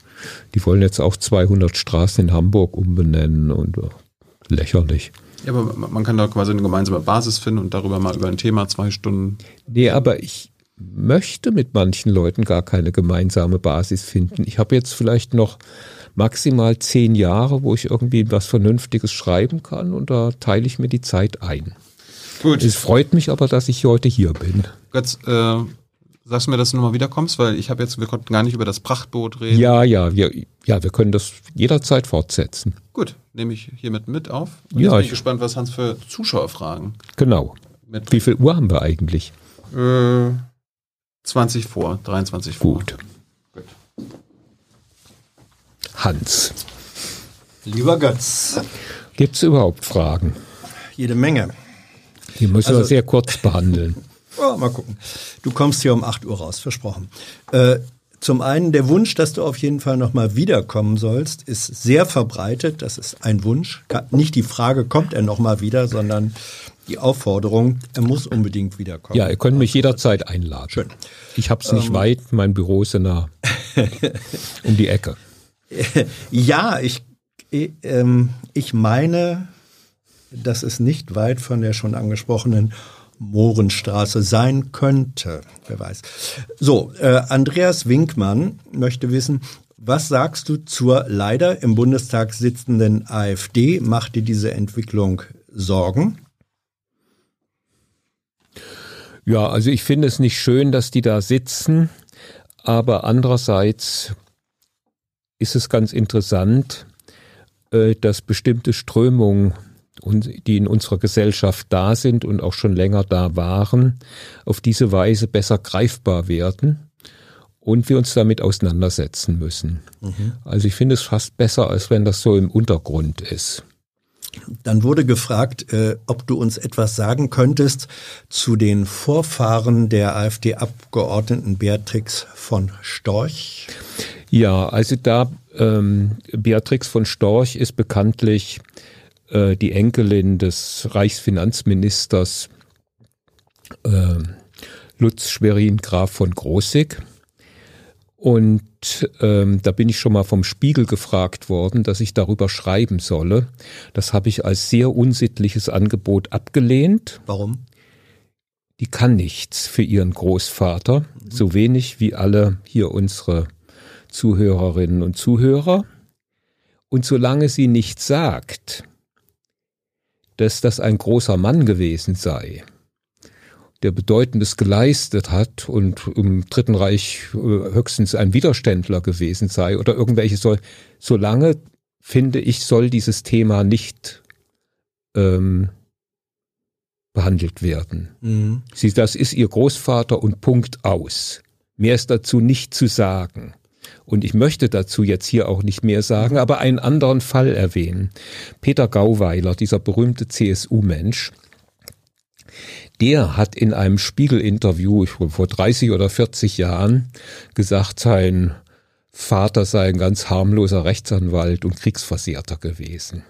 Die wollen jetzt auch 200 Straßen in Hamburg umbenennen und äh, lächerlich. Ja, aber man kann da quasi eine gemeinsame Basis finden und darüber mal über ein Thema zwei Stunden. Nee, aber ich möchte mit manchen Leuten gar keine gemeinsame Basis finden. Ich habe jetzt vielleicht noch maximal zehn Jahre, wo ich irgendwie was Vernünftiges schreiben kann und da teile ich mir die Zeit ein. Gut. Es freut mich aber, dass ich heute hier bin. Götz, äh, Sagst du mir, dass du nochmal wiederkommst? Weil ich habe jetzt, wir konnten gar nicht über das Prachtboot reden. Ja, ja, wir, ja, wir können das jederzeit fortsetzen. Gut, nehme ich hiermit mit auf. Und ja, jetzt bin ich bin gespannt, was Hans für Zuschauerfragen. Genau. Wie viel Uhr haben wir eigentlich? Äh, 20 vor, 23 vor. Gut. Gut. Hans. Lieber Götz. Gibt es überhaupt Fragen? Jede Menge. Die müssen also, wir sehr kurz behandeln. *laughs* Oh, mal gucken. Du kommst hier um 8 Uhr raus, versprochen. Äh, zum einen der Wunsch, dass du auf jeden Fall nochmal wiederkommen sollst, ist sehr verbreitet. Das ist ein Wunsch. Nicht die Frage, kommt er nochmal wieder, sondern die Aufforderung, er muss unbedingt wiederkommen. Ja, ihr könnt mich jederzeit einladen. Schön. Ich habe es nicht ähm, weit, mein Büro ist nah. *laughs* um die Ecke. Ja, ich, ich, ähm, ich meine, das ist nicht weit von der schon angesprochenen Mohrenstraße sein könnte. Wer weiß. So, äh, Andreas Winkmann möchte wissen, was sagst du zur leider im Bundestag sitzenden AfD? Macht dir diese Entwicklung Sorgen? Ja, also ich finde es nicht schön, dass die da sitzen, aber andererseits ist es ganz interessant, äh, dass bestimmte Strömungen die in unserer Gesellschaft da sind und auch schon länger da waren, auf diese Weise besser greifbar werden und wir uns damit auseinandersetzen müssen. Mhm. Also ich finde es fast besser, als wenn das so im Untergrund ist. Dann wurde gefragt, äh, ob du uns etwas sagen könntest zu den Vorfahren der AfD-Abgeordneten Beatrix von Storch. Ja, also da ähm, Beatrix von Storch ist bekanntlich äh, die Enkelin des Reichsfinanzministers äh, Lutz Schwerin Graf von Großig. Und ähm, da bin ich schon mal vom Spiegel gefragt worden, dass ich darüber schreiben solle. Das habe ich als sehr unsittliches Angebot abgelehnt. Warum? Die kann nichts für ihren Großvater, mhm. so wenig wie alle hier unsere Zuhörerinnen und Zuhörer. Und solange sie nichts sagt, dass das ein großer Mann gewesen sei, der Bedeutendes geleistet hat und im Dritten Reich äh, höchstens ein Widerständler gewesen sei oder irgendwelche soll, solange finde ich, soll dieses Thema nicht ähm, behandelt werden. Mhm. Sie, das ist ihr Großvater und Punkt aus. Mehr ist dazu nicht zu sagen. Und ich möchte dazu jetzt hier auch nicht mehr sagen, aber einen anderen Fall erwähnen. Peter Gauweiler, dieser berühmte CSU-Mensch, der hat in einem Spiegel-Interview vor 30 oder 40 Jahren gesagt, sein Vater sei ein ganz harmloser Rechtsanwalt und Kriegsversehrter gewesen.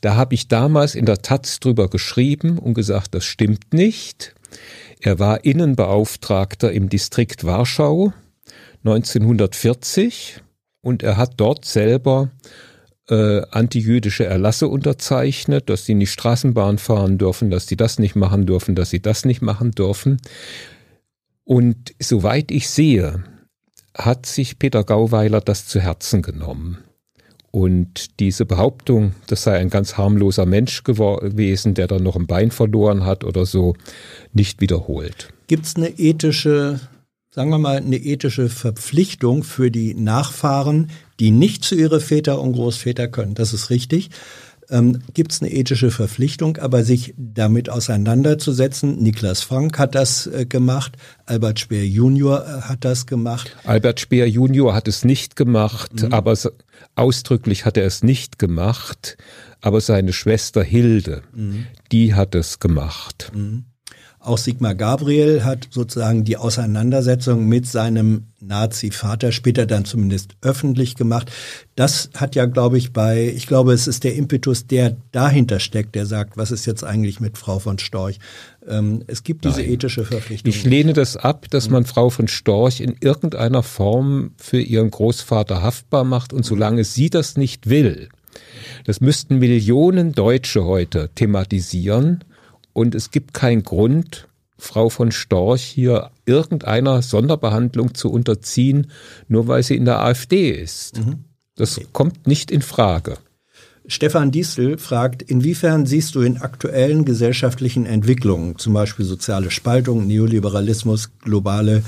Da habe ich damals in der Taz drüber geschrieben und gesagt, das stimmt nicht. Er war Innenbeauftragter im Distrikt Warschau 1940 und er hat dort selber äh, antijüdische Erlasse unterzeichnet, dass sie nicht Straßenbahn fahren dürfen, dass sie das nicht machen dürfen, dass sie das nicht machen dürfen. Und soweit ich sehe, hat sich Peter Gauweiler das zu Herzen genommen und diese Behauptung, das sei ein ganz harmloser Mensch gewesen, der dann noch ein Bein verloren hat oder so, nicht wiederholt. Gibt es eine ethische, sagen wir mal, eine ethische Verpflichtung für die Nachfahren, die nicht zu ihre Väter und Großväter können? Das ist richtig ähm, gibt es eine ethische Verpflichtung, aber sich damit auseinanderzusetzen. Niklas Frank hat das äh, gemacht, Albert Speer Junior äh, hat das gemacht. Albert Speer Junior hat es nicht gemacht, mhm. aber ausdrücklich hat er es nicht gemacht, aber seine Schwester Hilde, mhm. die hat es gemacht. Mhm. Auch Sigmar Gabriel hat sozusagen die Auseinandersetzung mit seinem Nazi-Vater später dann zumindest öffentlich gemacht. Das hat ja, glaube ich, bei, ich glaube, es ist der Impetus, der dahinter steckt, der sagt, was ist jetzt eigentlich mit Frau von Storch? Ähm, es gibt diese Nein. ethische Verpflichtung. Ich lehne das ab, dass man Frau von Storch in irgendeiner Form für ihren Großvater haftbar macht und solange sie das nicht will, das müssten Millionen Deutsche heute thematisieren, und es gibt keinen Grund, Frau von Storch hier irgendeiner Sonderbehandlung zu unterziehen, nur weil sie in der AfD ist. Mhm. Das kommt nicht in Frage. Stefan Diesel fragt, inwiefern siehst du in aktuellen gesellschaftlichen Entwicklungen, zum Beispiel soziale Spaltung, Neoliberalismus, globale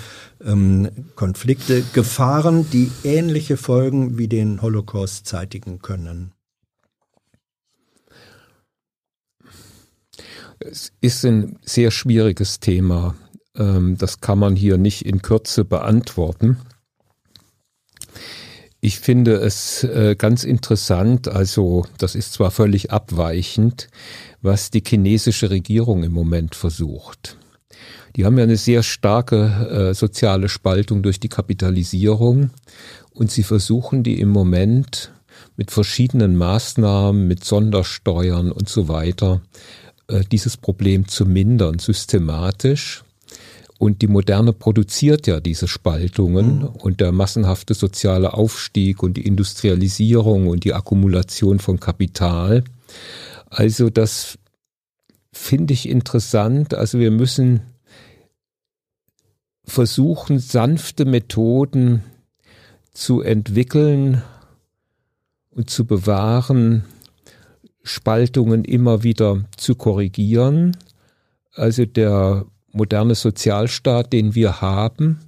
ähm, Konflikte, Gefahren, die ähnliche Folgen wie den Holocaust zeitigen können? Es ist ein sehr schwieriges Thema. Ähm, das kann man hier nicht in Kürze beantworten. Ich finde es äh, ganz interessant, also das ist zwar völlig abweichend, was die chinesische Regierung im Moment versucht. Die haben ja eine sehr starke äh, soziale Spaltung durch die Kapitalisierung und sie versuchen die im Moment mit verschiedenen Maßnahmen, mit Sondersteuern und so weiter dieses Problem zu mindern, systematisch. Und die Moderne produziert ja diese Spaltungen mhm. und der massenhafte soziale Aufstieg und die Industrialisierung und die Akkumulation von Kapital. Also das finde ich interessant. Also wir müssen versuchen, sanfte Methoden zu entwickeln und zu bewahren, Spaltungen immer wieder zu korrigieren. Also der moderne Sozialstaat, den wir haben,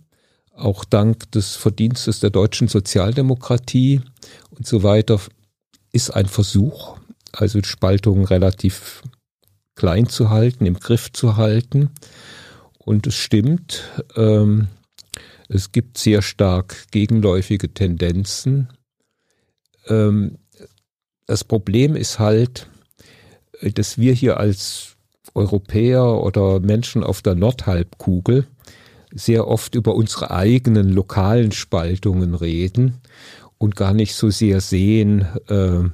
auch dank des Verdienstes der deutschen Sozialdemokratie und so weiter, ist ein Versuch, also Spaltungen relativ klein zu halten, im Griff zu halten. Und es stimmt, ähm, es gibt sehr stark gegenläufige Tendenzen. Ähm, das Problem ist halt, äh, dass wir hier als Europäer oder Menschen auf der Nordhalbkugel sehr oft über unsere eigenen lokalen Spaltungen reden und gar nicht so sehr sehen, äh,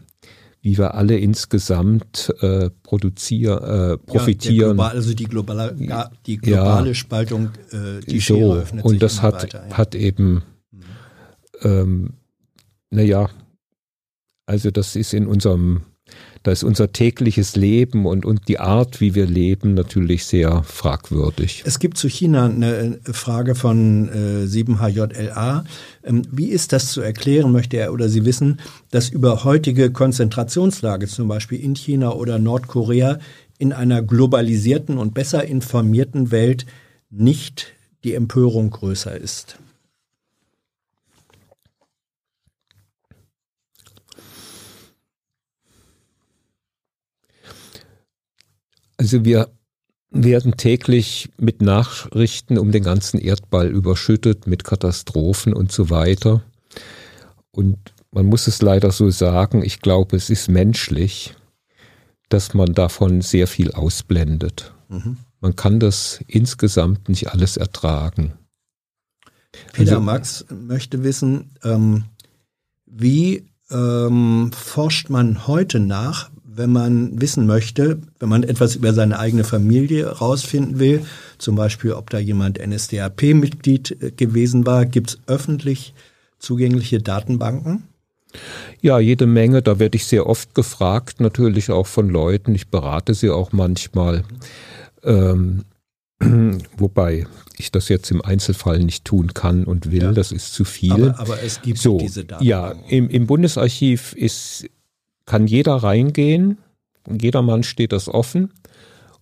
wie wir alle insgesamt äh, produzieren, äh, profitieren. Ja, global, also die globale, die globale ja, Spaltung, äh, die so, Schere öffnet Und das hat, weiter, ja. hat eben, mhm. ähm, naja, also das ist in unserem, da ist unser tägliches Leben und, und die Art, wie wir leben, natürlich sehr fragwürdig. Es gibt zu China eine Frage von äh, 7HJLA. Ähm, wie ist das zu erklären, möchte er oder Sie wissen, dass über heutige Konzentrationslage, zum Beispiel in China oder Nordkorea, in einer globalisierten und besser informierten Welt nicht die Empörung größer ist? Also wir werden täglich mit Nachrichten um den ganzen Erdball überschüttet, mit Katastrophen und so weiter. Und man muss es leider so sagen, ich glaube, es ist menschlich, dass man davon sehr viel ausblendet. Mhm. Man kann das insgesamt nicht alles ertragen. Peter also, Max möchte wissen, ähm, wie ähm, forscht man heute nach, wenn man wissen möchte, wenn man etwas über seine eigene Familie rausfinden will, zum Beispiel, ob da jemand NSDAP-Mitglied äh, gewesen war, gibt es öffentlich zugängliche Datenbanken? Ja, jede Menge. Da werde ich sehr oft gefragt, natürlich auch von Leuten. Ich berate sie auch manchmal. Ähm, *clears throat* wobei ich das jetzt im Einzelfall nicht tun kann und will, Ja. das ist zu viel. Aber, aber es gibt so, diese Daten. ja, im, im Bundesarchiv ist, kann jeder reingehen, jedermann steht das offen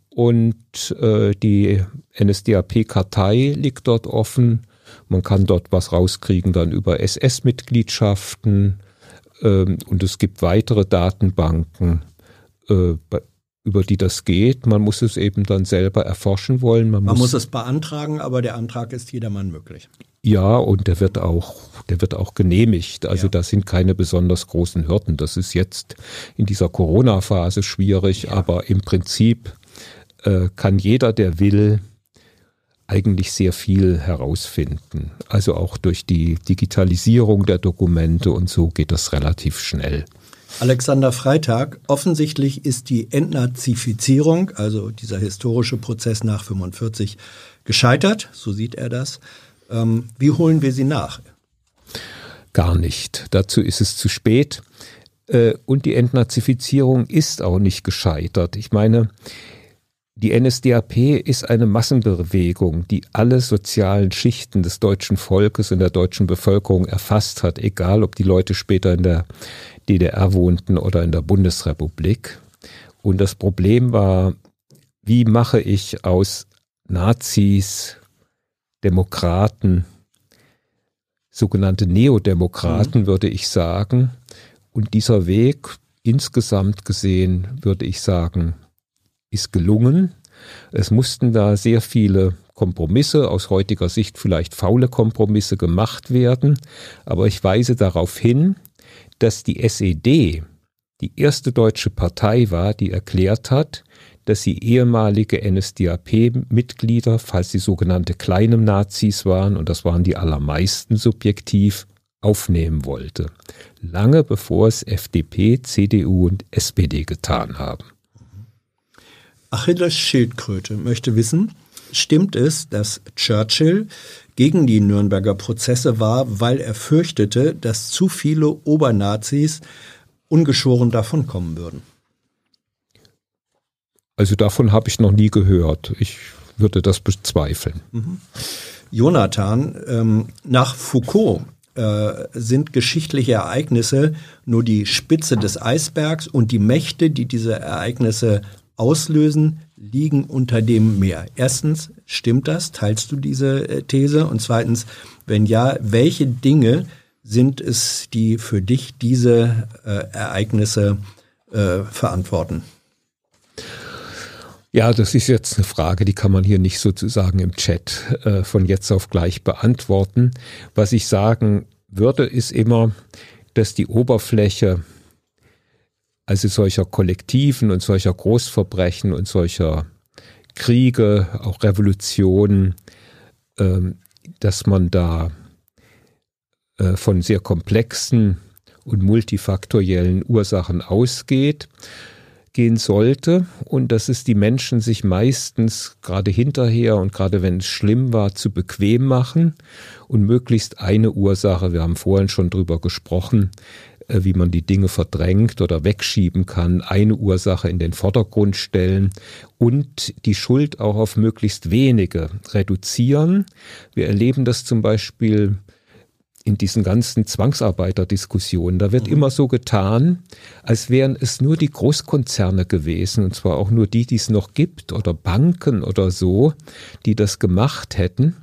und äh, die NSDAP-Kartei liegt dort offen. Man kann dort was rauskriegen dann über SS-Mitgliedschaften ähm, und es gibt weitere Datenbanken, äh, über die das geht. Man muss es eben dann selber erforschen wollen. Man, Man muss muss es beantragen, aber der Antrag ist jedermann möglich. ja, und der wird auch, der wird auch genehmigt. Also Ja. da sind keine besonders großen Hürden. Das ist jetzt in dieser Corona-Phase schwierig, aber im Prinzip äh, kann jeder, der will, eigentlich sehr viel herausfinden. Also auch durch die Digitalisierung der Dokumente und so geht das relativ schnell. Alexander Freitag, offensichtlich ist die Entnazifizierung, also dieser historische Prozess nach 45, gescheitert, so sieht er das. Ähm, wie holen wir sie nach? Gar nicht. Dazu ist es zu spät. Äh, Und die Entnazifizierung ist auch nicht gescheitert. Ich meine, die NSDAP ist eine Massenbewegung, die alle sozialen Schichten des deutschen Volkes und der deutschen Bevölkerung erfasst hat, egal ob die Leute später in der DDR wohnten oder in der Bundesrepublik. Und das Problem war, wie mache ich aus Nazis, Demokraten, sogenannte Neodemokraten, würde ich sagen. Und dieser Weg insgesamt gesehen, würde ich sagen, ist gelungen. Es mussten da sehr viele Kompromisse, aus heutiger Sicht vielleicht faule Kompromisse gemacht werden. Aber ich weise darauf hin, dass die SED die erste deutsche Partei war, die erklärt hat, dass sie ehemalige NSDAP-Mitglieder, falls sie sogenannte kleine Nazis waren, und das waren die allermeisten subjektiv, aufnehmen wollte. Lange bevor es FDP, CDU und SPD getan haben. Achilles Schildkröte möchte wissen, stimmt es, dass Churchill gegen die Nürnberger Prozesse war, weil er fürchtete, dass zu viele Obernazis ungeschoren davonkommen würden? Also davon habe ich noch nie gehört. Ich würde das bezweifeln. Jonathan, ähm, nach Foucault äh, sind geschichtliche Ereignisse nur die Spitze des Eisbergs und die Mächte, die diese Ereignisse auslösen, liegen unter dem Meer. Erstens, stimmt das? Teilst du diese äh, These? Und zweitens, wenn ja, welche Dinge sind es, die für dich diese äh, Ereignisse äh, verantworten? Ja, das ist jetzt eine Frage, die kann man hier nicht sozusagen im Chat äh, von jetzt auf gleich beantworten. Was ich sagen würde, ist immer, dass die Oberfläche also solcher Kollektiven und solcher Großverbrechen und solcher Kriege, auch Revolutionen, ähm, dass man da äh, von sehr komplexen und multifaktoriellen Ursachen ausgeht gehen sollte. Und dass es die Menschen sich meistens gerade hinterher und gerade wenn es schlimm war, zu bequem machen und möglichst eine Ursache, wir haben vorhin schon drüber gesprochen, wie man die Dinge verdrängt oder wegschieben kann, eine Ursache in den Vordergrund stellen und die Schuld auch auf möglichst wenige reduzieren. Wir erleben das zum Beispiel in diesen ganzen Zwangsarbeiterdiskussionen, da wird immer so getan, als wären es nur die Großkonzerne gewesen, und zwar auch nur die, die es noch gibt, oder Banken oder so, die das gemacht hätten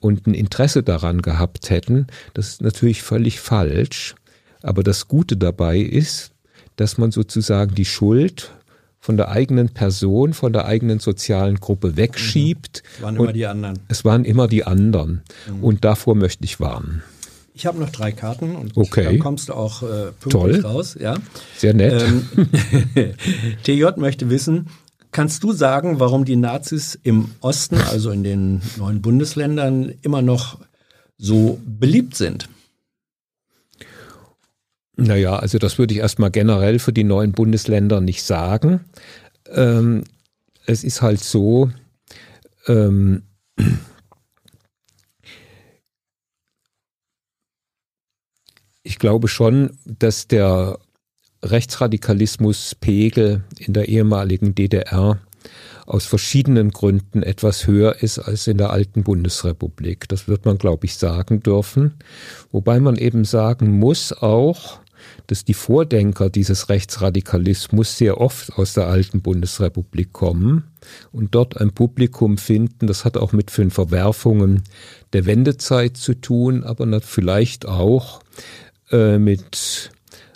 und ein Interesse daran gehabt hätten. Das ist natürlich völlig falsch. Aber das Gute dabei ist, dass man sozusagen die Schuld von der eigenen Person, von der eigenen sozialen Gruppe wegschiebt. Es waren immer die anderen. es waren immer die anderen. Und davor möchte ich warnen. Ich habe noch drei Karten und Okay. dann kommst du auch äh, pünktlich Toll. raus. Ja. Sehr nett. Ähm, *laughs* TJ möchte wissen, kannst du sagen, warum die Nazis im Osten, also in den neuen Bundesländern, immer noch so beliebt sind? Naja, also das würde ich erstmal generell für die neuen Bundesländer nicht sagen. Ähm, es ist halt so, ähm, ich glaube schon, dass der Rechtsradikalismuspegel in der ehemaligen DDR aus verschiedenen Gründen etwas höher ist als in der alten Bundesrepublik. Das wird man, glaube ich, sagen dürfen. Wobei man eben sagen muss auch, dass die Vordenker dieses Rechtsradikalismus sehr oft aus der alten Bundesrepublik kommen und dort ein Publikum finden. Das hat auch mit den Verwerfungen der Wendezeit zu tun, aber vielleicht auch äh, mit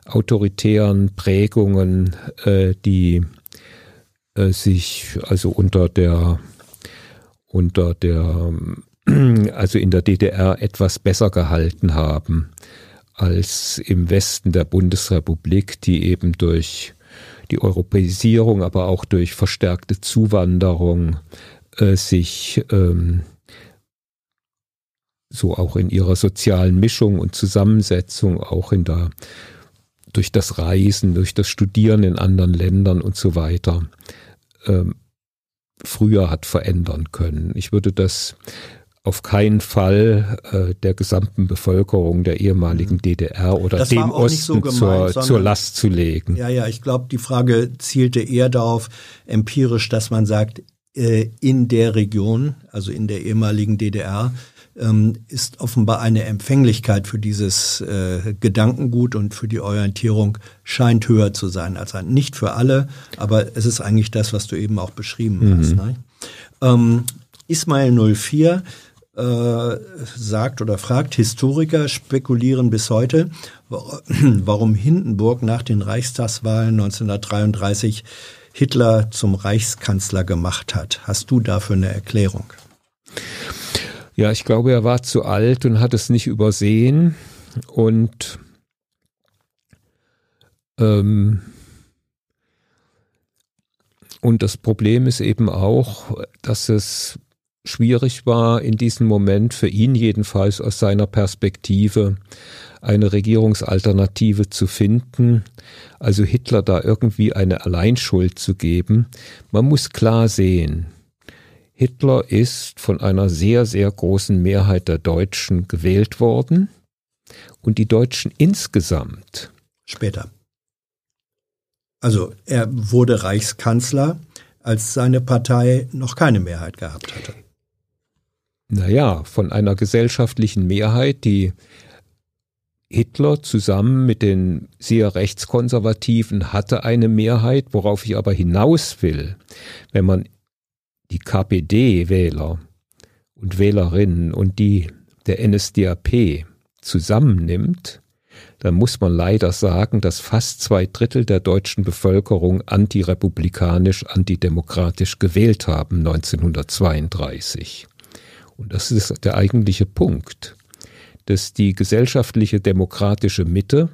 autoritären Prägungen, äh, die äh, sich also unter der unter der *clears throat* also in der DDR etwas besser gehalten haben als im Westen der Bundesrepublik, die eben durch die Europäisierung, aber auch durch verstärkte Zuwanderung äh, sich ähm, so auch in ihrer sozialen Mischung und Zusammensetzung, auch in der durch das Reisen, durch das Studieren in anderen Ländern und so weiter ähm, früher hat verändern können. Ich würde das auf keinen Fall äh, der gesamten Bevölkerung der ehemaligen mhm. DDR oder das dem Osten so gemeint, zur, sondern, zur Last zu legen. Ja, ja, ich glaube, die Frage zielte eher darauf, empirisch, dass man sagt, äh, in der Region, also in der ehemaligen DDR, ähm, ist offenbar eine Empfänglichkeit für dieses äh, Gedankengut und für die Orientierung scheint höher zu sein als ein. Nicht für alle, aber es ist eigentlich das, was du eben auch beschrieben mhm. hast. Ne? Ähm, Ismail 04 äh, sagt oder fragt, Historiker spekulieren bis heute, *clears throat* warum Hindenburg nach den Reichstagswahlen 1933 Hitler zum Reichskanzler gemacht hat. Hast du dafür eine Erklärung? Ja, ich glaube, er war zu alt und hat es nicht übersehen. Und ähm, und das Problem ist eben auch, dass es schwierig war, in diesem Moment für ihn jedenfalls aus seiner Perspektive eine Regierungsalternative zu finden, also Hitler da irgendwie eine Alleinschuld zu geben. Man muss klar sehen, Hitler ist von einer sehr, sehr großen Mehrheit der Deutschen gewählt worden und die Deutschen insgesamt. Später. Also er wurde Reichskanzler, als seine Partei noch keine Mehrheit gehabt hatte. Naja, von einer gesellschaftlichen Mehrheit, die Hitler zusammen mit den sehr rechtskonservativen hatte eine Mehrheit, worauf ich aber hinaus will. Wenn man die KPD-Wähler und Wählerinnen und die der NSDAP zusammennimmt, dann muss man leider sagen, dass fast zwei Drittel der deutschen Bevölkerung antirepublikanisch, antidemokratisch gewählt haben 1932. Und das ist der eigentliche Punkt, dass die gesellschaftliche demokratische Mitte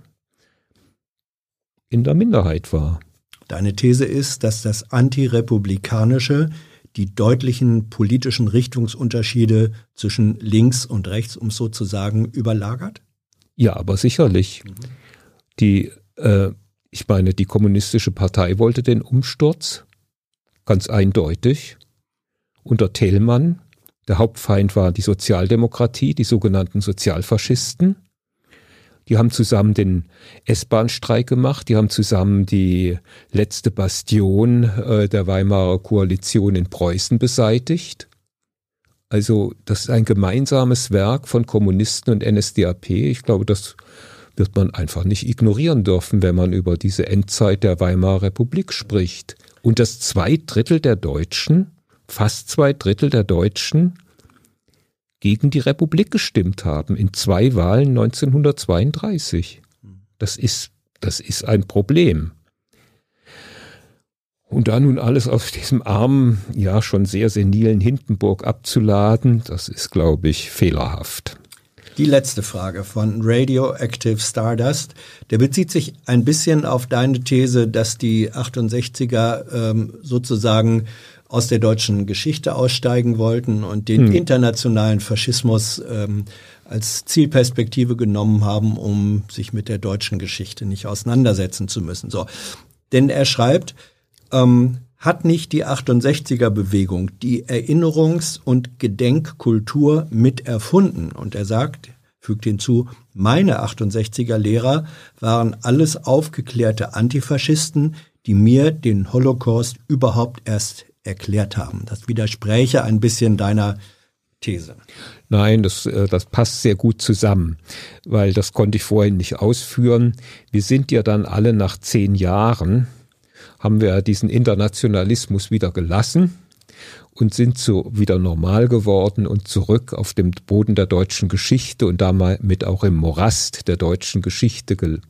in der Minderheit war. Deine These ist, dass das antirepublikanische die deutlichen politischen Richtungsunterschiede zwischen links und rechts, um so zu sagen, überlagert? Ja, aber sicherlich. Mhm. Die, äh, ich meine, die kommunistische Partei wollte den Umsturz, ganz eindeutig, unter Thälmann. Der Hauptfeind war die Sozialdemokratie, die sogenannten Sozialfaschisten. Die haben zusammen den S-Bahn-Streik gemacht, die haben zusammen die letzte Bastion äh, der Weimarer Koalition in Preußen beseitigt. Also das ist ein gemeinsames Werk von Kommunisten und NSDAP. Ich glaube, das wird man einfach nicht ignorieren dürfen, wenn man über diese Endzeit der Weimarer Republik spricht. Und dass zwei Drittel der Deutschen, fast zwei Drittel der Deutschen gegen die Republik gestimmt haben in zwei Wahlen 1932. Das ist, das ist ein Problem. Und da nun alles auf diesem armen, ja schon sehr senilen Hindenburg abzuladen, das ist, glaube ich, fehlerhaft. Die letzte Frage von Radioactive Stardust, der bezieht sich ein bisschen auf deine These, dass die 68er ähm, sozusagen aus der deutschen Geschichte aussteigen wollten und den hm. internationalen Faschismus ähm, als Zielperspektive genommen haben, um sich mit der deutschen Geschichte nicht auseinandersetzen zu müssen. So, denn er schreibt, ähm, hat nicht die 68er Bewegung die Erinnerungs- und Gedenkkultur mit erfunden? Und er sagt, fügt hinzu, meine 68er Lehrer waren alles aufgeklärte Antifaschisten, die mir den Holocaust überhaupt erst erklärt haben. Das widerspräche ein bisschen deiner These. Nein, das, äh, das passt sehr gut zusammen, weil das konnte ich vorhin nicht ausführen. Wir sind ja dann alle nach zehn Jahren, haben wir diesen Internationalismus wieder gelassen und sind so wieder normal geworden und zurück auf dem Boden der deutschen Geschichte und damit auch im Morast der deutschen Geschichte gel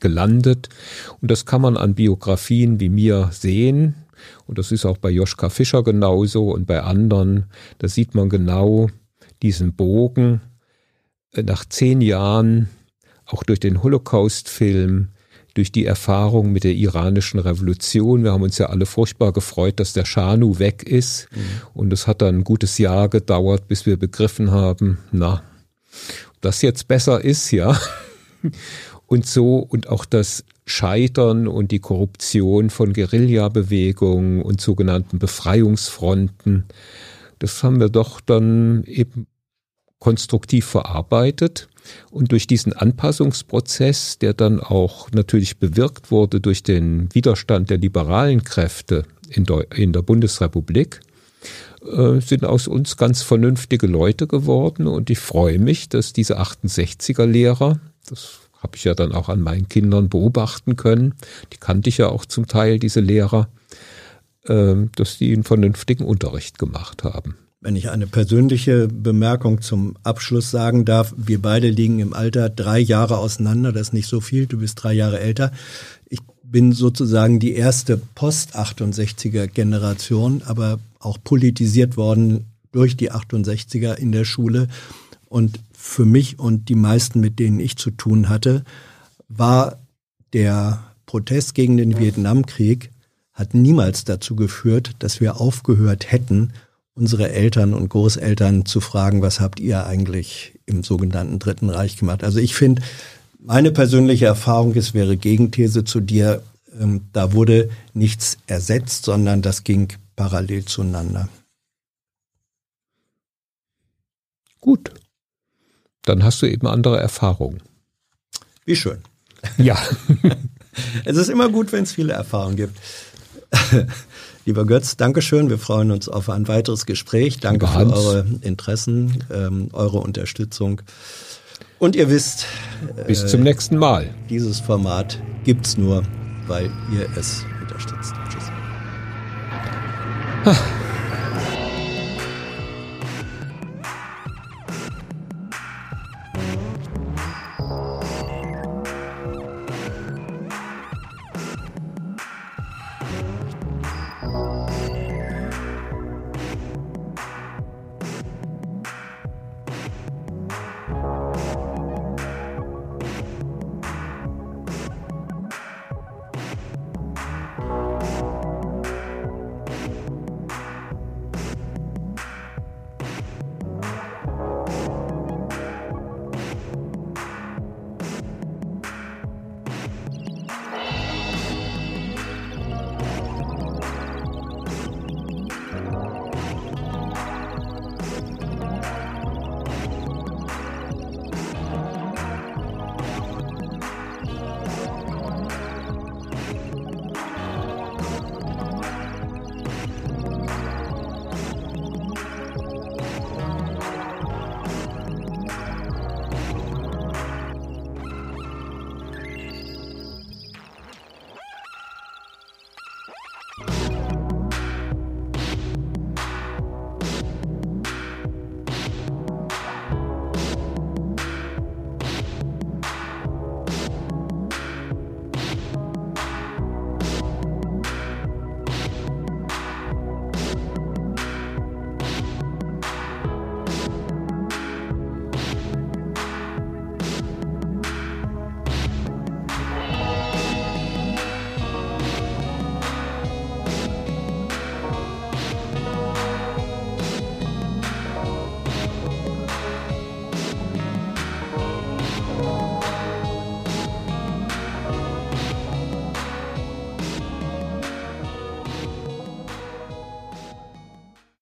gelandet. Und das kann man an Biografien wie mir sehen. Und das ist auch bei Joschka Fischer genauso und bei anderen. Da sieht man genau diesen Bogen. Nach zehn Jahren, auch durch den Holocaust-Film, durch die Erfahrung mit der iranischen Revolution. Wir haben uns ja alle furchtbar gefreut, dass der Schanu weg ist. Mhm. Und es hat dann ein gutes Jahr gedauert, bis wir begriffen haben, na, ob das jetzt besser ist, ja. *laughs* Und so, und auch das Scheitern und die Korruption von Guerillabewegungen und sogenannten Befreiungsfronten, das haben wir doch dann eben konstruktiv verarbeitet. Und durch diesen Anpassungsprozess, der dann auch natürlich bewirkt wurde durch den Widerstand der liberalen Kräfte in, in der Bundesrepublik, äh, sind aus uns ganz vernünftige Leute geworden. Und ich freue mich, dass diese 68er Lehrer, das habe ich ja dann auch an meinen Kindern beobachten können, die kannte ich ja auch zum Teil, diese Lehrer, äh, dass die einen vernünftigen Unterricht gemacht haben. Wenn ich eine persönliche Bemerkung zum Abschluss sagen darf, wir beide liegen im Alter drei Jahre auseinander, das ist nicht so viel, du bist drei Jahre älter. Ich bin sozusagen die erste Post-68er Generation, aber auch politisiert worden durch die 68er in der Schule. Und für mich und die meisten, mit denen ich zu tun hatte, war der Protest gegen den Vietnamkrieg hat niemals dazu geführt, dass wir aufgehört hätten, unsere Eltern und Großeltern zu fragen, was habt ihr eigentlich im sogenannten Dritten Reich gemacht? Also ich finde, meine persönliche Erfahrung ist, wäre Gegenthese zu dir, ähm, da wurde nichts ersetzt, sondern das ging parallel zueinander. Gut. Dann hast du eben andere Erfahrungen. Wie schön. Ja. *laughs* es ist immer gut, wenn es viele Erfahrungen gibt. *laughs* Lieber Götz, Dankeschön. Wir freuen uns auf ein weiteres Gespräch. Danke für eure Interessen, ähm, eure Unterstützung. Und ihr wisst, bis äh, zum nächsten Mal. Dieses Format gibt's nur, weil ihr es unterstützt. Tschüss.